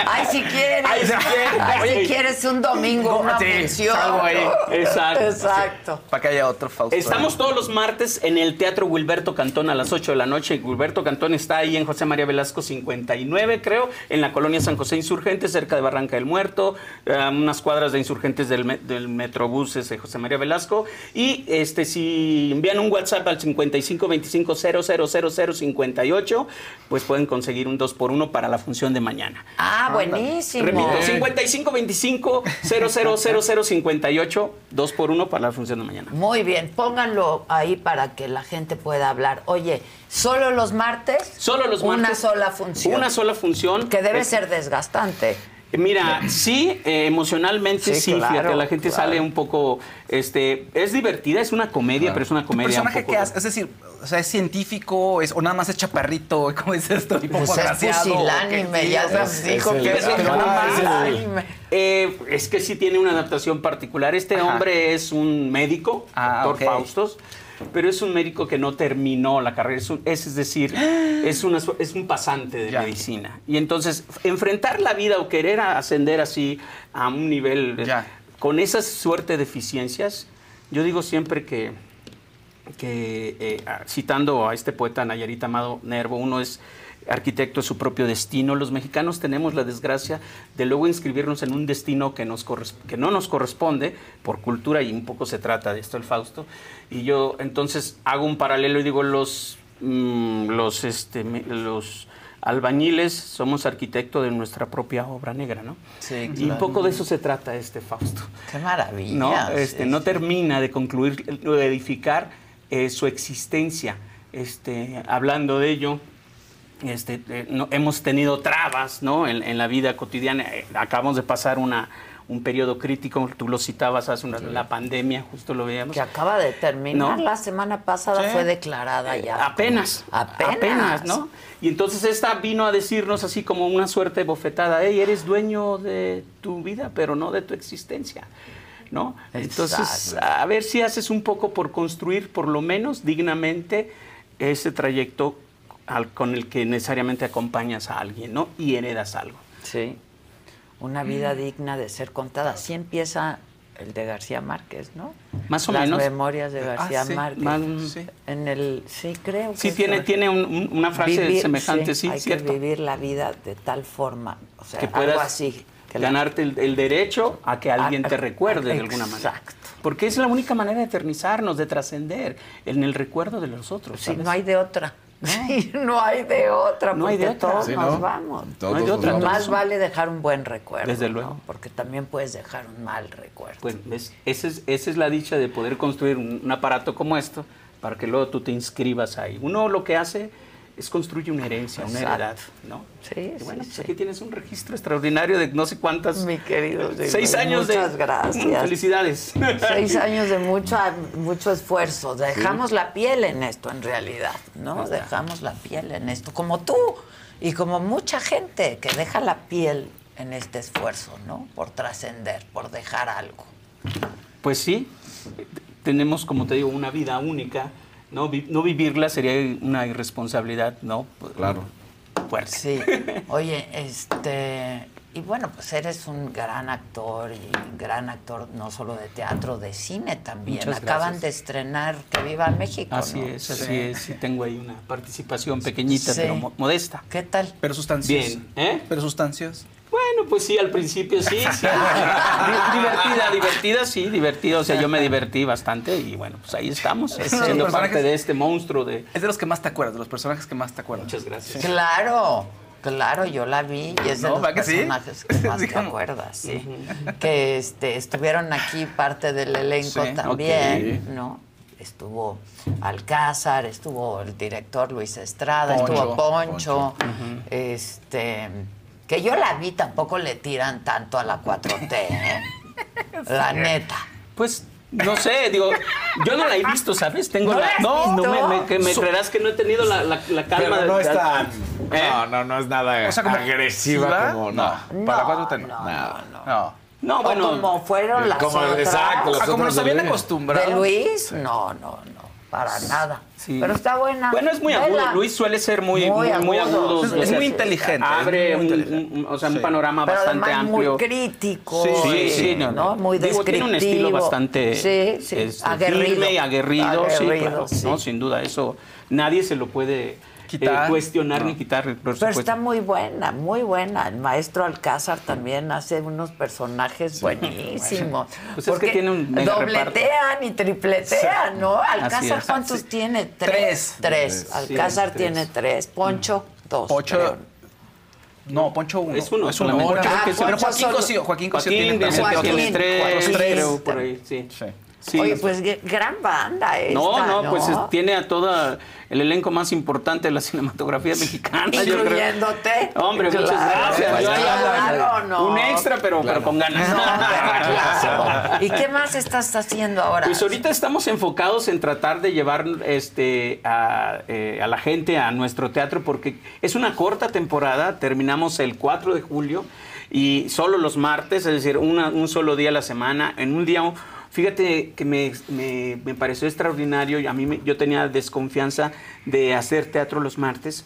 Ay, si quieres. Ay, si quieres. Ay, si quieres un domingo, una Sí, función. algo ahí. ¿no? Exacto. Exacto. Para que haya otro Fausto. Estamos todos los martes en el Teatro Wilberto Cantón a las 8 de la noche. Wilberto Cantón está ahí en José María Velasco 59, creo, en la colonia San José Insurgentes, cerca de Barranca del Muerto, eh, unas cuadras de Insurgentes del, me- del Metrobús ese José María Velasco. Y este si envían un WhatsApp al 5525000058, pues pueden conseguir un 2 por 1 para la función de mañana. Ah, buenísimo. Repito, 5525-000058, 2 por 1 para la función de mañana. Muy bien, pónganlo ahí para que la gente pueda hablar. Oye, ¿solo los martes? Solo los Una martes. sola función. Una sola función. Que debe ser desgastante. Mira, sí, eh, emocionalmente Sí, sí, claro, fíjate, la gente claro. sale un poco, este, es divertida, es una comedia, pero es una ¿Tu comedia un personaje poco- qué hace? Es decir, o sea, ¿es científico es, o nada más es chaparrito? ¿Cómo es esto? ¿Tipo Pues es pusilánime, ya nos dijo que el- es un pusilánime. Eh, es que sí tiene una adaptación particular. Este Ajá. hombre es un médico, Ah, doctor. Faustos, pero es un médico que no terminó la carrera. Es, un- es, es decir, es, una, es un pasante de Ya. medicina. Y entonces, enfrentar la vida o querer ascender así a un nivel Ya. con esa suerte de deficiencias, yo digo siempre que que eh, ah, citando a este poeta Nayarita Amado Nervo, uno es arquitecto de su propio destino. Los mexicanos tenemos la desgracia de luego inscribirnos en un destino que, nos que no nos corresponde por cultura y un poco se trata de esto el Fausto. Y yo entonces hago un paralelo y digo, los, mm, los, este, los albañiles somos arquitectos de nuestra propia obra negra, ¿no? Sí, Y un claro. poco de eso se trata este Fausto. Qué maravilla. No, este, sí, no sí. termina de concluir, de edificar eh, su existencia. Este, hablando de ello, este, eh, no- hemos tenido trabas ¿no? en, en la vida cotidiana. Eh, acabamos de pasar una, un periodo crítico, tú lo citabas hace una, la pandemia, justo lo veíamos. Que acaba de terminar No. la semana pasada, Sí. fue declarada ya. Apenas, Apenas. ¿no? Y entonces esta vino a decirnos así como una suerte de bofetada, hey, eres dueño de tu vida, pero no de tu existencia. ¿no? Entonces, a ver si haces un poco por construir, por lo menos dignamente, ese trayecto al- con el que necesariamente acompañas a alguien, ¿no? Y heredas algo. Sí. Una vida digna de ser contada. Así empieza el de García Márquez, ¿no? Más o Las menos. memorias de García Ah, sí. Márquez. Más- En el, sí, creo que Sí, es tiene, tiene un- un- una frase Vivir, semejante, sí, hay cierto. que vivir la vida de tal forma, o sea, que algo así. que la- ganarte el, el derecho a que alguien te recuerde de alguna manera. exacto. Porque es la única manera de eternizarnos, de trascender en el recuerdo de los otros. Sí, ¿sabes? no hay de otra. Sí, no hay de otra, No hay de porque otra. todos Sí, nos ¿no? vamos. Todos No hay de otra. vamos. Más vale dejar un buen recuerdo. Desde ¿no? luego. Porque también puedes dejar un mal recuerdo. Pues, ¿ves? Esa, es, esa es la dicha de poder construir un, un aparato como esto para que luego tú te inscribas ahí. Uno lo que hace es construye una herencia, una heredad, ¿no? Sí, Y bueno, sí, pues aquí tienes un registro extraordinario de no sé cuántas... Mi querido. Diego, Seis años de... Muchas gracias. Felicidades. Seis años de mucho, mucho esfuerzo. Dejamos la piel en esto, en realidad, ¿no? Dejamos la piel en esto, como tú y como mucha gente que deja la piel en este esfuerzo, ¿no? Por trascender, por dejar algo. Pues sí, tenemos, como te digo, una vida única. No, Vi- no vivirla sería una irresponsabilidad, ¿no? Claro. Fuerte. Sí. Oye, este. Y bueno, pues eres un gran actor y gran actor no solo de teatro, de cine también. Muchas Acaban gracias. de estrenar Que Viva México. Así ¿no? es, así es. Sí, tengo ahí una participación pequeñita, Sí. pero mo- modesta. ¿Qué tal? Pero sustancias. Bien, ¿eh? Pero sustancias. Bueno, pues sí, al principio sí, sí. Di- divertida, sí, divertida. O sea, yo me divertí bastante y bueno, pues ahí estamos, Es siendo parte de este monstruo de... Es de los que más te acuerdas, de los personajes que más te acuerdas. Muchas gracias. Claro, claro, yo la vi y es de No, los ¿verdad que sí? personajes que más Sí, te como- acuerdas, sí. Que este, estuvieron aquí parte del elenco Sí, también. ¿no? Estuvo Alcázar, estuvo el director Luis Estrada, Poncho. estuvo Poncho, este que yo la vi tampoco le tiran tanto a la 4T, ¿eh? La neta. Pues no sé, digo, yo no la he visto, ¿sabes? Tengo ¿No la. no, no me, me- que me creerás que no he tenido la, la, la calma Pero no de. es tan. ¿Eh? No, no, no es nada O sea, como- agresiva como. No. No, para la 4T no. No. No, O bueno. como fueron las Como- otras. exacto, las Ah, como otras nos habían acostumbrado. ¿De Luis? No, no, no, para nada. Sí. Pero está buena. Bueno, es muy agudo. Luis suele ser muy, Muy muy, muy agudo. agudo. Es, muy inteligente. Abre muy un, inteligente. un- o sea, un panorama Pero bastante amplio. muy crítico. Sí, sí, ¿no? no, Muy Digo, tiene un estilo bastante Sí, sí, este, aguerrido. firme y aguerrido, sí, Aguerrido, claro, sí. no, sin duda, eso nadie se lo puede Quitar, eh, cuestionar no. ni quitar, por Pero supuesto. está muy buena, muy buena. El maestro Alcázar también hace unos personajes buenísimos. Pues es que Porque tiene un dobletean y tripletean, ¿no? Alcázar. ¿cuántos Sí. tiene? Tres. Tres. Alcázar tres. tiene tres. Poncho, dos. Poncho. creo. No, Poncho uno. Es uno Es uno. Poncho, Ah, pero Joaquín Cosío. Joaquín Cosío tiene tiene tres, creo, por ahí, sí. Sí. Oye, pues gran banda esta, no, no, ¿no? pues es- tiene a todo el elenco más importante de la cinematografía mexicana. Incluyéndote. Hombre, muchas gracias. Claro, no. Un extra, pero, pero con ganas. No. ¿Y qué más estás haciendo ahora? Pues ahorita estamos enfocados en tratar de llevar este, a, eh, a la gente a nuestro teatro porque es una corta temporada, terminamos el 4 de julio y solo los martes, es decir, una- un solo día a la semana, en un día... Fíjate que me, me- me pareció extraordinario y a mí me- yo tenía desconfianza de hacer teatro los martes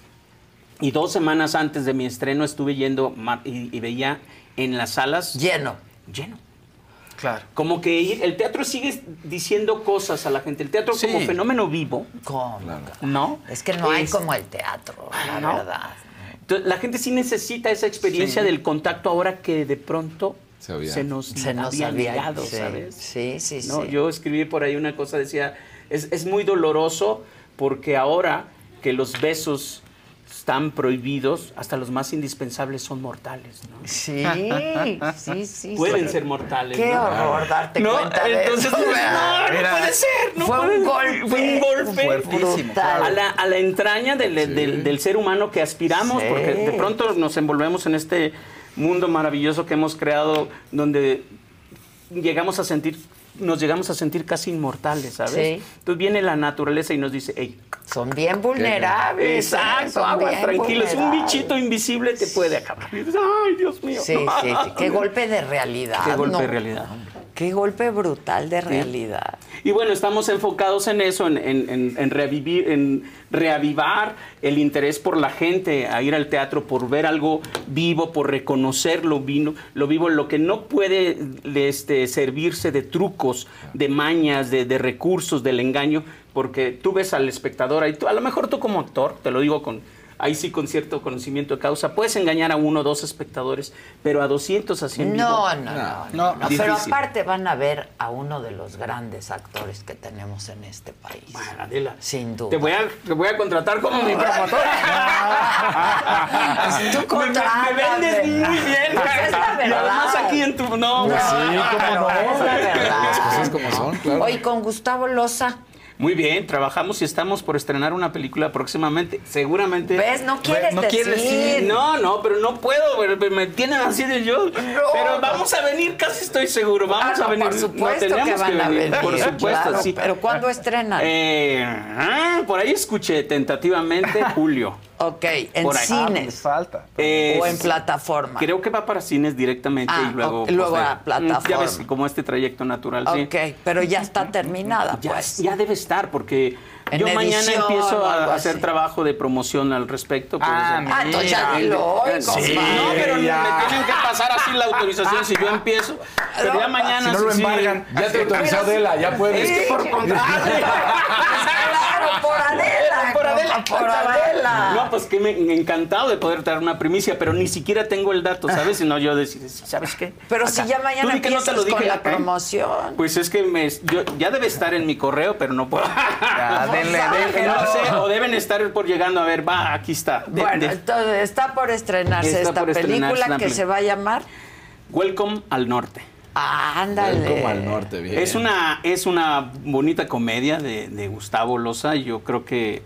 y dos semanas antes de mi estreno estuve yendo y, y veía en las salas Lleno. lleno. Claro. Como que ir- el teatro sigue diciendo cosas a la gente. El teatro Sí. como fenómeno vivo, ¿Cómo? ¿no? Es que no hay como el teatro, la ¿no? verdad. Entonces, la gente sí necesita esa experiencia Sí. del contacto ahora que de pronto Se había- se nos, Se nos había había negado, sí, ¿sabes? Sí, sí, ¿No? sí. Yo escribí por ahí una cosa, decía, es, es muy doloroso porque ahora que los besos están prohibidos, hasta los más indispensables son mortales, ¿no? Sí, sí, sí. Pueden ser mortales. Qué ¿no? horror darte ¿No? cuenta de Entonces, eso. no, no Era- puede ser, no Fue puede un golpe. Fue un golpe Fuertísimo, a la, a la entraña del, del- del ser humano que aspiramos, Sí. porque de pronto nos envolvemos en este mundo maravilloso que hemos creado, donde llegamos a sentir, nos llegamos a sentir casi inmortales, ¿sabes? Sí. Entonces viene la naturaleza y nos dice, hey, Son bien vulnerables. exacto, aguas tranquilos, un bichito invisible te puede acabar. Y dices, Ay, Dios mío. Sí, sí, sí. Qué golpe de realidad. Qué golpe ¿no? de realidad. Qué golpe brutal de realidad. Y bueno, estamos enfocados en eso, en, en- en- en revivir, en reavivar el interés por la gente a ir al teatro, por ver algo vivo, por reconocer lo, vino, lo vivo, lo que no puede este, servirse de trucos, de mañas, de, de recursos, del engaño, porque tú ves al espectador, ahí tú- a lo mejor tú como actor, te lo digo con ahí sí con cierto conocimiento de causa, puedes engañar a uno o dos espectadores, pero a 200 así en vivo, No, no, no, no, no, Pero aparte van a ver a uno de los grandes actores que tenemos en este país. Adela, Sin duda. Te voy a, te voy a contratar como mi promotora. Tú me, me vendes muy bien. Pues es la Y además verdad. aquí en tu... No, No, Sí, cómo no. es la verdad. Las cosas como son, claro. Oye, con Gustavo Loza. Muy bien, trabajamos y estamos por estrenar una película próximamente. Seguramente. ¿Ves? No quieres decir. No, no, pero no puedo. Me tienen así de yo. pero vamos a venir, casi estoy seguro. Vamos Ah, a no, venir. por supuesto No, tenemos que van a venir, Por supuesto, claro, sí. pero ¿cuándo estrenan? Eh, ah, por ahí escuché tentativamente julio. Ok, en Por ahí. cines. falta. Eh, o en plataforma. Creo que va para cines directamente Ah, y luego. ok, luego pues, a de- plataforma. Ya ves, como este trayecto natural. sí. Ok, pero ya está terminada, Ya, pues. ya debe estar, porque En yo mañana empiezo a hacer así. trabajo de promoción al respecto. pues, Ah, Ah, entonces ya dilo hoy, Sí, compadre. no, pero ya. me tienen que pasar así la autorización si yo empiezo. Pero ya mañana. si no lo sí, sí. embargan. Ya te autorizó Adela, ya puedes. Es que por contrato. Por Adela. Por Adela. Por Adela. No, pues que me encantado de poder traer una primicia, pero ni siquiera tengo el dato, ¿sabes? Si no, yo decir, ¿sabes qué? Pero Acá. si ya mañana no te lo dije, con la ¿eh? promoción. Pues es que me, yo, ya debe estar en mi correo, pero no puedo. Ya, denle, denle. No sé, o deben estar por llegando a ver, va, aquí está. De- Bueno, de- entonces está por estrenarse Está esta por película que se va a llamar Welcome al norte. Ándale. Como al norte, bien. Es una, es una bonita comedia de, de Gustavo Loza. Yo creo que.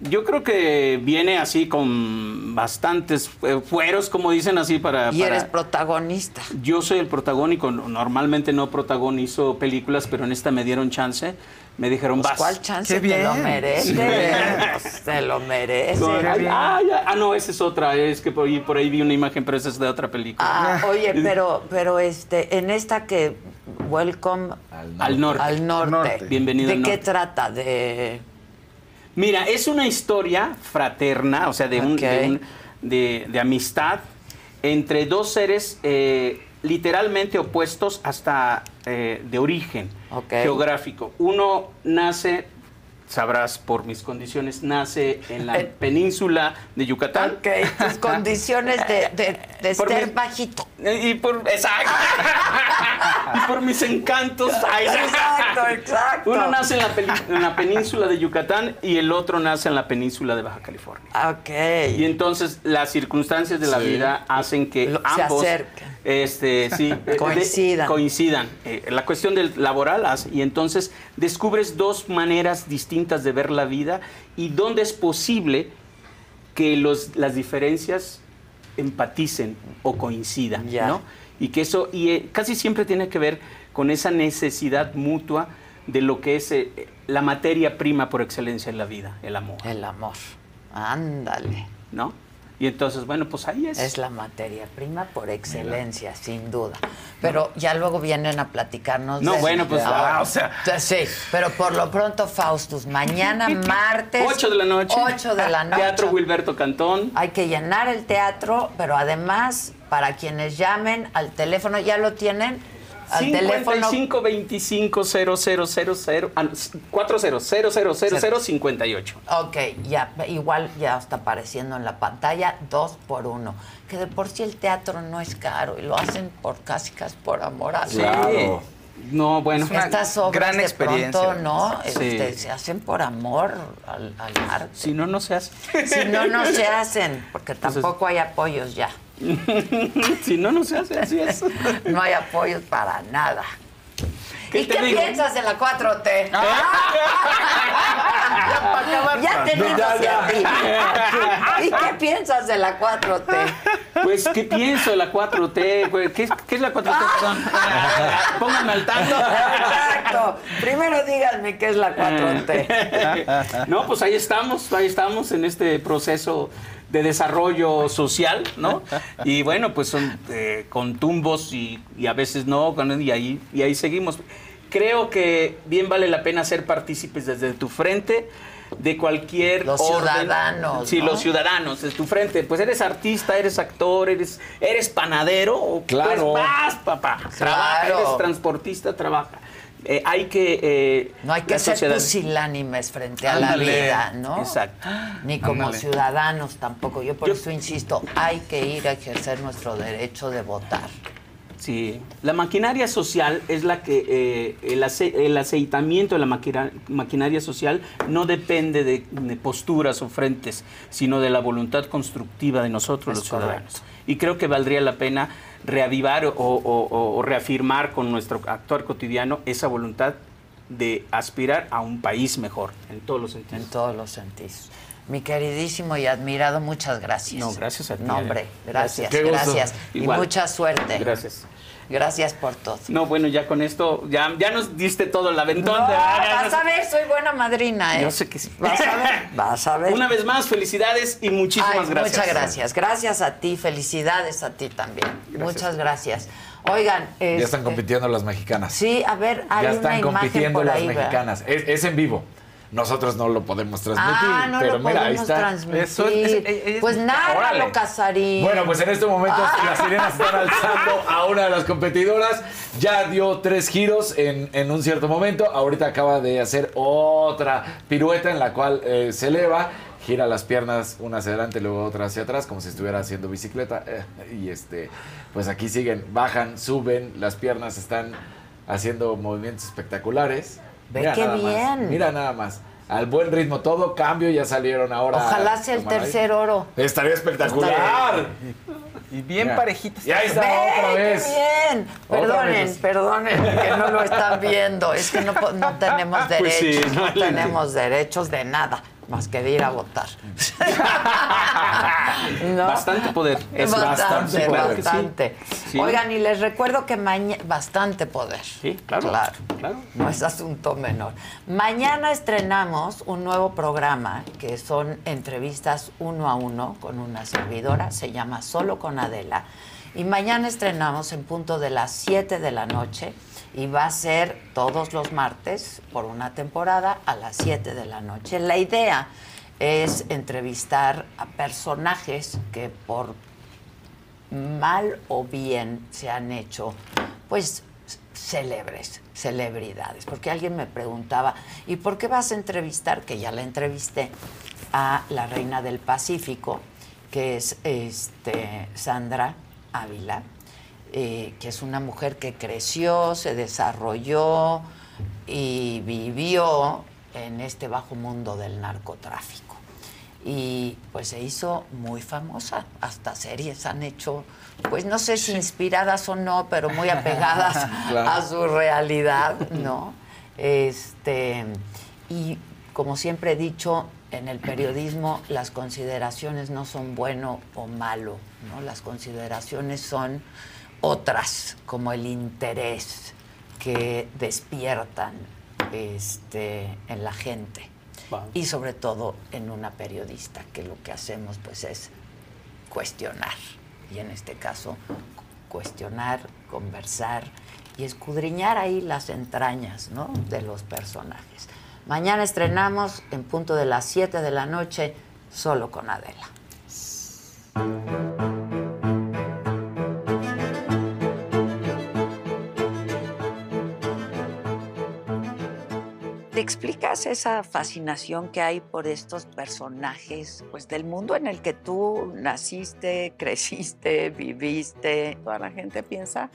Yo creo que viene así con bastantes fueros, como dicen así, para. Y para- eres protagonista. Yo soy el protagónico. Normalmente no protagonizo películas, pero en esta me dieron chance. Me dijeron, Pues, vas. ¿Cuál chance Qué te lo bien. merece? Pues, te lo merece. Con- ay, ah. Ah, no, esa es otra. Es que por ahí, por ahí vi una imagen, pero esa es de otra película. Ah, oye, pero, pero este, en esta que Welcome Al norte. al norte. norte. Bienvenido ¿De al qué norte. trata? De Mira, es una historia fraterna, o sea, de, un- Ok. de, un- de- de amistad entre dos seres eh, literalmente opuestos hasta eh, de origen geográfico. Uno nace, sabrás por mis condiciones, nace en la península de Yucatán. Ok, tus condiciones de, de, ser mi- bajito. Y por, exacto. y por mis encantos. Exacto, exacto. Uno nace en la, peli- en la península de Yucatán y el otro nace en la península de Baja California. Ok. Y entonces las circunstancias de la Sí. vida hacen que Lo- se ambos acerquen. Este, sí, eh, de- Coincidan. coincidan. Eh, la cuestión del laboral y entonces descubres dos maneras distintas de ver la vida y dónde es posible que los, las diferencias empaticen o coincidan, Ya. ¿no? Y que eso y eh, casi siempre tiene que ver con esa necesidad mutua de lo que es eh, la materia prima por excelencia en la vida, el amor, El amor. Ándale. ¿no? Y entonces, bueno, pues ahí es. Es la materia prima por excelencia, sin duda. Pero ya luego vienen a platicarnos. No, de- bueno, pues, ah, o sea. Sí, pero por lo pronto, Faustus, mañana martes. 8 de la noche. 8 de la noche. Teatro Wilberto Cantón. Hay que llenar el teatro, pero además, para quienes llamen al teléfono, ¿ya lo tienen? Al teléfono 55 25 000 ah, 40 000 58. Ok, ya, igual ya está apareciendo en la pantalla, dos por uno. Que de por sí el teatro no es caro y lo hacen por casi casi por amor a Claro. No, bueno. Estas obras gran de experiencia. pronto, ¿no? Sí. Este, se hacen por amor al, al arte. Si no, no se hace. Si no, no se hacen, porque Entonces- tampoco hay apoyos ya. si no, no se hace, así es. No hay apoyos para nada. ¿Qué ¿Y qué digo? piensas de la 4T? ya te No, ya, hacia ya. ti. ¿Y qué piensas de la 4T? Pues, ¿qué pienso de la 4T? güey? ¿Qué, qué es la 4T? Perdón. Pónganme al tanto. Exacto. Primero díganme qué es la 4T. No, pues ahí estamos, ahí estamos en este proceso de desarrollo social, ¿no? Y bueno, pues son eh, con tumbos y, y a veces no, con- y ahí, y ahí seguimos. Creo que bien vale la pena ser partícipes desde tu frente de cualquier Los orden. ciudadanos, Sí, ¿no? los ciudadanos, desde tu frente. Pues eres artista, eres actor, eres, eres panadero, Claro. pues vas, papá. Trabaja, Claro. eres transportista, trabaja. Eh, hay que... eh, No hay que ser sociedad- pusilánimes frente a Ándale. la vida, ¿no? Exacto. Ni como Ándale. ciudadanos tampoco. Yo por eso insisto, hay que ir a ejercer nuestro derecho de votar. Sí, la maquinaria social es la que eh, el, ace- el aceitamiento de la maquina- maquinaria social no depende de, de posturas o frentes, sino de la voluntad constructiva de nosotros Es los ciudadanos. Y creo que valdría la pena reavivar o, o- o- o reafirmar con nuestro actuar cotidiano esa voluntad de aspirar a un país mejor en todos los sentidos. En todos los sentidos. Mi queridísimo y admirado, muchas gracias. No, gracias a ti. No, hombre, gracias, Qué gusto. gracias. Y mucha suerte. Gracias. Gracias por todo. No, bueno, ya con esto, ya, ya nos diste todo el aventón. No, de vas a ver, soy buena madrina, ¿eh? Yo sé que sí. Vas a ver, vas a ver. Una vez más, felicidades y muchísimas Ay, gracias. Muchas gracias. Gracias a ti, felicidades a ti también. Muchas gracias. Oigan, Ya están este, compitiendo las mexicanas. Sí, a ver, hay ya una están imagen compitiendo por las ahí, ¿verdad? mexicanas. Es, es en vivo. Nosotros no lo podemos transmitir. Ah, no pero lo mira, ahí podemos está. transmitir. pues nada, Órale. Casarín. Bueno, pues en este momento Ah. las sirenas están alzando a una de las competidoras. Ya dio tres giros en, en un cierto momento. Ahorita acaba de hacer otra pirueta en la cual eh, se eleva, gira las piernas una hacia adelante, luego otra hacia atrás, como si estuviera haciendo bicicleta. Y este, pues aquí siguen, bajan, suben, las piernas están haciendo movimientos espectaculares. Ve Mira qué nada más, bien. mira nada más. Al buen ritmo, todo cambio, ya salieron ahora. Ojalá sea el ahí. tercer oro. Estaría espectacular. Y bien Mira. parejitas. Y ahí está Ve, otra vez. bien. Perdonen, vez. perdonen que no lo están viendo. Es que no, no tenemos Pues sí, derechos, no, no tenemos derechos de nada, más que de ir a votar. ¿No? Bastante poder. Es bastante, bastante, sí. bastante. Sí. Oigan, y les recuerdo que mañana... Bastante poder. Sí, claro. Claro. claro. No es asunto menor. Mañana estrenamos un nuevo programa que son entrevistas uno a uno con una servidora, se llama Solo con Adela. Y mañana estrenamos en punto de las 7 de la noche y va a ser todos los martes por una temporada a las 7 de la noche. La idea es entrevistar a personajes que por mal o bien se han hecho, pues, célebres, celebridades. Porque alguien me preguntaba, ¿y por qué vas a entrevistar, que ya la entrevisté, a la reina del Pacífico, que es este, Sandra Ávila, eh, que es una mujer que creció, se desarrolló y vivió en este bajo mundo del narcotráfico y pues se hizo muy famosa. Hasta series han hecho, pues no sé si inspiradas o no, pero muy apegadas Claro. a su realidad, ¿no? Este, y como siempre he dicho, en el periodismo las consideraciones no son bueno o malo, ¿no? Las consideraciones son otras, como el interés que despiertan este, en la gente y sobre todo en una periodista, que lo que hacemos pues es cuestionar, y en este caso cuestionar, conversar y escudriñar ahí las entrañas ¿no? de los personajes. Mañana estrenamos en punto de las 7 de la noche, solo con Adela. ¿Te explicas esa fascinación que hay por estos personajes, pues del mundo en el que tú naciste, creciste, viviste? Toda la gente piensa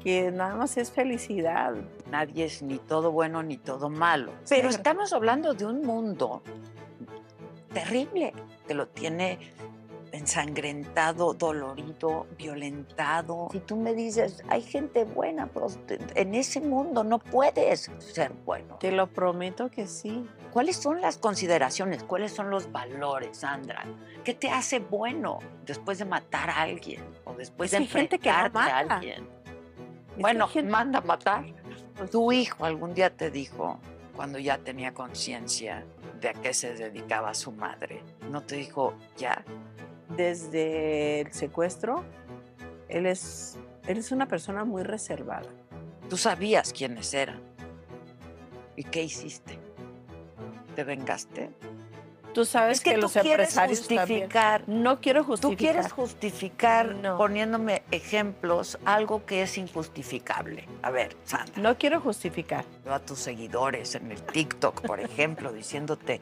que nada más es felicidad. Nadie es ni todo bueno ni todo malo. Pero estamos hablando de un mundo terrible que lo tiene ensangrentado, dolorido, violentado. Si tú me dices, hay gente buena, pero en ese mundo no puedes ser bueno. Te lo prometo que sí. ¿Cuáles son las consideraciones? ¿Cuáles son los valores, Sandra? ¿Qué te hace bueno después de matar a alguien o después Es de que hay gente que no enfrentarte a mata. alguien? Bueno, manda a matar. Tu hijo algún día te dijo, cuando ya tenía conciencia de a qué se dedicaba su madre, ¿no te dijo ya? Desde el secuestro, él es, él es una persona muy reservada. Tú sabías quiénes eran. ¿Y qué hiciste? ¿Te vengaste? Tú sabes Es que que, tú los empresarios justificar. también- No quiero justificar. Tú quieres justificar poniéndome ejemplos algo que es injustificable. A ver, Sandra. No quiero justificar. Veo a tus seguidores en el TikTok, por ejemplo, diciéndote,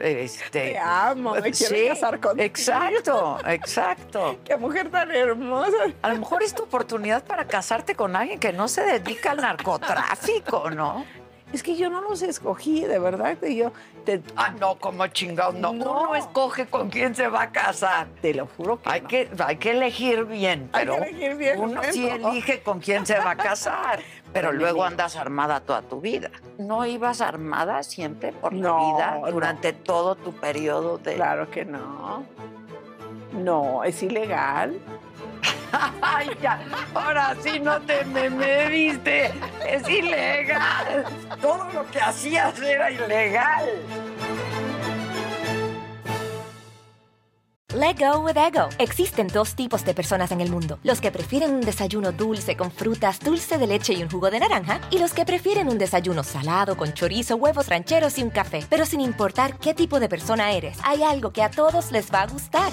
este, Te amo, me quiero sí, casar contigo. Exacto, exacto. Qué mujer tan hermosa. A lo mejor es tu oportunidad para casarte con alguien que no se dedica al narcotráfico, ¿no? Es que yo no los escogí, de verdad que yo te... Ah, no, como chingado, no. Uno escoge con quién se va a casar. Te lo juro que hay no. que Hay que elegir bien, Hay pero que elegir bien, uno sí ¿no? elige con quién se va a casar. Pero luego andas armada toda tu vida. ¿No ibas armada siempre por la No, vida no. durante todo tu periodo de...? Claro que no. No, es ilegal. Ay, ya, ahora sí no te me, me viste. Es ilegal. Todo lo que hacías era ilegal. Let go with ego. Existen dos tipos de personas en el mundo: los que prefieren un desayuno dulce con frutas, dulce de leche y un jugo de naranja, y los que prefieren un desayuno salado con chorizo, huevos rancheros y un café. Pero sin importar qué tipo de persona eres, hay algo que a todos les va a gustar.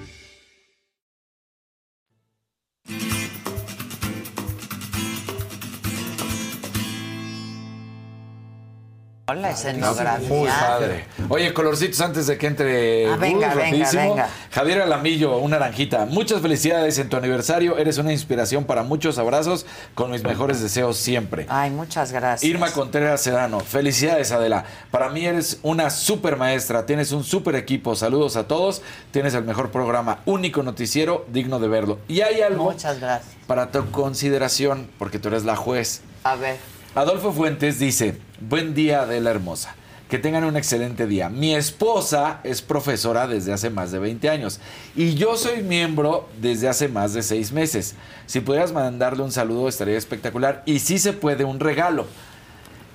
La escenografía. Muy padre. Oye, colorcitos antes de que entre. Ah, venga, venga, venga. Javier Alamillo, una naranjita. Muchas felicidades en tu aniversario. Eres una inspiración para muchos abrazos con mis mejores deseos siempre. Ay, muchas gracias. Irma Contreras Sedano, felicidades Adela. Para mí eres una super maestra, tienes un super equipo. Saludos a todos. Tienes el mejor programa, único noticiero, digno de verlo. Y hay algo Muchas gracias. para tu consideración, porque tú eres la juez. A ver. Adolfo Fuentes dice, buen día de la hermosa. Que tengan un excelente día. Mi esposa es profesora desde hace más de 20 años y yo soy miembro desde hace más de 6 meses. Si pudieras mandarle un saludo estaría espectacular y si se puede un regalo.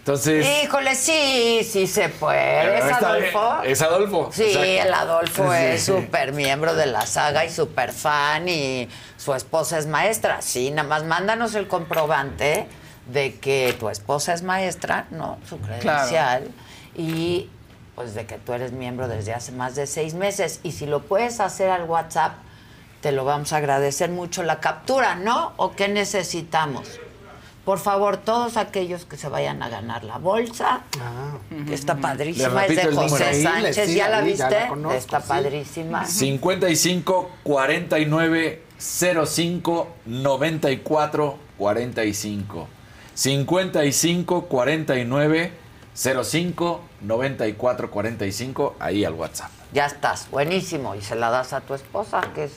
Entonces... Híjole, sí, sí se puede. ¿Es. Adolfo? Es Adolfo. Sí, exacto. el Adolfo Sí, es sí. súper miembro de la saga y súper fan y su esposa es maestra. Sí, nada más mándanos el comprobante de que tu esposa es maestra, ¿no? Su credencial. Y pues de que tú eres miembro desde hace más de seis meses. Y si lo puedes hacer al WhatsApp, te lo vamos a agradecer mucho la captura, ¿no? ¿O qué necesitamos? Por favor, todos aquellos que se vayan a ganar la bolsa, que está padrísima, es de. José Sánchez, sí, ¿ya la ahí, ya la viste? conozco, está sí. padrísima. 55 49 05 94 45. 55 49 05 94 45. Ahí al WhatsApp. Ya estás, buenísimo. Y se la das a tu esposa, que es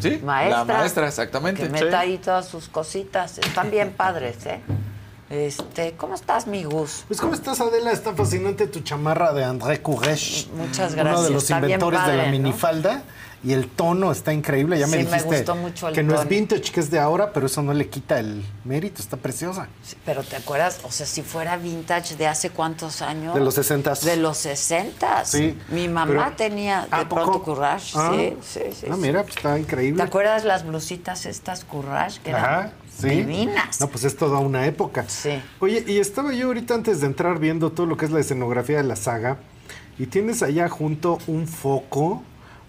Sí, maestra. la maestra, exactamente. Que meta Sí. ahí todas sus cositas. Están bien padres, ¿eh? Este, ¿cómo estás, mi Gus? Pues, ¿cómo estás, Adela? Está fascinante tu chamarra de André Courrèges. Muchas Uno gracias. de los Está bien inventores de la padre, ¿no? Y el tono está increíble. Ya me Sí, me dijiste gustó mucho el que no es vintage, que es de ahora, pero eso no le quita el mérito. Está preciosa. Pero ¿te acuerdas? O sea, si fuera vintage de hace cuántos años. De los 60. De los 60. Sí, Mi mamá pero- tenía ¿A de poco? pronto courage. Ah. Sí, sí, sí. Ah, mira, pues está increíble. ¿Te acuerdas las blusitas estas courage que eran sí. divinas? No, pues es toda una época. Sí. Oye, y estaba yo ahorita antes de entrar viendo todo lo que es la escenografía de la saga, y tienes allá junto un foco,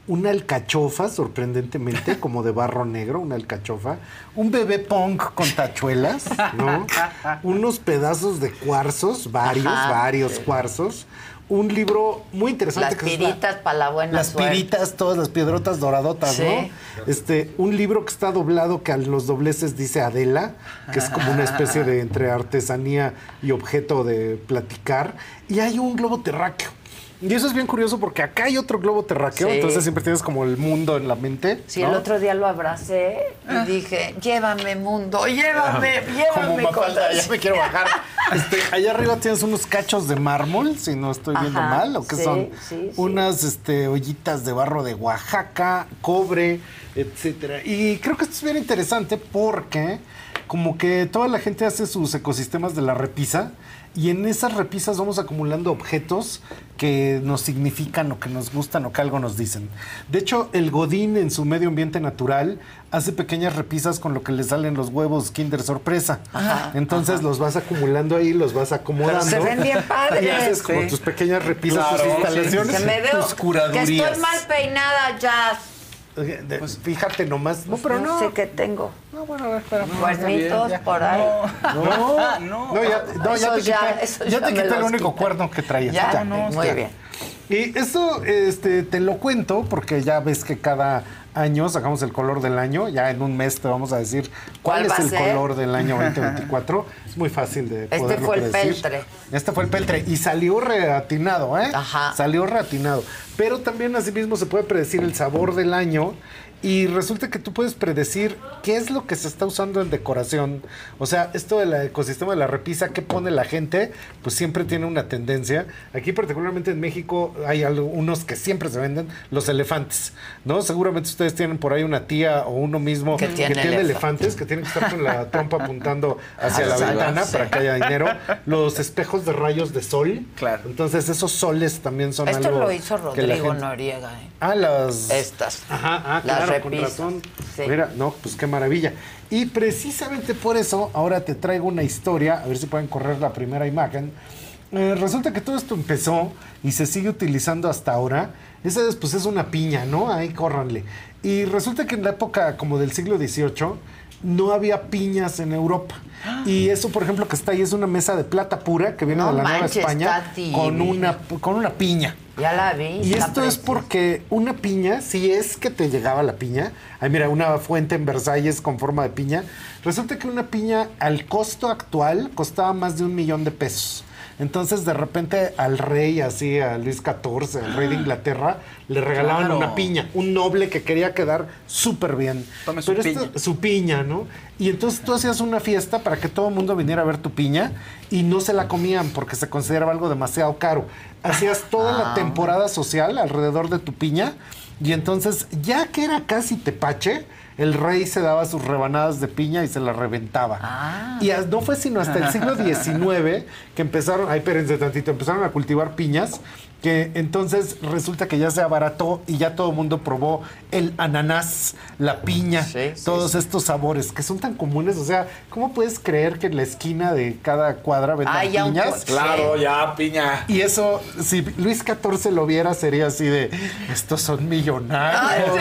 una alcachofa, sorprendentemente, como de barro negro, una alcachofa, un bebé punk con tachuelas, ¿no? Unos pedazos de cuarzos, varios, Ajá. varios cuarzos. Un libro muy interesante. Las que piritas para la buena las suerte. piritas, todas las piedrotas doradotas, Sí. ¿no? Este, un libro que está doblado que a los dobleces dice Adela, que es como una especie de entre artesanía y objeto de platicar. Y hay un globo terráqueo. Y eso es bien curioso porque acá hay otro globo terráqueo, Sí. entonces siempre tienes como el mundo en la mente. Sí, ¿no? el otro día lo abracé y dije, llévame mundo, llévame, Como llévame. Mafalda, cosas". ya me quiero bajar. Este, allá arriba tienes unos cachos de mármol, si no estoy viendo Ajá, mal, o que sí, son sí, sí. unas este, ollitas de barro de Oaxaca, cobre, etcétera. Y creo que esto es bien interesante porque como que toda la gente hace sus ecosistemas de la repisa y en esas repisas vamos acumulando objetos que nos significan o que nos gustan o que algo nos dicen. De hecho, el Godín en su medio ambiente natural hace pequeñas repisas con lo que le salen los huevos Kinder Sorpresa. Ajá, Entonces los vas acumulando ahí, los vas acomodando. se ven bien padres. Y haces como Sí. tus pequeñas repisas, tus Claro, instalaciones, Que me veo tus curadurías. que estoy mal peinada ya. De- fíjate nomás. No, pero no. sé qué tengo. No, bueno, a ver, espera. Cuernitos por ahí. No, no, no, ya, no, ya te ya- quité, ya ya te quité el único quité. cuerno que traías. Ya, muy bien. Y esto este, te lo cuento porque ya ves que cada año sacamos el color del año. Ya en un mes te vamos a decir cuál, ¿Cuál es el ser? color del año 2024. es muy fácil de Este poderlo fue el predecir. peltre. Este fue el peltre y salió reatinado, ¿eh? Ajá. Salió reatinado. Pero también asimismo se puede predecir el sabor del año y resulta que tú puedes predecir qué es lo que se está usando en decoración. O sea, esto del ecosistema de la repisa, qué pone la gente, pues siempre tiene una tendencia. Aquí particularmente en México hay algunos que siempre se venden, los elefantes, ¿no? Seguramente ustedes tienen por ahí una tía o uno mismo Que que tiene elefantes. elefantes, que tienen que estar con la trompa apuntando hacia la Hacia la- ventana sí. para que haya dinero. Los espejos de rayos de sol. Claro. Entonces esos soles también son Esto algo lo hizo que la Rodrigo gente- Noriega. ¿eh? Ah, las... Estas. Ajá, ah, Las claro, con repisas. razón. Sí. Mira, no, pues qué maravilla. Y precisamente por eso ahora te traigo una historia, a ver si pueden correr la primera imagen. Eh, resulta que todo esto empezó y se sigue utilizando hasta ahora. Esa es, pues es una piña, ¿no? Ahí córranle. Y resulta que en la época como del siglo XVIII no había piñas en Europa. Y eso, por ejemplo, que está ahí es una mesa de plata pura que viene No de la Nueva España con una, con una piña. Ya la vi. Y esto es porque una piña, si es que te llegaba la piña, ay mira, una fuente en Versalles con forma de piña, resulta que una piña al costo actual costaba más de un millón de pesos. Entonces, de repente, al rey, así, a Luis XIV, al rey de Inglaterra, le regalaban Claro. una piña, un noble que quería quedar súper bien. Tome su Pero esto- piña. su piña, ¿no? Y entonces tú hacías una fiesta para que todo el mundo viniera a ver tu piña y no se la comían porque se consideraba algo demasiado caro. Hacías toda la Ah. temporada social alrededor de tu piña y entonces, ya que era casi tepache, el rey se daba sus rebanadas de piña y se las reventaba. Ah. Y no fue sino hasta el siglo XIX que empezaron, ay, espérense tantito, empezaron a cultivar piñas, que entonces resulta que ya se abarató y ya todo el mundo probó el ananás, la piña, todos estos sabores que son tan comunes. O sea, ¿cómo puedes creer que en la esquina de cada cuadra vendan un piñas? Claro, sí. ya, piña. Y eso, si Luis XIV lo viera, sería así de, estos son millonarios.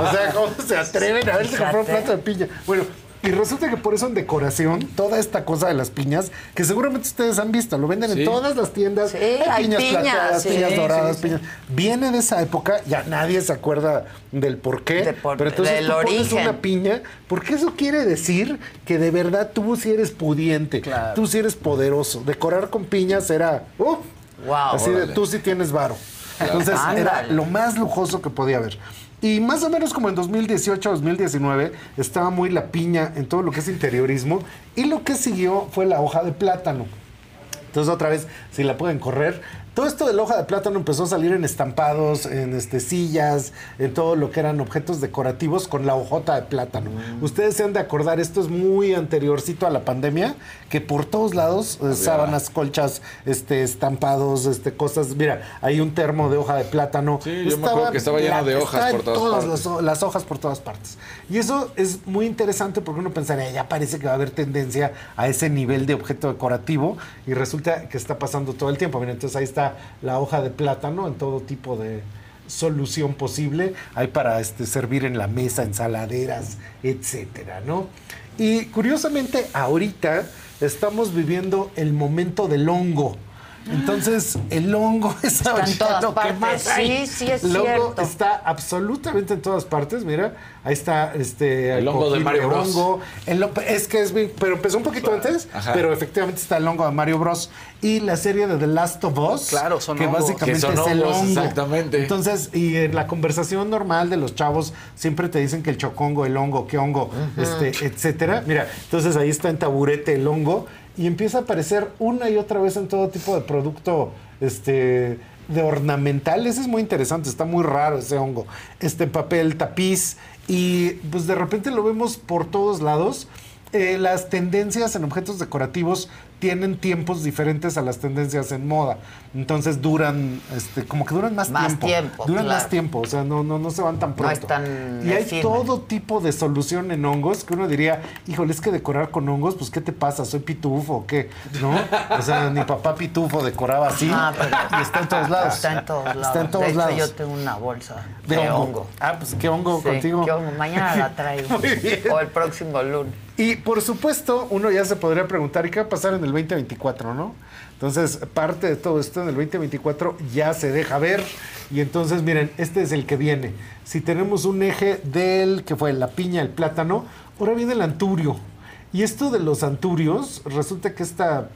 O sea, ¿cómo se atreven a verse comprar un Fíjate. plato de piña? Bueno, y resulta que por eso en decoración, toda esta cosa de las piñas, que seguramente ustedes han visto, lo venden Sí. en todas las tiendas. Sí, hay piñas piñas, plateadas, sí. piñas doradas, sí, sí. piñas. Viene de esa época, ya nadie se acuerda del por qué. por- pero entonces del tú pones origen. una piña, porque eso quiere decir que de verdad tú sí eres pudiente, tú sí eres poderoso. Decorar con piñas era, ¡uf! Wow. Así de, Órale. tú sí tienes varo. Entonces era Ándale. lo más lujoso que podía haber. Y más o menos como en 2018, 2019, estaba muy la piña en todo lo que es interiorismo. Y lo que siguió fue la hoja de plátano. Entonces otra vez, si la pueden correr, todo esto de la hoja de plátano empezó a salir en estampados, en este, sillas, en todo lo que eran objetos decorativos con la hojota de plátano. Ustedes se han de acordar, esto es muy anteriorcito a la pandemia, que por todos lados, eh, sábanas, colchas, este, estampados, este, cosas. Mira, hay un termo de hoja de plátano. Sí, yo me acuerdo que estaba lleno de hojas por todas las, partes. las hojas por todas partes. Y eso es muy interesante porque uno pensaría, ya parece que va a haber tendencia a ese nivel de objeto decorativo y resulta que está pasando todo el tiempo. Mira, entonces ahí está la hoja de plátano en todo tipo de solución posible. Hay para este, servir en la mesa, ensaladeras, etcétera, ¿no? Y curiosamente, ahorita estamos viviendo el momento del hongo. Entonces, el hongo es Está en ahorita todas lo que partes. más hay. Sí, sí, es el hongo cierto. está absolutamente en todas partes. Mira, ahí está este El hongo de Mario Bros. hongo. El ho- es que es bien, pero empezó un poquito antes, Ajá. pero efectivamente está el hongo de Mario Bros. Y la serie de The Last of Us, Claro, son que hongos. básicamente Que son es el hongos, hongo. exactamente. Entonces, y en la conversación normal de los chavos siempre te dicen que el chocongo, el hongo, qué hongo, este, etcétera. Mira, entonces ahí está en taburete el hongo y empieza a aparecer una y otra vez en todo tipo de producto, este de ornamental, ese es muy interesante, está muy raro ese hongo. Este papel tapiz y pues de repente lo vemos por todos lados. Eh, las tendencias en objetos decorativos tienen tiempos diferentes a las tendencias en moda. Entonces duran, este, como que duran más, Más tiempo. tiempo, Duran claro. más tiempo, o sea, no, no, no se van tan No pronto. es tan y hay todo tipo de solución en hongos que uno diría, híjole, es que decorar con hongos, pues ¿qué te pasa? ¿Soy pitufo o qué? ¿No? O sea, mi papá pitufo decoraba así Ah, pero- y está en todos lados. Está en todos lados. Está en todos de hecho, lados. yo tengo una bolsa De de, hongo. hongo. Ah, pues qué hongo Sí, contigo. qué hongo. Mañana la traigo. Muy bien. O el próximo lunes. Y por supuesto, uno ya se podría preguntar, ¿y qué va a pasar en el 2024, no? Entonces, parte de todo esto en el 2024 ya se deja ver. Y entonces, miren, este es el que viene. Si tenemos un eje del que fue la piña, el plátano, ahora viene el anturio. Y esto de los anturios, resulta que esta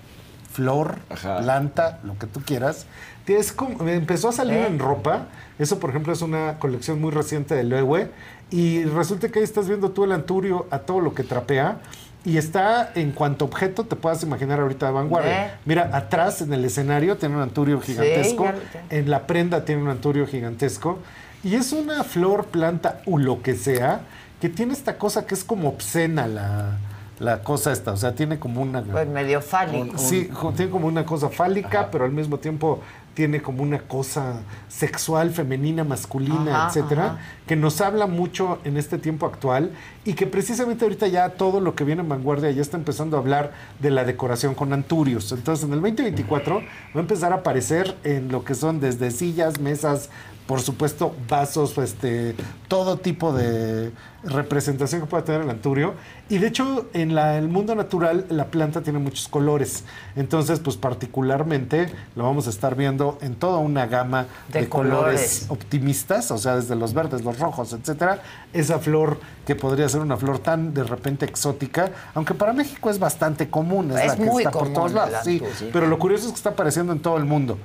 flor, planta, lo que tú quieras, es como- empezó a salir ¿Eh? en ropa. Eso, por ejemplo, es una colección muy reciente de Loewe. Y resulta que ahí estás viendo tú el anturio a todo lo que trapea. Y está en cuanto objeto te puedas imaginar ahorita de vanguardia. ¿Eh? Mira, atrás en el escenario tiene un anturio gigantesco. ya en la prenda tiene un anturio gigantesco. Y es una flor, planta o lo que sea, que tiene esta cosa que es como obscena la, la cosa esta. O sea, tiene como una... Pues medio fálico. Sí, tiene como una cosa fálica, pero al mismo tiempo tiene como una cosa sexual, femenina, masculina, Ajá, etcétera, ajá. que nos habla mucho en este tiempo actual y que precisamente ahorita ya todo lo que viene en vanguardia ya está empezando a hablar de la decoración con anturios. Entonces, en el 2024 va a empezar a aparecer en lo que son desde sillas, mesas, por supuesto, vasos, este, todo tipo de representación que pueda tener el anturio. Y de hecho, en la- el mundo natural, la planta tiene muchos colores. Entonces, pues particularmente lo vamos a estar viendo en toda una gama De de, colores. colores. optimistas, o sea, desde los verdes, los rojos, etcétera. Esa flor que podría ser una flor tan de repente exótica, aunque para México es bastante común, es, Es la que muy está por común todos el lados. Sí. pero lo curioso es que está apareciendo en todo el mundo.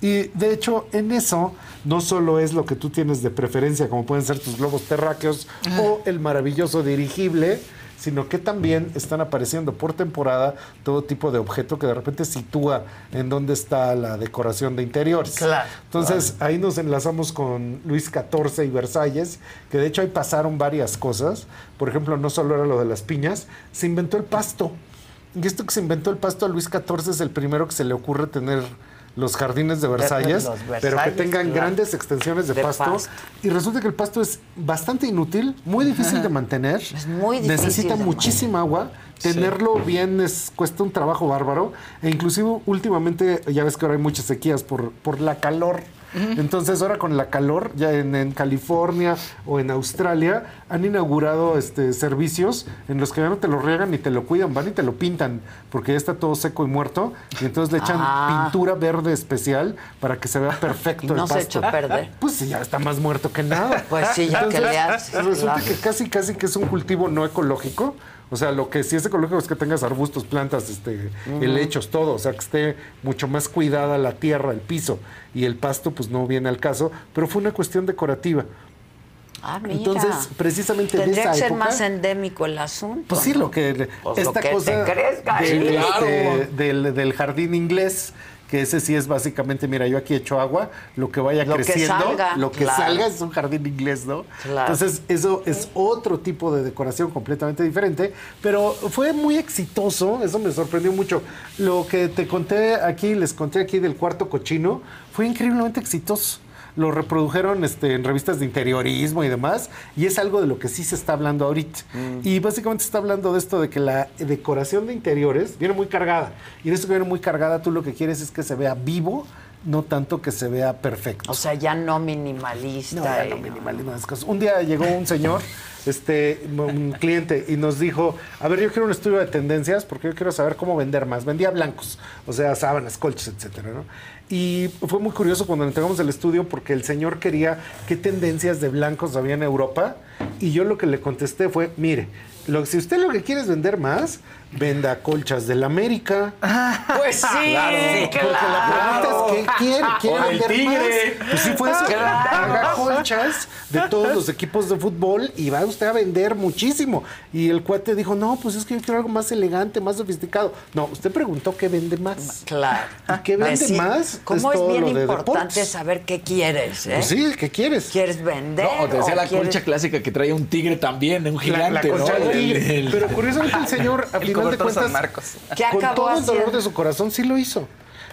Y de hecho, en eso no solo es lo que tú tienes de preferencia, como pueden ser tus globos terráqueos o el maravilloso dirigible, sino que también están apareciendo por temporada todo tipo de objeto que de repente sitúa en dónde está la decoración de interiores. Claro, Entonces, ahí nos enlazamos con Luis XIV y Versalles, que de hecho ahí pasaron varias cosas. Por ejemplo, no solo era lo de las piñas, se inventó el pasto. Y esto que se inventó el pasto a Luis XIV es el primero que se le ocurre tener los jardines de Versalles, pero que tengan claro. grandes extensiones de, De pasto. pasto. Y resulta que el pasto es bastante inútil, muy difícil de mantener. Es muy difícil Necesita muchísima agua. Tenerlo bien es, cuesta un trabajo bárbaro. E inclusive últimamente, ya ves que ahora hay muchas sequías por, por la calor. Entonces ahora con la calor, ya en, en California o en Australia, han inaugurado este, servicios en los que ya no te lo riegan ni te lo cuidan, van y te lo pintan, porque ya está todo seco y muerto. Y entonces le echan Ah. pintura verde especial para que se vea perfecto Y el no se pasto. echa a perder. Pues sí, ya está más muerto que nada. Pues sí, ya que le haces, Resulta claro. que casi, casi que es un cultivo no ecológico. O sea, lo que sí es ecológico es que tengas arbustos, plantas, este, helechos, todo. O sea, que esté mucho más cuidada la tierra, el piso. Y el pasto, pues no viene al caso. Pero fue una cuestión decorativa. Ah, mira. Entonces, precisamente de Tendría esa que ser época, más endémico el asunto. Pues sí, lo que Pues esta lo que cosa te crezca. del, Sí, claro. este, del, del jardín inglés, que ese sí es básicamente, mira, yo aquí echo agua, lo que vaya Lo que creciendo, salga, lo que claro. salga es un jardín inglés, ¿no? Claro. Entonces, eso es otro tipo de decoración completamente diferente, pero fue muy exitoso, eso me sorprendió mucho. Lo que te conté aquí, les conté aquí del cuarto cochino, fue increíblemente exitoso lo reprodujeron este, en revistas de interiorismo y demás, y es algo de lo que sí se está hablando ahorita. Y básicamente se está hablando de esto de que la decoración de interiores viene muy cargada, y de eso que viene muy cargada, tú lo que quieres es que se vea vivo, no tanto que se vea perfecto. O sea, ya no minimalista. No, ya no cosas. Un día llegó un señor, este, un cliente, y nos dijo, a ver, yo quiero un estudio de tendencias porque yo quiero saber cómo vender más. Vendía blancos, o sea, sábanas, colches, etcétera, ¿no? Y fue muy curioso cuando entregamos el estudio porque el señor quería qué tendencias de blancos había en Europa, y yo lo que le contesté fue, mire, lo, si usted lo que quiere es vender más, venda colchas del América. Pues sí, Porque la pregunta es, ¿qué quiere? ¿Quiere O vender Tigre. más? Pues sí fue eso. Claro. Haga colchas de todos los equipos de fútbol y va usted a vender muchísimo. Y el cuate dijo, no, pues es que yo quiero algo más elegante, más sofisticado. No, usted preguntó qué vende más. Claro. ¿Y qué vende Decir, más? ¿Cómo es, todo bien lo de importante deportes. saber qué quieres? ¿eh? Pues sí, ¿qué quieres? ¿Quieres vender? No, te decía la quieres- concha clásica que traía un tigre también, un gigante, la ¿no? del tigre. El- el- Pero curiosamente el señor, a El final de cobertor San cuentas, Marcos. ¿Qué con todo el dolor de su corazón sí lo hizo.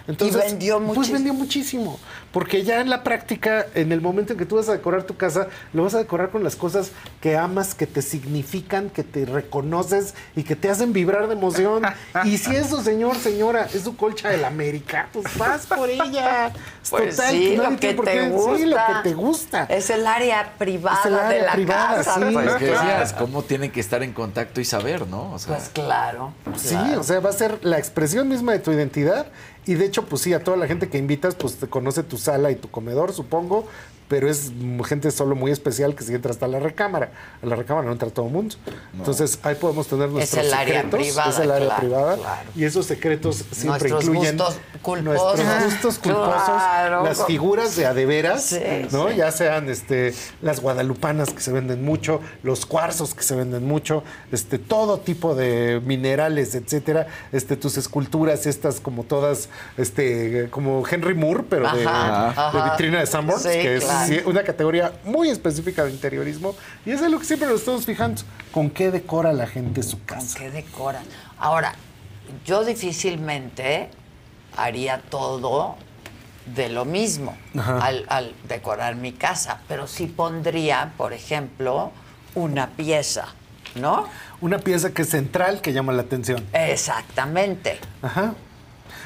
Entonces, Y vendió Pues muchísimo. vendió muchísimo. Porque ya en la práctica, en el momento en que tú vas a decorar tu casa, lo vas a decorar con las cosas que amas, que te significan, que te reconoces y que te hacen vibrar de emoción. y si eso, señor, señora, es su colcha del América, pues vas por ella. Es Pues total, sí, lo que te qué- gusta. Sí, lo que te gusta. Es el área privada Es el área de la privada, casa. sí. Pues, Pues que claro. decías, ¿cómo tienen que estar en contacto y saber, no? O sea, Pues claro. Sí, claro. o sea, va a ser la expresión misma de tu identidad. Y de hecho, pues sí, a toda la gente que invitas, pues te conoce tu sala y tu comedor, supongo. Pero es gente solo muy especial que si entra hasta la recámara. A la recámara no entra todo el mundo. Entonces ahí podemos tener nuestros el área secretos. privada, es el área claro, privada. claro. Y esos secretos siempre Nuestros incluyen gustos culposos. nuestros gustos culposos, Claro. las figuras de adeveras, Sí, ¿no? sí. Ya sean este, las guadalupanas que se venden mucho, los cuarzos que se venden mucho, este, todo tipo de minerales, etcétera, este, tus esculturas, estas como todas, este, como Henry Moore, pero de, Ajá, de ajá. vitrina de Sanborns, Sí, que es claro. Sí, una categoría muy específica de interiorismo, y eso es lo que siempre nos estamos fijando, con qué decora la gente su ¿Con casa. qué decoran? Ahora, yo difícilmente haría todo de lo mismo al, al decorar mi casa, pero sí pondría, por ejemplo, una pieza, ¿no? Una pieza que es central que llama la atención. Exactamente. Ajá.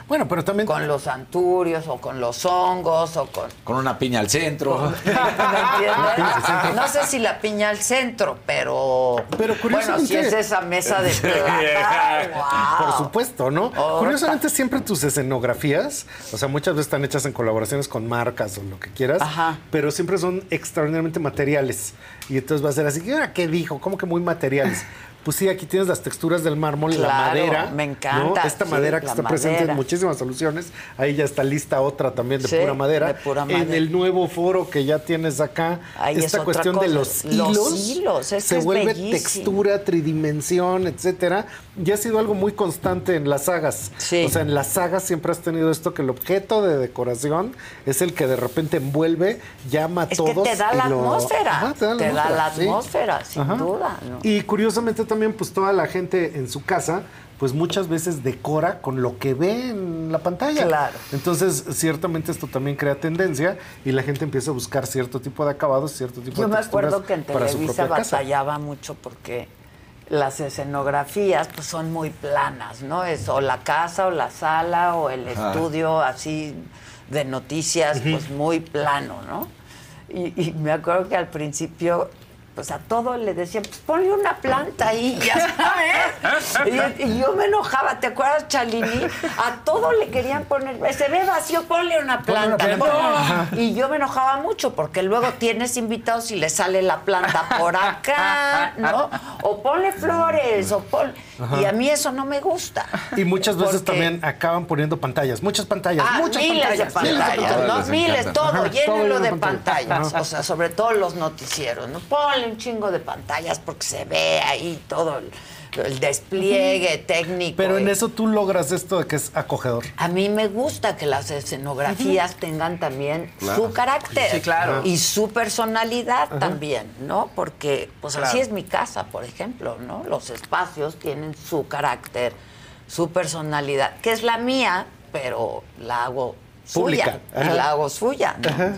Bueno, pero también... Con los anturios o con los hongos o con... con una piña al centro. ¿Me entiendes? No sé si la piña al centro, pero... Pero Bueno, si curiosamente- es esa mesa de plata, wow. Por supuesto, ¿no? Oh, Curiosamente siempre tus escenografías, o sea, muchas veces están hechas en colaboraciones con marcas o lo que quieras, Ajá. pero siempre son extraordinariamente materiales. Y entonces va a ser así, ¿y ahora qué dijo? ¿Cómo que muy materiales? Pues sí, aquí tienes las texturas del mármol, la madera. me encanta, ¿no? Esta sí, madera que está presente en muchísimas soluciones. Ahí ya está lista otra también de Sí, pura madera. de pura En madera. el nuevo foro que ya tienes acá, Ahí es esta cuestión de los Los hilos, hilos, es que se vuelve bellísimo. textura, tridimensión, etcétera. Ya ha sido algo muy constante en las sagas. Sí. O sea, en las sagas siempre has tenido esto que el objeto de decoración es el que de repente envuelve, llama a Es que todos. te da y la lo- atmósfera. Ajá, te da la Te da la sí. atmósfera, sin Ajá. duda. ¿no? Y curiosamente también, pues toda la gente en su casa, pues muchas veces decora con lo que ve en la pantalla. Claro. Entonces, ciertamente esto también crea tendencia y la gente empieza a buscar cierto tipo de acabados, cierto tipo Yo de me texturas acuerdo que en Televisa casa. batallaba mucho porque las escenografías pues son muy planas, ¿no? Es o la casa o la sala o el Ajá. estudio así de noticias, pues muy plano, ¿no? Y, y me acuerdo que al principio pues a todo le decían, pues ponle una planta ahí, ya sabes. Y, y yo me enojaba, ¿te acuerdas, Chalini? A todo le querían poner, se ve vacío, ponle una Ponle una planta. No. Y yo me enojaba mucho porque luego tienes invitados y le sale la planta por acá, ¿no? O ponle flores, o ponle... Ajá. Y a mí eso no me gusta. Y muchas veces Porque- también acaban poniendo pantallas, muchas pantallas, Ah, muchas miles pantallas. de pantallas, miles de ¿no? Miles, todo, Ajá, llénenlo lleno de pantallas. Ajá. O sea, sobre todo los noticieros, ¿no? Ponle un chingo de pantallas porque se ve ahí todo el, el despliegue técnico. Pero en y- eso tú logras esto de que es acogedor. A mí me gusta que las escenografías tengan también Claro. su carácter. Sí, claro. Y su personalidad también, ¿no? Porque, pues así es mi casa, por ejemplo, ¿no? Los espacios tienen su carácter, su personalidad, que es la mía, pero la hago Pública. suya. Y la hago suya, ¿no? Ajá.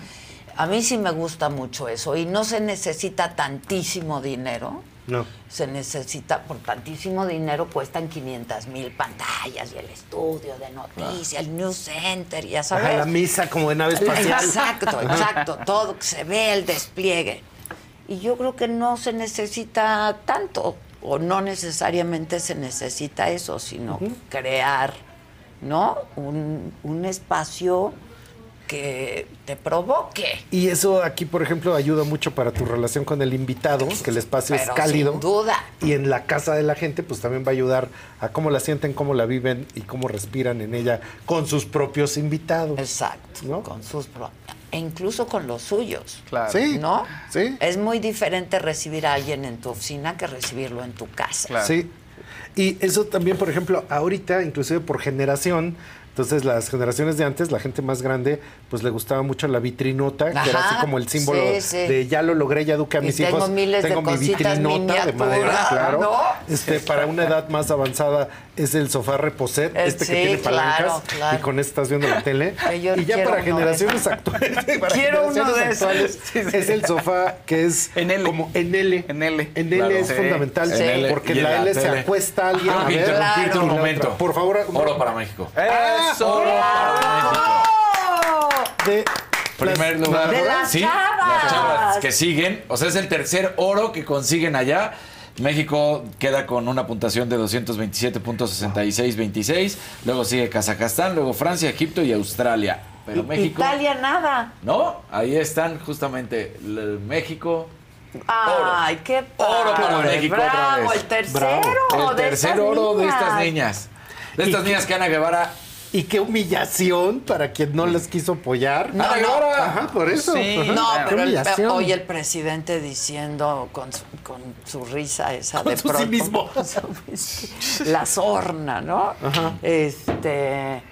A mí sí me gusta mucho eso. Y no se necesita tantísimo dinero. No. Se necesita, por tantísimo dinero cuestan 500 mil pantallas y el estudio de noticias, el news center, ya sabes. Ajá, la misa como de nave espacial. Exacto, exacto. Todo que se ve el despliegue. Y yo creo que no se necesita tanto, o no necesariamente se necesita eso, sino crear, ¿no? Un, un espacio que te provoque. Y eso aquí, por ejemplo, ayuda mucho para tu relación con el invitado, que el espacio Pero es cálido. sin duda. Y en la casa de la gente, pues también va a ayudar a cómo la sienten, cómo la viven y cómo respiran en ella con sus propios invitados. Exacto. Con sus pro- e incluso con los suyos. Claro. Sí, ¿No? sí. Es muy diferente recibir a alguien en tu oficina que recibirlo en tu casa. Sí. Y eso también, por ejemplo, ahorita, inclusive por generación, entonces las generaciones de antes, la gente más grande, pues le gustaba mucho la vitrinota, que era Ajá, así como el símbolo sí, sí. de ya lo logré, ya eduqué a Y mis tengo hijos. miles de tengo mi cositas vitrinota de madera, claro. ¿no? Este, para una edad más avanzada es el sofá reposer, Eh, este sí, que tiene palancas claro, claro. y con eso estás viendo la tele. Yo y ya para de generaciones actuales, para Quiero uno de actuales, esos. es el sofá que es como en L. En L. En L Claro. es Sí. fundamental porque y en la L se acuesta alguien Ajá, a ver. interrumpirte y un la momento. Por favor, Oro para México. ¡Eso! Oro para México. de Primer las- lugar. De las sí, chavas. las chavas que siguen. O sea, es el tercer oro que consiguen allá. México queda con una puntuación de 227.6626. Luego sigue Kazajstán, luego Francia, Egipto y Australia. Pero México. Italia nada. No, ahí están justamente el México. Ay, qué Oro para padre. México otra Bravo, vez. el tercero Bravo. El de tercer estas oro de estas niñas. niñas. De estas niñas que Ana Guevara. Y qué humillación para quien no les quiso apoyar. No. Ajá, por eso. Ajá. No, pero el, hoy el presidente diciendo con su, con su risa esa Con de su pronto, con su- la sorna, ¿no? Ajá. Este,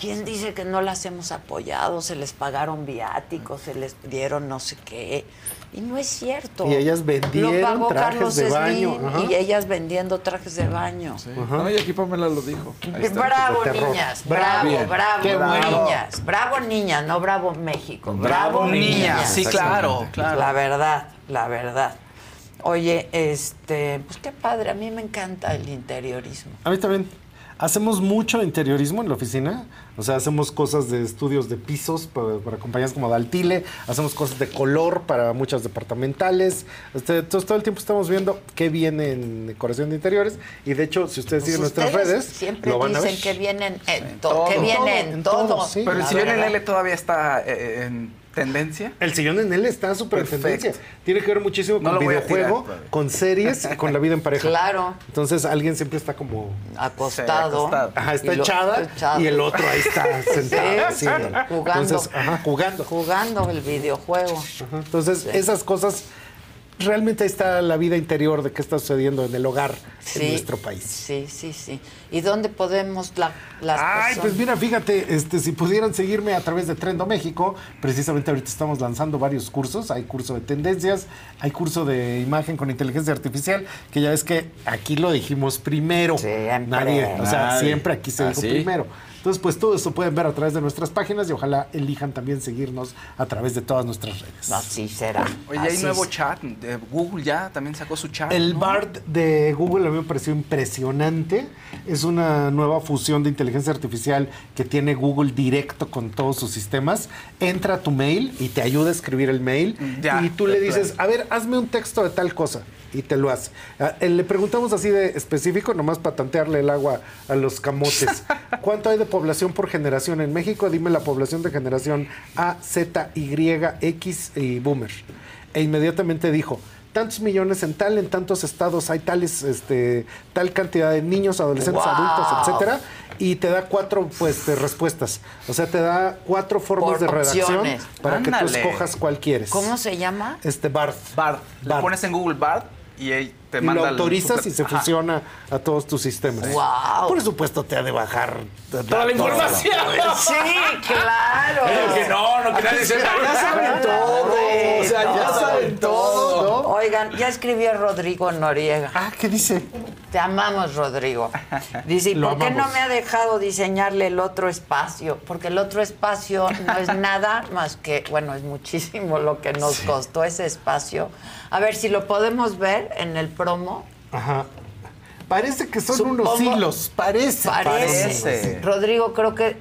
¿quién dice que no las hemos apoyado? Se les pagaron viáticos, se les dieron no sé qué. Y no es cierto. Y ellas vendieron Lo pagó trajes Carlos de baño, ajá. y ellas vendiendo trajes de baño. No, y aquí Pamela lo dijo. Bravo, niñas. Bravo. Bravo, Bien. bravo, Qué niñas. Bravo, niñas, no bravo México. Bravo, Bravo, niñas. niñas. Sí, claro, claro. La verdad, la verdad. Oye, este, pues qué padre, a mí me encanta el interiorismo. A mí también. Hacemos mucho interiorismo en la oficina. O sea, hacemos cosas de estudios de pisos para, para compañías como Daltile. Hacemos cosas de color para muchas departamentales. Este, entonces, todo el tiempo estamos viendo qué viene en decoración de interiores. Y de hecho, si ustedes Pues siguen nuestras redes, siempre lo van a ver. dicen que vienen en todo. todo, que En vienen todo, en todo. todo, sí. Pero el verdad. L todavía está eh, en tendencia. El sillón en él está súper en tendencia. Tiene que ver muchísimo No con videojuego, tirar con series y con la vida en pareja. Claro. Entonces alguien siempre está como... Acostado. Sí, acostado. Ajá, está Y lo- echada echado. y el otro ahí está sentado. Sí, así. jugando. Entonces, ajá, jugando. Jugando el videojuego. Ajá, Entonces, esas cosas, realmente ahí está la vida interior de qué está sucediendo en el hogar Sí. en nuestro país. Sí, sí, sí. ¿Y dónde podemos la, las Ay, personas? pues mira, fíjate, este, si pudieran seguirme a través de Trendo México, precisamente ahorita estamos lanzando varios cursos. Hay curso de tendencias, hay curso de imagen con inteligencia artificial, que ya ves que aquí lo dijimos primero. Siempre. Nadie, o sea, Nadie. siempre aquí se ¿Ah, dijo sí? primero. Entonces, pues todo eso pueden ver a través de nuestras páginas y ojalá elijan también seguirnos a través de todas nuestras redes. Así será. Oye, hay nuevo es. chat. de Google ya también sacó su chat. El ¿no? BART de Google a mí me pareció impresionante. Es una nueva fusión de inteligencia artificial que tiene Google directo con todos sus sistemas. Entra a tu mail y te ayuda a escribir el mail. Ya, y tú le dices, a ver, hazme un texto de tal cosa. Y te lo hace. Ah, eh, le preguntamos así de específico, nomás para tantearle el agua a los camotes. ¿Cuánto hay de población por generación en México? Dime la población de generación A, Z, Y, X y Boomer. E inmediatamente dijo, tantos millones en tal, en tantos estados hay tales, este, tal cantidad de niños, adolescentes, Wow. adultos, etcétera, y te da cuatro pues de respuestas. O sea, te da cuatro formas Por de redacción opciones. para que tú escojas cuál quieres. ¿Cómo se llama? Este Bart. Bard. Le Bard. pones en Google Bard y ahí te y manda lo autorizas super- y se Ajá. fusiona a todos tus sistemas. Wow. Por supuesto te ha de bajar Toda la información. Sí, claro. Pero que no, no que nadie sepa. Ya saben todo. O sea, ya saben todo. Oigan, ya escribió Rodrigo Noriega. Ah, ¿qué dice? Te amamos, Rodrigo. Dice, ¿y Lo por qué no me ha dejado diseñarle el otro espacio? Porque el otro espacio no es nada más que, bueno, es muchísimo lo que nos costó ese espacio. A ver si lo podemos ver en el promo. Ajá. Parece que son Supongo- unos hilos, parece. Parece. Parece. Rodrigo, creo que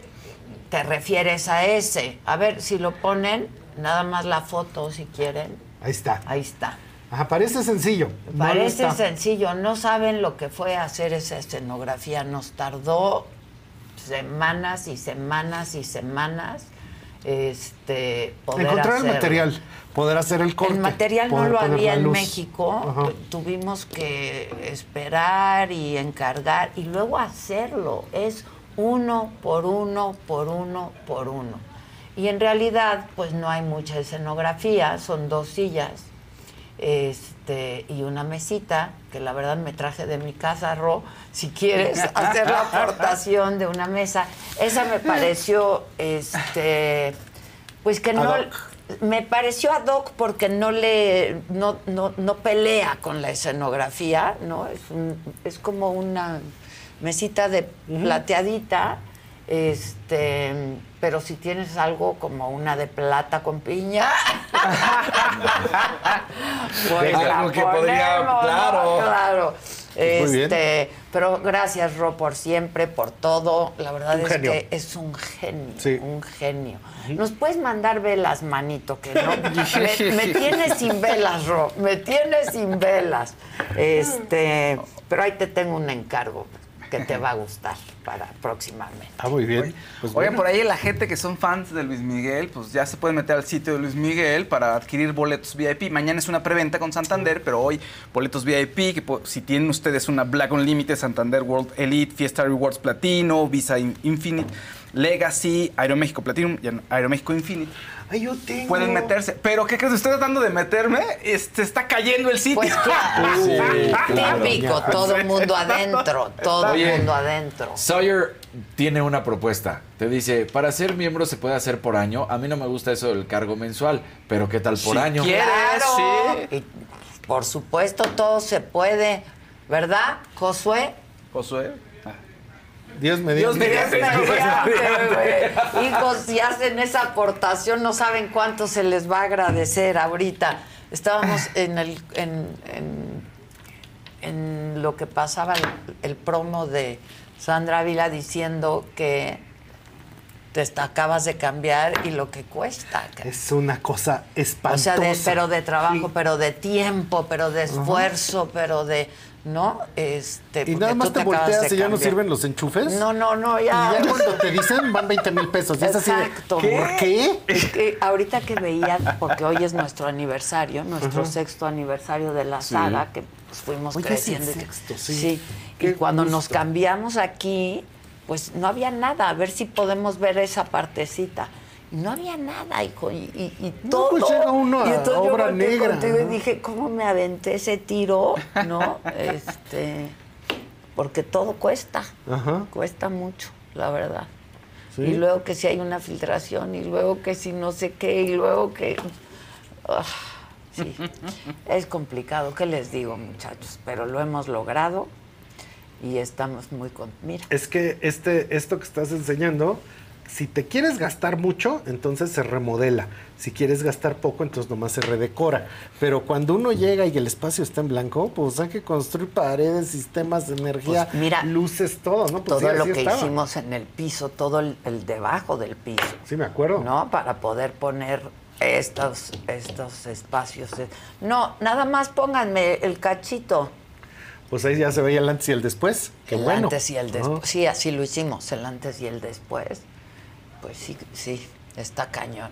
te refieres a ese. A ver si lo ponen, nada más la foto si quieren. Ahí está. Ahí está. Ajá, parece sencillo. Parece está. sencillo, no saben lo que fue hacer esa escenografía. Nos tardó semanas y semanas y semanas este, poder Encontrar el material, poder hacer el corte. El material no lo había en. México. Ajá. Tuvimos que esperar y encargar y luego hacerlo. Es uno por uno, por uno, por uno. Y en realidad, pues no hay mucha escenografía, son dos sillas este, y una mesita, que la verdad me traje de mi casa, Ro, si quieres hacer la aportación de una mesa. Esa me pareció, este, pues que no, me pareció ad hoc porque no le, no, no, no pelea con la escenografía, ¿no? Es, un- es como una mesita de plateadita, este, pero si tienes algo como una de plata con piña, pues la algo que podría- ¿no? claro. Este, pero gracias Ro por siempre, por todo. La verdad Un es genio. que es un genio, Sí. un genio. Nos puedes mandar velas, manito, que no. me, me tienes sin velas, Ro, me tienes sin velas. Este, pero ahí te tengo un encargo que te va a gustar para próximamente. Ah, muy bien. Pues Oigan, bueno. por ahí la gente que son fans de Luis Miguel, pues ya se pueden meter al sitio de Luis Miguel para adquirir boletos VIP. Mañana es una preventa con Santander, pero hoy boletos VIP, que si tienen ustedes una Black Unlimited, Santander World Elite, Fiesta Rewards Platino, Visa In- Infinite, Legacy, Aeroméxico Platinum y Aeroméxico Infinite. Ay, yo tengo. Pueden meterse. Pero, ¿qué crees? Estoy tratando de meterme. Este, está cayendo el sitio. Pues claro, Sí, claro. típico, todo el mundo adentro, todo el mundo adentro. Sawyer tiene una propuesta. Te dice, para ser miembro se puede hacer por año. A mí no me gusta eso del cargo mensual, pero ¿qué tal por Si año? quieres, Claro. sí. Y, por supuesto, todo se puede, ¿verdad, Josué? Josué. Dios me Dios mediante. Mediante, güey. Hijos, si hacen esa aportación, no saben cuánto se les va a agradecer ahorita. Estábamos en el en, en- en lo que pasaba el, el promo de Sandra Ávila diciendo que te está- acabas de cambiar y lo que cuesta. Es una cosa O espantosa. sea, de- pero de trabajo, Sí. pero de tiempo, pero de esfuerzo, pero de ¿no? Este, Y porque nada más te acabas volteas y ya no sirven los enchufes. No, no, no, Y ya. ya cuando te dicen van 20 mil pesos. Y es así de, Exacto. ¿Por qué? Es que ahorita que veía, porque hoy es nuestro aniversario, nuestro sexto aniversario de la Sí. saga, que pues, fuimos Oye, creciendo. que- sexto, sí. Y Qué cuando nos cambiamos aquí, pues no había nada. A ver si podemos ver esa partecita. Y no había nada, hijo. Y, y- y No, todo. pues llega uno a y entonces yo obra volteé negra, contigo y dije, ¿cómo me aventé ese tiro? ¿No? este. Porque todo cuesta. Ajá. Cuesta mucho, la verdad. Sí. Y luego que si hay una filtración, y luego que si no sé qué, y luego que... Ah, sí, es complicado, ¿qué les digo muchachos? Pero lo hemos logrado y estamos muy con mira Es que este, esto que estás enseñando, si te quieres gastar mucho, entonces se remodela. Si quieres gastar poco, entonces nomás se redecora. Pero cuando uno llega y el espacio está en blanco, pues hay que construir paredes, sistemas de energía, Pues mira, luces, todo, ¿no? Pues todo sí, lo que estaba. hicimos en el piso, todo el, el debajo del piso. Sí, me acuerdo. ¿No? Para poder poner estos, estos espacios. No, nada más pónganme el cachito. Pues ahí ya se veía el antes y el después. Qué el bueno. antes y el después. Sí, así lo hicimos, el antes y el después. Pues sí, sí, está cañón.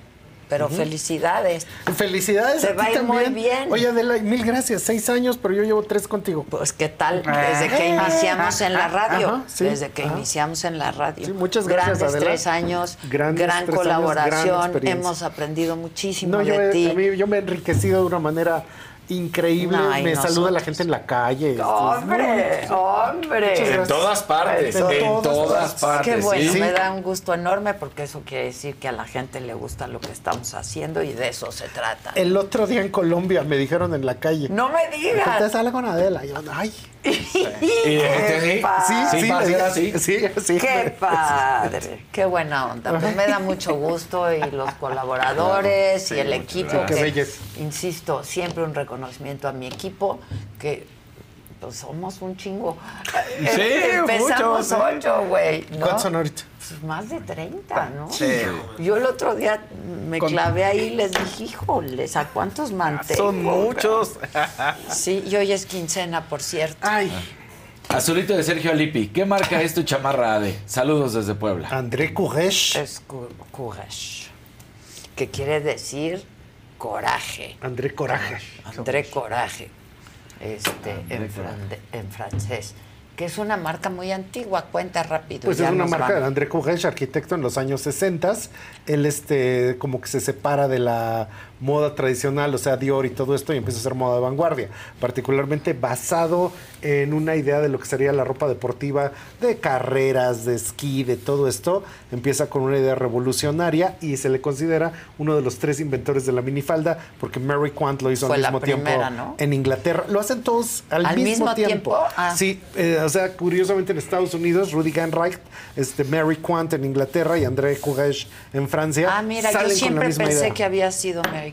Pero felicidades. Felicidades. Te a va a ir muy bien. Oye, Adela, mil gracias. Seis años, pero yo llevo tres contigo. Pues, ¿qué tal? Desde que iniciamos en la radio. Ajá, sí, Desde que ajá. iniciamos en la radio. Sí, muchas gracias, Grandes Adela. tres años, Grandes gran tres años, gran colaboración. Hemos aprendido muchísimo No, de ti. a mí- yo me he enriquecido de una manera increíble. Me saluda la gente en la calle. ¡Hombre! ¡Hombre! En todas partes, En en todas partes. partes. Qué bueno, sí. me da un gusto enorme porque eso quiere decir que a la gente le gusta lo que estamos haciendo y de eso se trata. El otro día en Colombia me dijeron en la calle. No me digas. Usted sale con Adela. Y yo, ay. ¡Qué padre! Sí, sí, así. Sí, sí. ¡Qué padre! ¡Qué buena onda! Pues me da mucho gusto y los colaboradores y el equipo. Qué que, belleza. Insisto, siempre un reconocimiento a mi equipo que pues somos un chingo. Sí, Empezamos mucho, ocho, güey. ¿no? ¿Cuántos son ahorita? Pues más de 30, ¿no? Sí. Yo el otro día me Con- clavé ahí y les dije, híjoles, ¿a cuántos mantengo? Son muchos. Sí, y hoy es quincena, por cierto. Ay. Azulito de Sergio Alipi. ¿Qué marca es tu chamarra, Ade? Saludos desde Puebla. André Courage. Es courage, que quiere decir coraje. André Coraje. André Coraje, este, en, fran- en francés, que es una marca muy antigua, cuenta rápido. Pues es una marca de André Courage, arquitecto en los años 60. Él este, como que se separa de la moda tradicional, o sea, Dior y todo esto, y empieza a hacer moda de vanguardia, particularmente basado en una idea de lo que sería la ropa deportiva de carreras, de esquí, de todo esto. Empieza con una idea revolucionaria y se le considera uno de los tres inventores de la minifalda, porque Mary Quant lo hizo Fue al mismo tiempo ¿no? en Inglaterra. Lo hacen todos al, ¿Al mismo, mismo tiempo. tiempo? Ah. Sí, eh, o sea, curiosamente en Estados Unidos, Rudy Ganreich, este, Mary Quant en Inglaterra y André Courage en Francia. Ah, mira, yo siempre pensé idea. que había sido Mary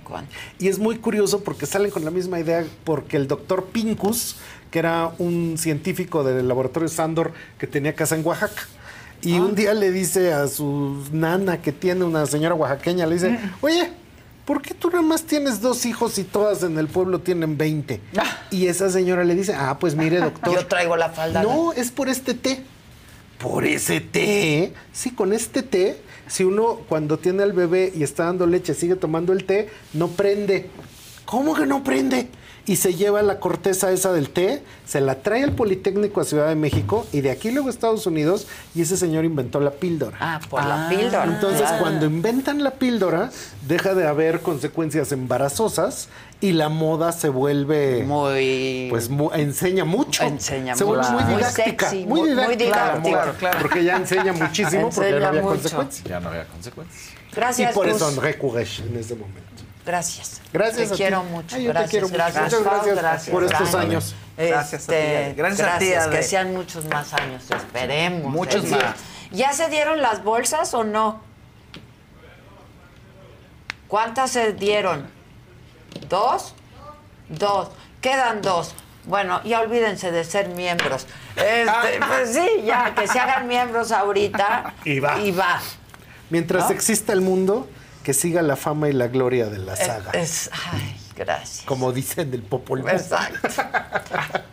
Y es muy curioso porque salen con la misma idea porque el doctor Pincus, que era un científico del laboratorio Sandor que tenía casa en Oaxaca, y Ah. un día le dice a su nana que tiene una señora oaxaqueña, le dice, oye, ¿por qué tú nada más tienes dos hijos y todas en el pueblo tienen 20? Y esa señora le dice, ah, pues mire, doctor. Yo traigo la falda. No, es por este té. Por ese té. Sí, con este té, si uno cuando tiene al bebé y está dando leche sigue tomando el té, no prende. ¿Cómo que no prende? Y se lleva la corteza esa del té, se la trae al Politécnico a Ciudad de México y de aquí luego a Estados Unidos y ese señor inventó la píldora. Ah, por la píldora. Entonces, claro. cuando inventan la píldora, deja de haber consecuencias embarazosas y la moda se vuelve muy pues mu- enseña mucho. Enseña se vuelve mucho. muy Muy didáctica, sexy, muy muy- muy didáctica, la didáctica. moda, Claro. porque ya enseña muchísimo porque Enseña no había mucho. consecuencias. Ya no había consecuencias. Gracias, y por eso Gus. André Courage en ese momento. Gracias. Gracias Te a ti. quiero mucho. Ay, yo te gracias, mucho. gracias. Muchas gracias gracias, por estos años. Gracias a ti, Este, Ale. Gracias a ti. Que sean muchos más años, esperemos. Muchos más. ¿Ya se dieron las bolsas o no? ¿Cuántas se dieron? ¿Dos? Dos. Quedan dos. Bueno, ya olvídense de ser miembros. Este, pues sí, ya, que se hagan miembros ahorita. Y va. Y va. Mientras ¿No? exista el mundo, que siga la fama y la gloria de la saga. Es, ay, gracias. como dicen del Popol Vuh. Exacto.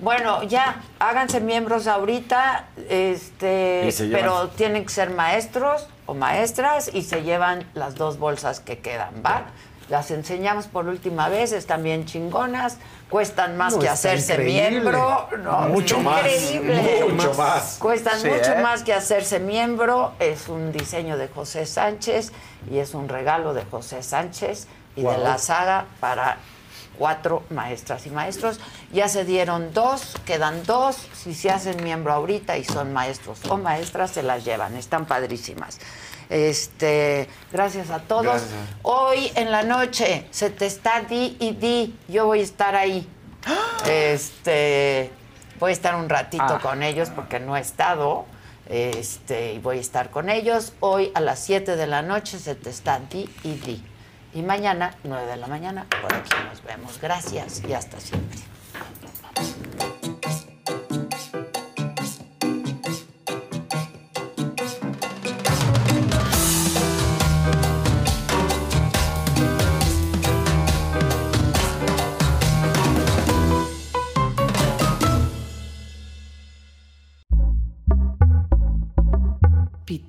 Bueno, ya, háganse miembros ahorita, este, pero tienen que ser maestros o maestras y se llevan las dos bolsas que quedan, ¿va? Las enseñamos por última vez, están bien chingonas, cuestan más No, que hacerse increíble. miembro. No, Mucho más, Increíble. mucho más. Cuestan Sí, mucho ¿eh? más que hacerse miembro. Es un diseño de José Sánchez y es un regalo de José Sánchez y de la saga para cuatro maestras y maestros. Ya se dieron dos, quedan dos. Si se hacen miembro ahorita y son maestros o maestras, se las llevan. Están padrísimas. Este, gracias a todos. Gracias. Hoy en la noche se te está di y di. Yo voy a estar ahí. Este, Voy a estar un ratito Ah. con ellos porque no he estado. Este, y voy a estar con ellos. Hoy a las 7 de la noche se te está di y di. Y mañana, 9 de la mañana, por aquí nos vemos. Gracias y hasta siempre.